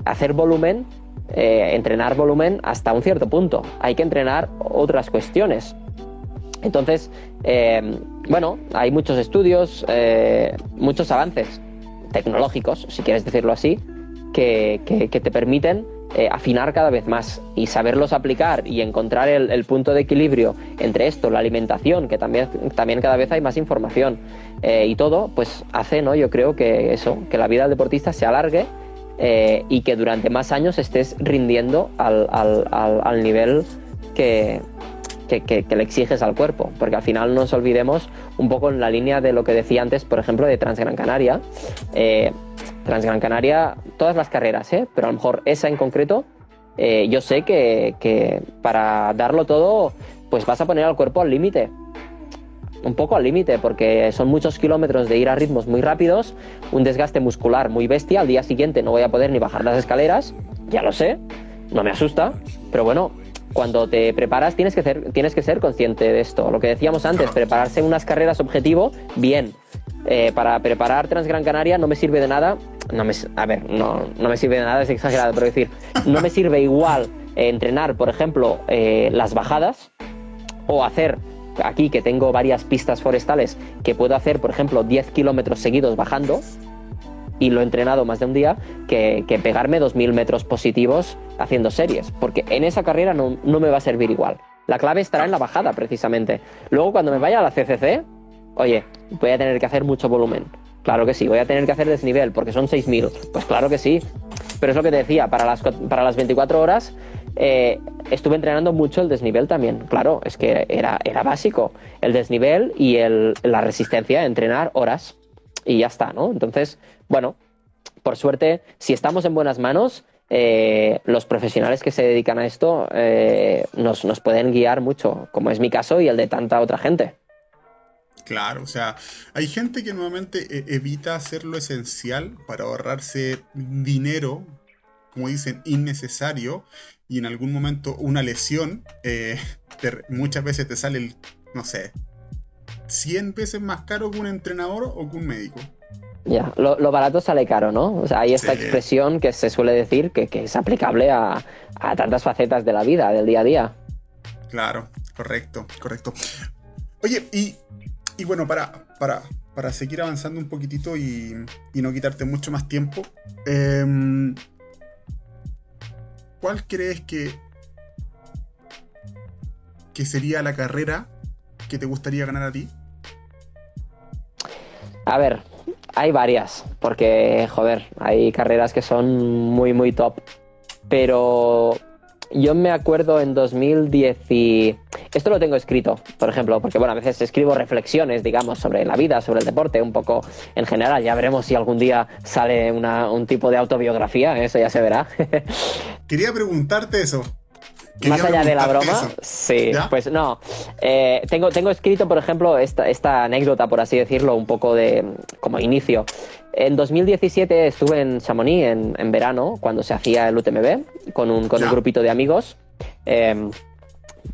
hacer volumen, eh, entrenar volumen hasta un cierto punto. Hay que entrenar otras cuestiones. Entonces, bueno, hay muchos estudios, muchos avances tecnológicos, si quieres decirlo así, que, que te permiten eh, afinar cada vez más y saberlos aplicar y encontrar el, punto de equilibrio entre esto, la alimentación, que también, también cada vez hay más información eh, y todo, pues hace, ¿no? Yo creo que eso, que la vida del deportista se alargue eh, y que durante más años estés rindiendo al, al, al, nivel que, que, que, que, le exiges al cuerpo, porque al final no nos olvidemos un poco en la línea de lo que decía antes, por ejemplo, de Transgran Canaria. Transgran Canaria, todas las carreras, ¿eh? pero a lo mejor esa en concreto, eh, yo sé que, para darlo todo pues vas a poner al cuerpo al límite. Un poco al límite, porque son muchos kilómetros de ir a ritmos muy rápidos, un desgaste muscular muy bestia. Al día siguiente no voy a poder ni bajar las escaleras, ya lo sé, no me asusta, pero bueno, cuando te preparas tienes que, ser, tienes que ser consciente de esto. Lo que decíamos antes, prepararse unas carreras objetivo, bien. Eh, para preparar Transgran Canaria no me sirve de nada. No me, a ver, no, no me sirve de nada, es exagerado, pero decir, no me sirve igual entrenar, por ejemplo, eh, las bajadas o hacer aquí que tengo varias pistas forestales que puedo hacer, por ejemplo, 10 kilómetros seguidos bajando y lo he entrenado más de un día, que, que pegarme 2.000 metros positivos haciendo series, porque en esa carrera no, no, me va a servir igual. La clave estará en la bajada, precisamente. Luego, cuando me vaya a la CCC, oye, voy a tener que hacer mucho volumen. Claro que sí, voy a tener que hacer desnivel, porque son 6.000. Pues claro que sí. Pero es lo que te decía, para las, para las 24 horas eh, estuve entrenando mucho el desnivel también. Claro, es que era, era básico. El desnivel y el, la resistencia, entrenar horas. Y ya está, ¿no? Entonces, bueno, por suerte, si estamos en buenas manos, eh, los profesionales que se dedican a esto eh, nos, nos pueden guiar mucho, como es mi caso y el de tanta otra gente. Claro, o sea, hay gente que nuevamente evita hacer lo esencial para ahorrarse dinero, como dicen, innecesario, y en algún momento una lesión, eh, muchas veces te sale, el, no sé, 100 veces más caro que un entrenador o que un médico. Ya, lo, barato sale caro, ¿no? O sea, hay esta expresión que se suele decir que, es aplicable a, tantas facetas de la vida, del día a día. Claro, correcto, correcto. Oye, y, bueno, para, para, para, seguir avanzando un poquitito y, no quitarte mucho más tiempo, eh, ¿cuál crees que, que sería la carrera que te gustaría ganar a ti? A ver, hay varias, porque, joder, hay carreras que son muy, muy top. Pero yo me acuerdo en 2010 y... Esto lo tengo escrito, por ejemplo, porque bueno, a veces escribo reflexiones, digamos, sobre la vida, sobre el deporte, un poco en general. Ya veremos si algún día sale un tipo de autobiografía, eso ya se verá. Quería preguntarte eso. Más allá de la broma, sí, pues no. Eh, tengo, tengo escrito, por ejemplo, esta, esta anécdota, por así decirlo, un poco de como inicio. En 2017 estuve en Chamonix en, verano, cuando se hacía el UTMB, con un, con un grupito de amigos. Em,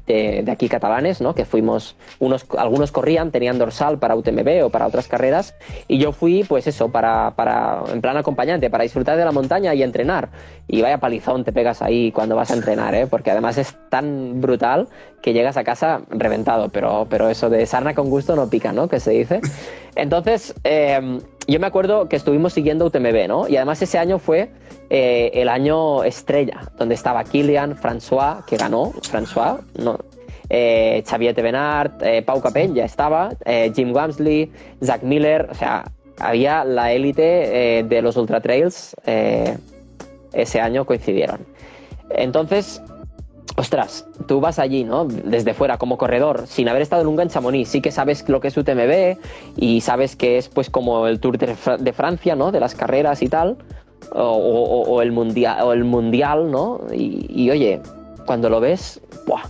de, aquí catalanes, ¿no? Que fuimos, unos, algunos corrían, tenían dorsal para UTMB o para otras carreras, y yo fui, pues eso, para, para, en plan acompañante, para disfrutar de la montaña y entrenar. Y vaya palizón te pegas ahí cuando vas a entrenar, ¿eh? Porque además es tan brutal que llegas a casa reventado, pero, pero eso de sarna con gusto no pica, ¿no? Que se dice. Entonces, em, yo me acuerdo que estuvimos siguiendo UTMB, ¿no? Y además ese año fue eh, el año estrella, donde estaba Kilian, François, que ganó, François, no, eh, Xavier Tevenard, eh, Pau Capell ya estaba, eh, Jim Wamsley, Zach Miller, o sea, había la élite de los Ultra Trails ese año coincidieron. Entonces, ostras, tú vas allí, ¿no? Desde fuera, como corredor, sin haber estado nunca en Chamonix, sí que sabes lo que es UTMB y sabes que es pues como el Tour de, Francia, ¿no? De las carreras y tal, o, el, mundial, o el mundial, ¿no? Y, oye, cuando lo ves, ¡buah!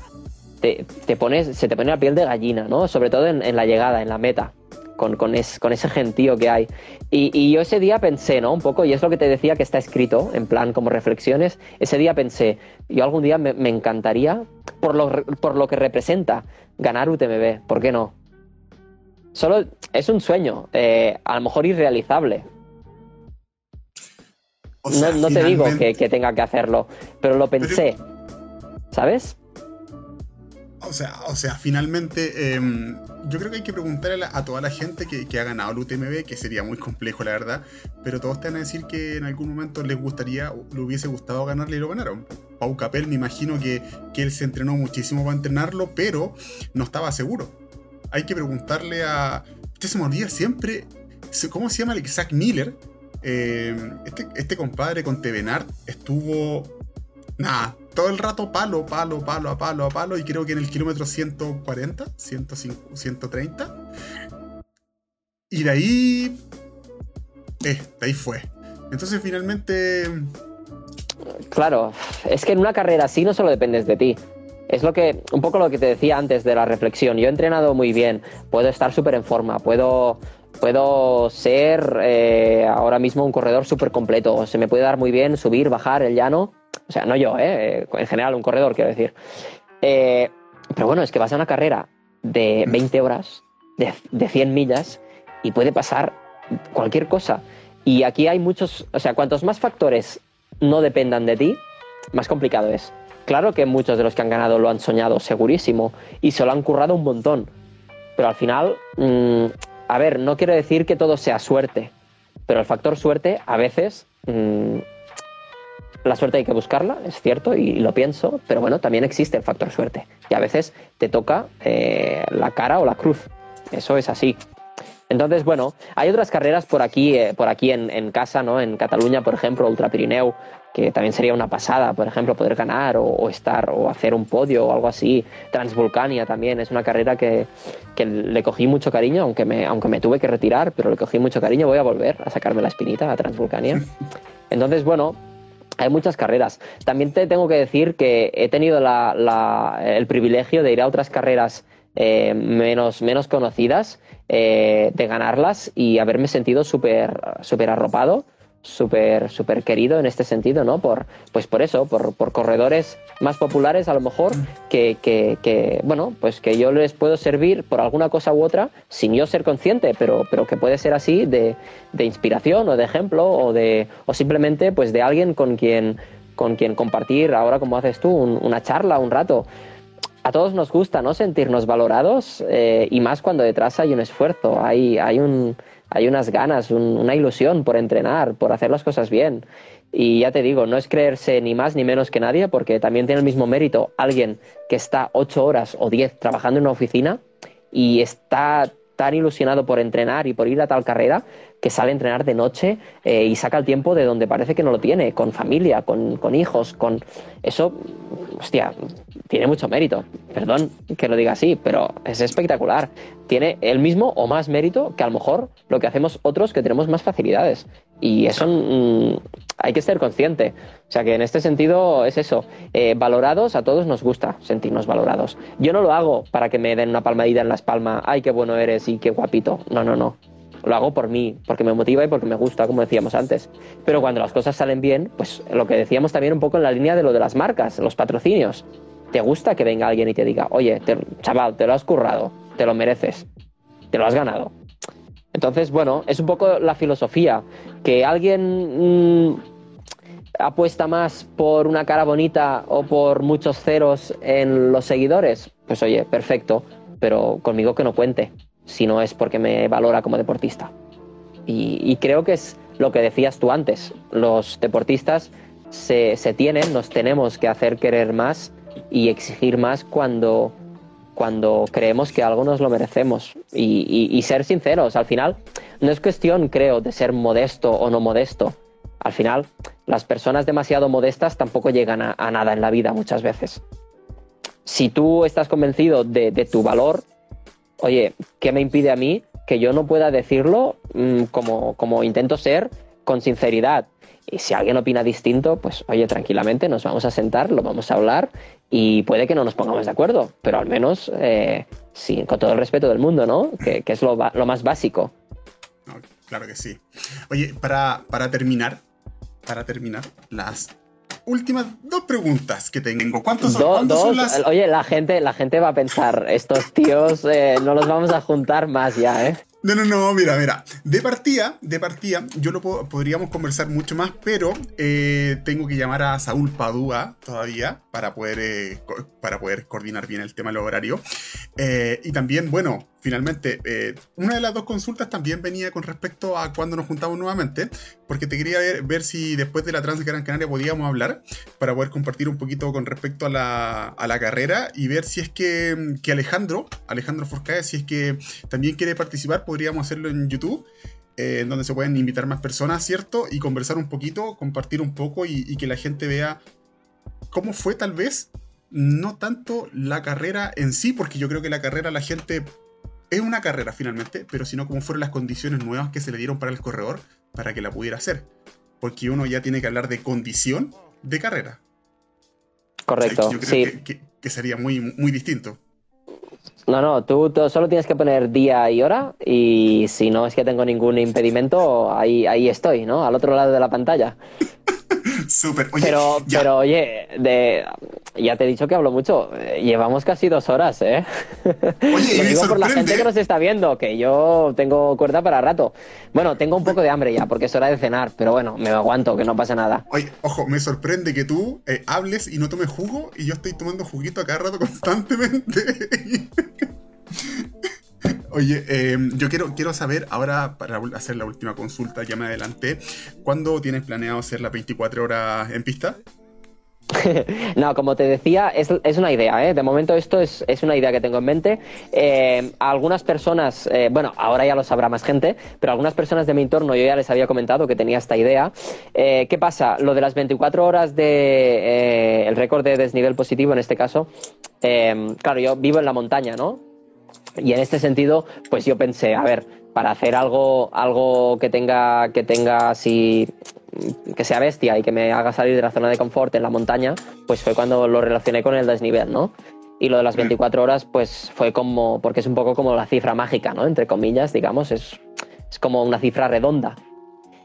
Te, pones, se te pone la piel de gallina, ¿no? Sobre todo en la llegada, en la meta con, con, ese gentío que hay. Y, yo ese día pensé, ¿no? Un poco, y es lo que te decía que está escrito, en plan como reflexiones, ese día pensé, yo algún día me, encantaría, por lo, por lo que representa, ganar UTMB, ¿por qué no? Solo es un sueño, eh, a lo mejor irrealizable. no, te digo que, que, tenga que hacerlo, pero lo pensé, ¿sabes? O sea, o sea, finalmente em, yo creo que hay que preguntarle a, toda la gente que, ha ganado el UTMB, que sería muy complejo la verdad, pero todos te van a decir que en algún momento les gustaría, le hubiese gustado ganarle y lo ganaron. Pau Capel me imagino que, él se entrenó muchísimo para entrenarlo, pero no estaba seguro. Hay que preguntarle a... Usted se me siempre, ¿cómo se llama el Zach Miller? Em, este, este compadre con Tevenart estuvo nada, todo el rato palo, palo, palo, a palo, a palo, y creo que en el kilómetro 140, 105, 130. Y de ahí. Eh, de ahí fue. Entonces finalmente. Claro, es que en una carrera así no solo dependes de ti. es lo que, un poco lo que te decía antes de la reflexión. Yo he entrenado muy bien, puedo estar súper en forma, puedo, puedo ser eh, ahora mismo un corredor súper completo, se me puede dar muy bien subir, bajar el llano, o sea, no yo, eh, en general un corredor, quiero decir. Eh, pero bueno, es que vas a una carrera de 20 horas, de, de 100 millas, y puede pasar cualquier cosa. Y aquí hay muchos, o sea, cuantos más factores no dependan de ti, más complicado es. Claro que muchos de los que han ganado lo han soñado, segurísimo, y se lo han currado un montón. Pero al final, mm, a ver, no quiero decir que todo sea suerte, pero el factor suerte a veces... Mm, la suerte hay que buscarla, es cierto, y lo pienso, pero bueno, también existe el factor suerte. Y a veces te toca eh, la cara o la cruz. Eso es así. Entonces, bueno, hay otras carreras por aquí, eh, por aquí en, casa, ¿no? En Cataluña, por ejemplo, Ultra Pirineu, que también sería una pasada, por ejemplo, poder ganar o, estar o hacer un podio o algo así. Transvulcania también es una carrera que, le cogí mucho cariño, aunque me, aunque me tuve que retirar, pero le cogí mucho cariño. Voy a volver a sacarme la espinita a Transvulcania. Entonces, bueno, hay muchas carreras. También te tengo que decir que he tenido el privilegio de ir a otras carreras eh, menos, menos conocidas, eh, de ganarlas y haberme sentido súper arropado, súper super querido en este sentido, ¿no? Por, pues por eso, por, por corredores más populares a lo mejor, que, que, que, bueno, pues que yo les puedo servir por alguna cosa u otra, sin yo ser consciente, pero, pero que puede ser así de, de inspiración o de ejemplo o, de, o simplemente pues de alguien con quien, con quien compartir, ahora como haces tú, una charla, un rato a todos nos gusta, ¿no? Sentirnos valorados eh, y más cuando detrás hay un esfuerzo, hay, hay, un, hay unas ganas, una ilusión por entrenar, por hacer las cosas bien. Y ya te digo, no es creerse ni más ni menos que nadie, porque también tiene el mismo mérito alguien que está ocho horas o diez trabajando en una oficina y está tan ilusionado por entrenar y por ir a tal carrera que sale a entrenar de noche eh, y saca el tiempo de donde parece que no lo tiene, con familia, con, con hijos, con... Eso, hostia, tiene mucho mérito. Perdón que lo diga así, pero es espectacular. Tiene el mismo o más mérito que a lo mejor lo que hacemos otros que tenemos más facilidades. Y eso mm, hay que ser consciente. O sea que en este sentido es eso. Eh, valorados, a todos nos gusta sentirnos valorados. Yo no lo hago para que me den una palmadita en la espalda. Ay, qué bueno eres y qué guapito. No, no, no. Lo hago por mí, porque me motiva y porque me gusta, como decíamos antes. Pero cuando las cosas salen bien, pues lo que decíamos también un poco en la línea de lo de las marcas, los patrocinios ¿Te gusta que venga alguien y te diga, oye, chaval, te lo has currado, te lo mereces, te lo has ganado? Entonces, bueno, es un poco la filosofía, que alguien mm, apuesta más por una cara bonita o por muchos ceros en los seguidores, pues oye, perfecto, pero conmigo que no cuente, si no es porque me valora como deportista. Y, creo que es lo que decías tú antes, los deportistas se, se tienen, nos tenemos que hacer querer más y exigir más cuando, cuando creemos que algo nos lo merecemos. Y, ser sinceros, al final no es cuestión, creo, de ser modesto o no modesto. Al final, las personas demasiado modestas tampoco llegan a, nada en la vida muchas veces. Si tú estás convencido de, tu valor, oye, ¿qué me impide a mí que yo no pueda decirlo mm, como, como intento ser con sinceridad? Y si alguien opina distinto, pues oye, tranquilamente nos vamos a sentar, lo vamos a hablar y puede que no nos pongamos de acuerdo, pero al menos eh, sí, con todo el respeto del mundo, ¿no? Que, es lo, más básico. claro que sí. Oye, para, para terminar, para terminar, las últimas dos preguntas que tengo. ¿Cuántos son, dos, Oye, la gente, la gente va a pensar, estos tíos eh, no los vamos a juntar más ya, ¿eh? No, no, no, mira, mira. De partida, de partida, yo lo podríamos conversar mucho más, pero eh, tengo que llamar a Saúl Padua todavía para poder, eh, para poder coordinar bien el tema del horario. Eh, y también, bueno, finalmente, una de las dos consultas también venía con respecto a cuando nos juntamos nuevamente, porque te quería ver, si después de la Trans Gran Canaria podíamos hablar para poder compartir un poquito con respecto a la, a la carrera y ver si es que, que Alejandro, Alejandro Forcae, si es que también quiere participar podríamos hacerlo en YouTube. Eh, en donde se pueden invitar más personas, ¿cierto? Y conversar un poquito, compartir un poco y, que la gente vea cómo fue tal vez, no tanto la carrera en sí, porque yo creo que la carrera la gente es una carrera finalmente, pero sino cómo fueron las condiciones nuevas que se le dieron para el corredor para que la pudiera hacer. Porque uno ya tiene que hablar de condición de carrera. Correcto, sí. Que, que sería muy, muy distinto. No, no, tú, solo tienes que poner día y hora y si no es que tengo ningún impedimento, ahí, ahí estoy, ¿no? Al otro lado de la pantalla. Súper. pero, pero oye, de, ya te he dicho que hablo mucho. Llevamos casi dos horas, ¿eh? Oye, Lo digo por la gente que nos está viendo, que yo tengo cuerda para rato. Bueno, tengo un poco de hambre ya, porque es hora de cenar, pero bueno, me aguanto, que no pasa nada. Oye, ojo, me sorprende que tú eh, hables y no tomes jugo y yo estoy tomando juguito a cada rato constantemente. Oye, em, yo quiero, quiero saber, ahora para hacer la última consulta, ya me adelanté, ¿cuándo tienes planeado hacer las 24 horas en pista? no, como te decía, es, una idea, ¿eh? De momento esto es, una idea que tengo en mente. Eh, algunas personas, eh, bueno, ahora ya lo sabrá más gente, pero algunas personas de mi entorno yo ya les había comentado que tenía esta idea. Eh, ¿Qué pasa? Lo de las 24 horas de el récord de desnivel positivo en este caso, claro, yo vivo en la montaña, ¿no? Y en este sentido, pues yo pensé, a ver, para hacer algo, algo que tenga, que tenga así, que sea bestia y que me haga salir de la zona de confort en la montaña, pues fue cuando lo relacioné con el desnivel, ¿no? Y lo de las 24 horas, pues fue como, porque es un poco como la cifra mágica, ¿no? Entre comillas, digamos, es, es como una cifra redonda.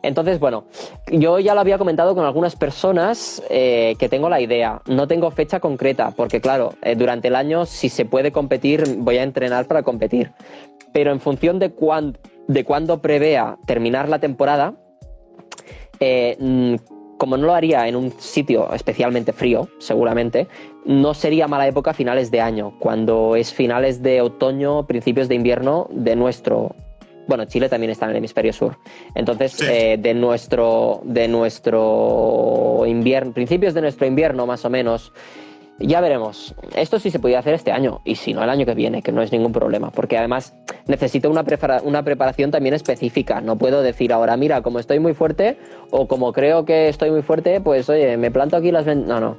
Entonces, bueno, yo ya lo había comentado con algunas personas eh, que tengo la idea. No tengo fecha concreta, porque claro, eh, durante el año, si se puede competir, voy a entrenar para competir. Pero en función de, cuándo prevea terminar la temporada, eh, mm, como no lo haría en un sitio especialmente frío, seguramente, no sería mala época finales de año, cuando es finales de otoño, principios de invierno de nuestro bueno, Chile también está en el hemisferio sur. Entonces, eh, de nuestro, de nuestro invierno, principios de nuestro invierno más o menos, ya veremos. Esto sí se podía hacer este año y si no el año que viene, que no es ningún problema, porque además necesito una, una preparación también específica. No puedo decir ahora, mira, como estoy muy fuerte o como creo que estoy muy fuerte, pues oye, me planto aquí las... No, no.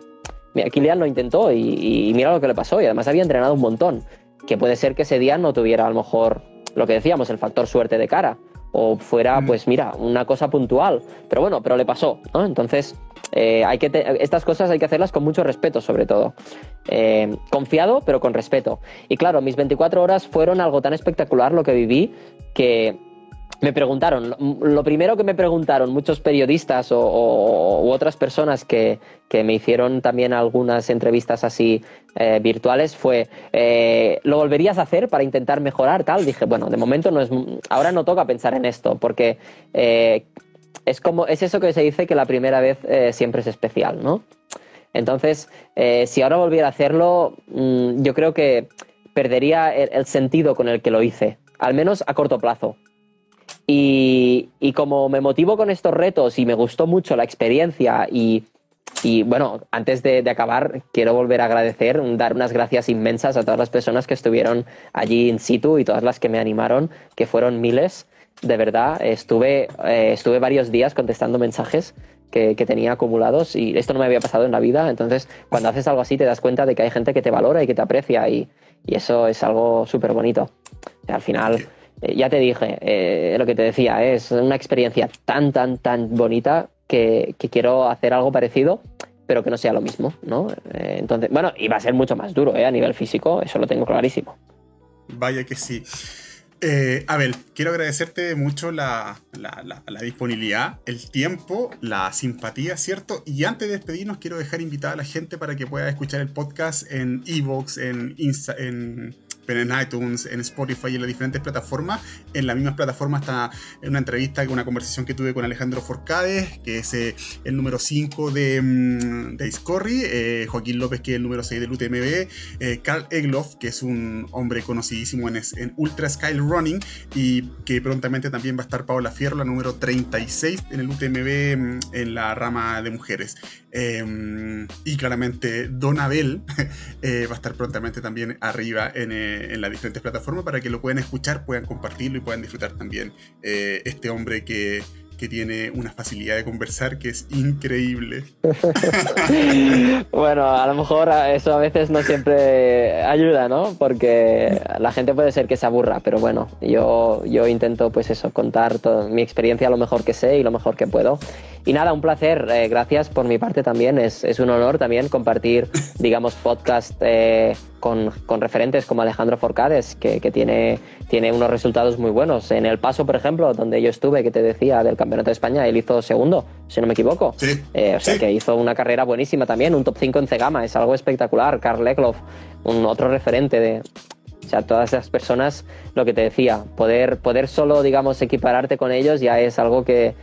Mira, Kilian lo intentó y, y mira lo que le pasó y además había entrenado un montón. Que puede ser que ese día no tuviera a lo mejor lo que decíamos, el factor suerte de cara. O fuera, mm. pues mira, una cosa puntual. Pero bueno, pero le pasó, ¿no? Entonces, eh, hay que estas cosas hay que hacerlas con mucho respeto, sobre todo. Eh, confiado, pero con respeto. Y claro, mis 24 horas fueron algo tan espectacular lo que viví que me preguntaron, lo primero que me preguntaron muchos periodistas o, u otras personas que, me hicieron también algunas entrevistas así eh, virtuales fue, eh, ¿lo volverías a hacer para intentar mejorar tal? Dije, bueno, de momento no es, ahora no toca pensar en esto, porque eh, es como, es eso que se dice que la primera vez siempre es especial, ¿no? Entonces, si ahora volviera a hacerlo, mm, yo creo que perdería el sentido con el que lo hice, al menos a corto plazo. Y, como me motivo con estos retos y me gustó mucho la experiencia y, bueno, antes de, acabar, quiero volver a agradecer, dar unas gracias inmensas a todas las personas que estuvieron allí in situ y todas las que me animaron, que fueron miles. De verdad, estuve, eh, estuve varios días contestando mensajes que, tenía acumulados y esto no me había pasado en la vida. Entonces, cuando haces algo así, te das cuenta de que hay gente que te valora y que te aprecia y, eso es algo súper bonito. al final eh, ya te dije, eh, lo que te decía, es una experiencia tan, tan, tan bonita que, quiero hacer algo parecido, pero que no sea lo mismo, ¿no? Eh, entonces, bueno, y va a ser mucho más duro, A nivel físico, eso lo tengo clarísimo. Vaya que sí. Abel, quiero agradecerte mucho la, disponibilidad, el tiempo, la simpatía, ¿cierto? Y antes de despedirnos, quiero dejar invitada a la gente para que pueda escuchar el podcast en Evox, en, Insta, en en iTunes, en Spotify y en las diferentes plataformas. En las mismas plataformas está una entrevista, una conversación que tuve con Alejandro Forcade, que es eh, el número 5 de, mm, de Iscorri, eh, Joaquín López, que es el número 6 del UTMB, eh, Carl Egloff, que es un hombre conocidísimo en, en Ultra Sky Running, y que prontamente también va a estar Paola Fierro, la número 36 en el UTMB mm, en la rama de mujeres. Em, y claramente Don Abel va a estar prontamente también arriba en en las diferentes plataformas para que lo puedan escuchar, puedan compartirlo y puedan disfrutar también eh, este hombre que, tiene una facilidad de conversar que es increíble. bueno, a lo mejor eso a veces no siempre ayuda, ¿no? Porque la gente puede ser que se aburra, pero bueno, yo, yo intento pues eso, contar mi experiencia lo mejor que sé y lo mejor que puedo. Y nada, un placer. Eh, gracias por mi parte también. Es, es, un honor también compartir, digamos, podcast eh, con, con, referentes como Alejandro Forcades, que, que, tiene, tiene unos resultados muy buenos. En el paso, por ejemplo, donde yo estuve, que te decía, del Campeonato de España, él hizo segundo, si no me equivoco. Sí. Eh, o sea que hizo una carrera buenísima también, un top 5 en Cegama, es algo espectacular. Karl Lekloff, un otro referente de, o sea, todas esas personas, lo que te decía, poder, poder solo, digamos, equipararte con ellos ya es algo que,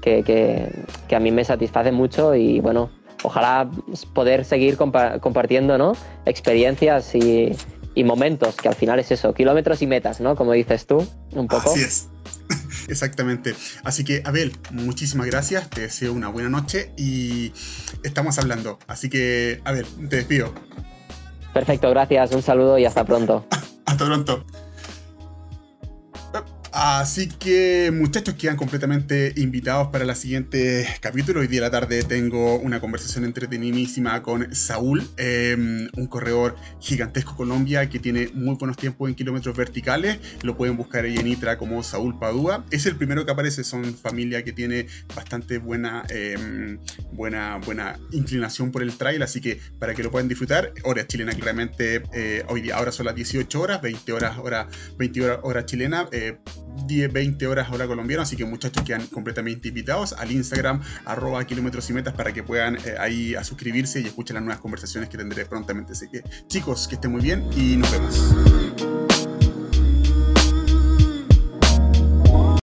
que, que, que a mí me satisface mucho y bueno, ojalá poder seguir compa compartiendo ¿no? experiencias y, y, momentos, que al final es eso, kilómetros y metas, ¿no? Como dices tú, un poco. Así es. Exactamente. Así que, Abel, muchísimas gracias. Te deseo una buena noche y estamos hablando. Así que, Abel, te despido. Perfecto, gracias. Un saludo y hasta pronto. Hasta pronto. Así que muchachos quedan completamente invitados para la siguiente capítulo. Hoy día de la tarde tengo una conversación entretenidísima con Saúl, eh, un corredor gigantesco Colombia que tiene muy buenos tiempos en kilómetros verticales. Lo pueden buscar ahí en Itra como Saúl Padua. Es el primero que aparece, son familia que tiene bastante buena, eh, buena, buena inclinación por el trail, así que para que lo puedan disfrutar, hora chilena claramente, eh, hoy día ahora son las 18 horas, 20 horas hora, 20 horas hora chilena. 10, 20 horas hora colombiana, así que muchachos quedan completamente invitados al Instagram arroba kilómetros y metas para que puedan eh, ahí a suscribirse y escuchen las nuevas conversaciones que tendré prontamente. Así que chicos, que estén muy bien y nos vemos.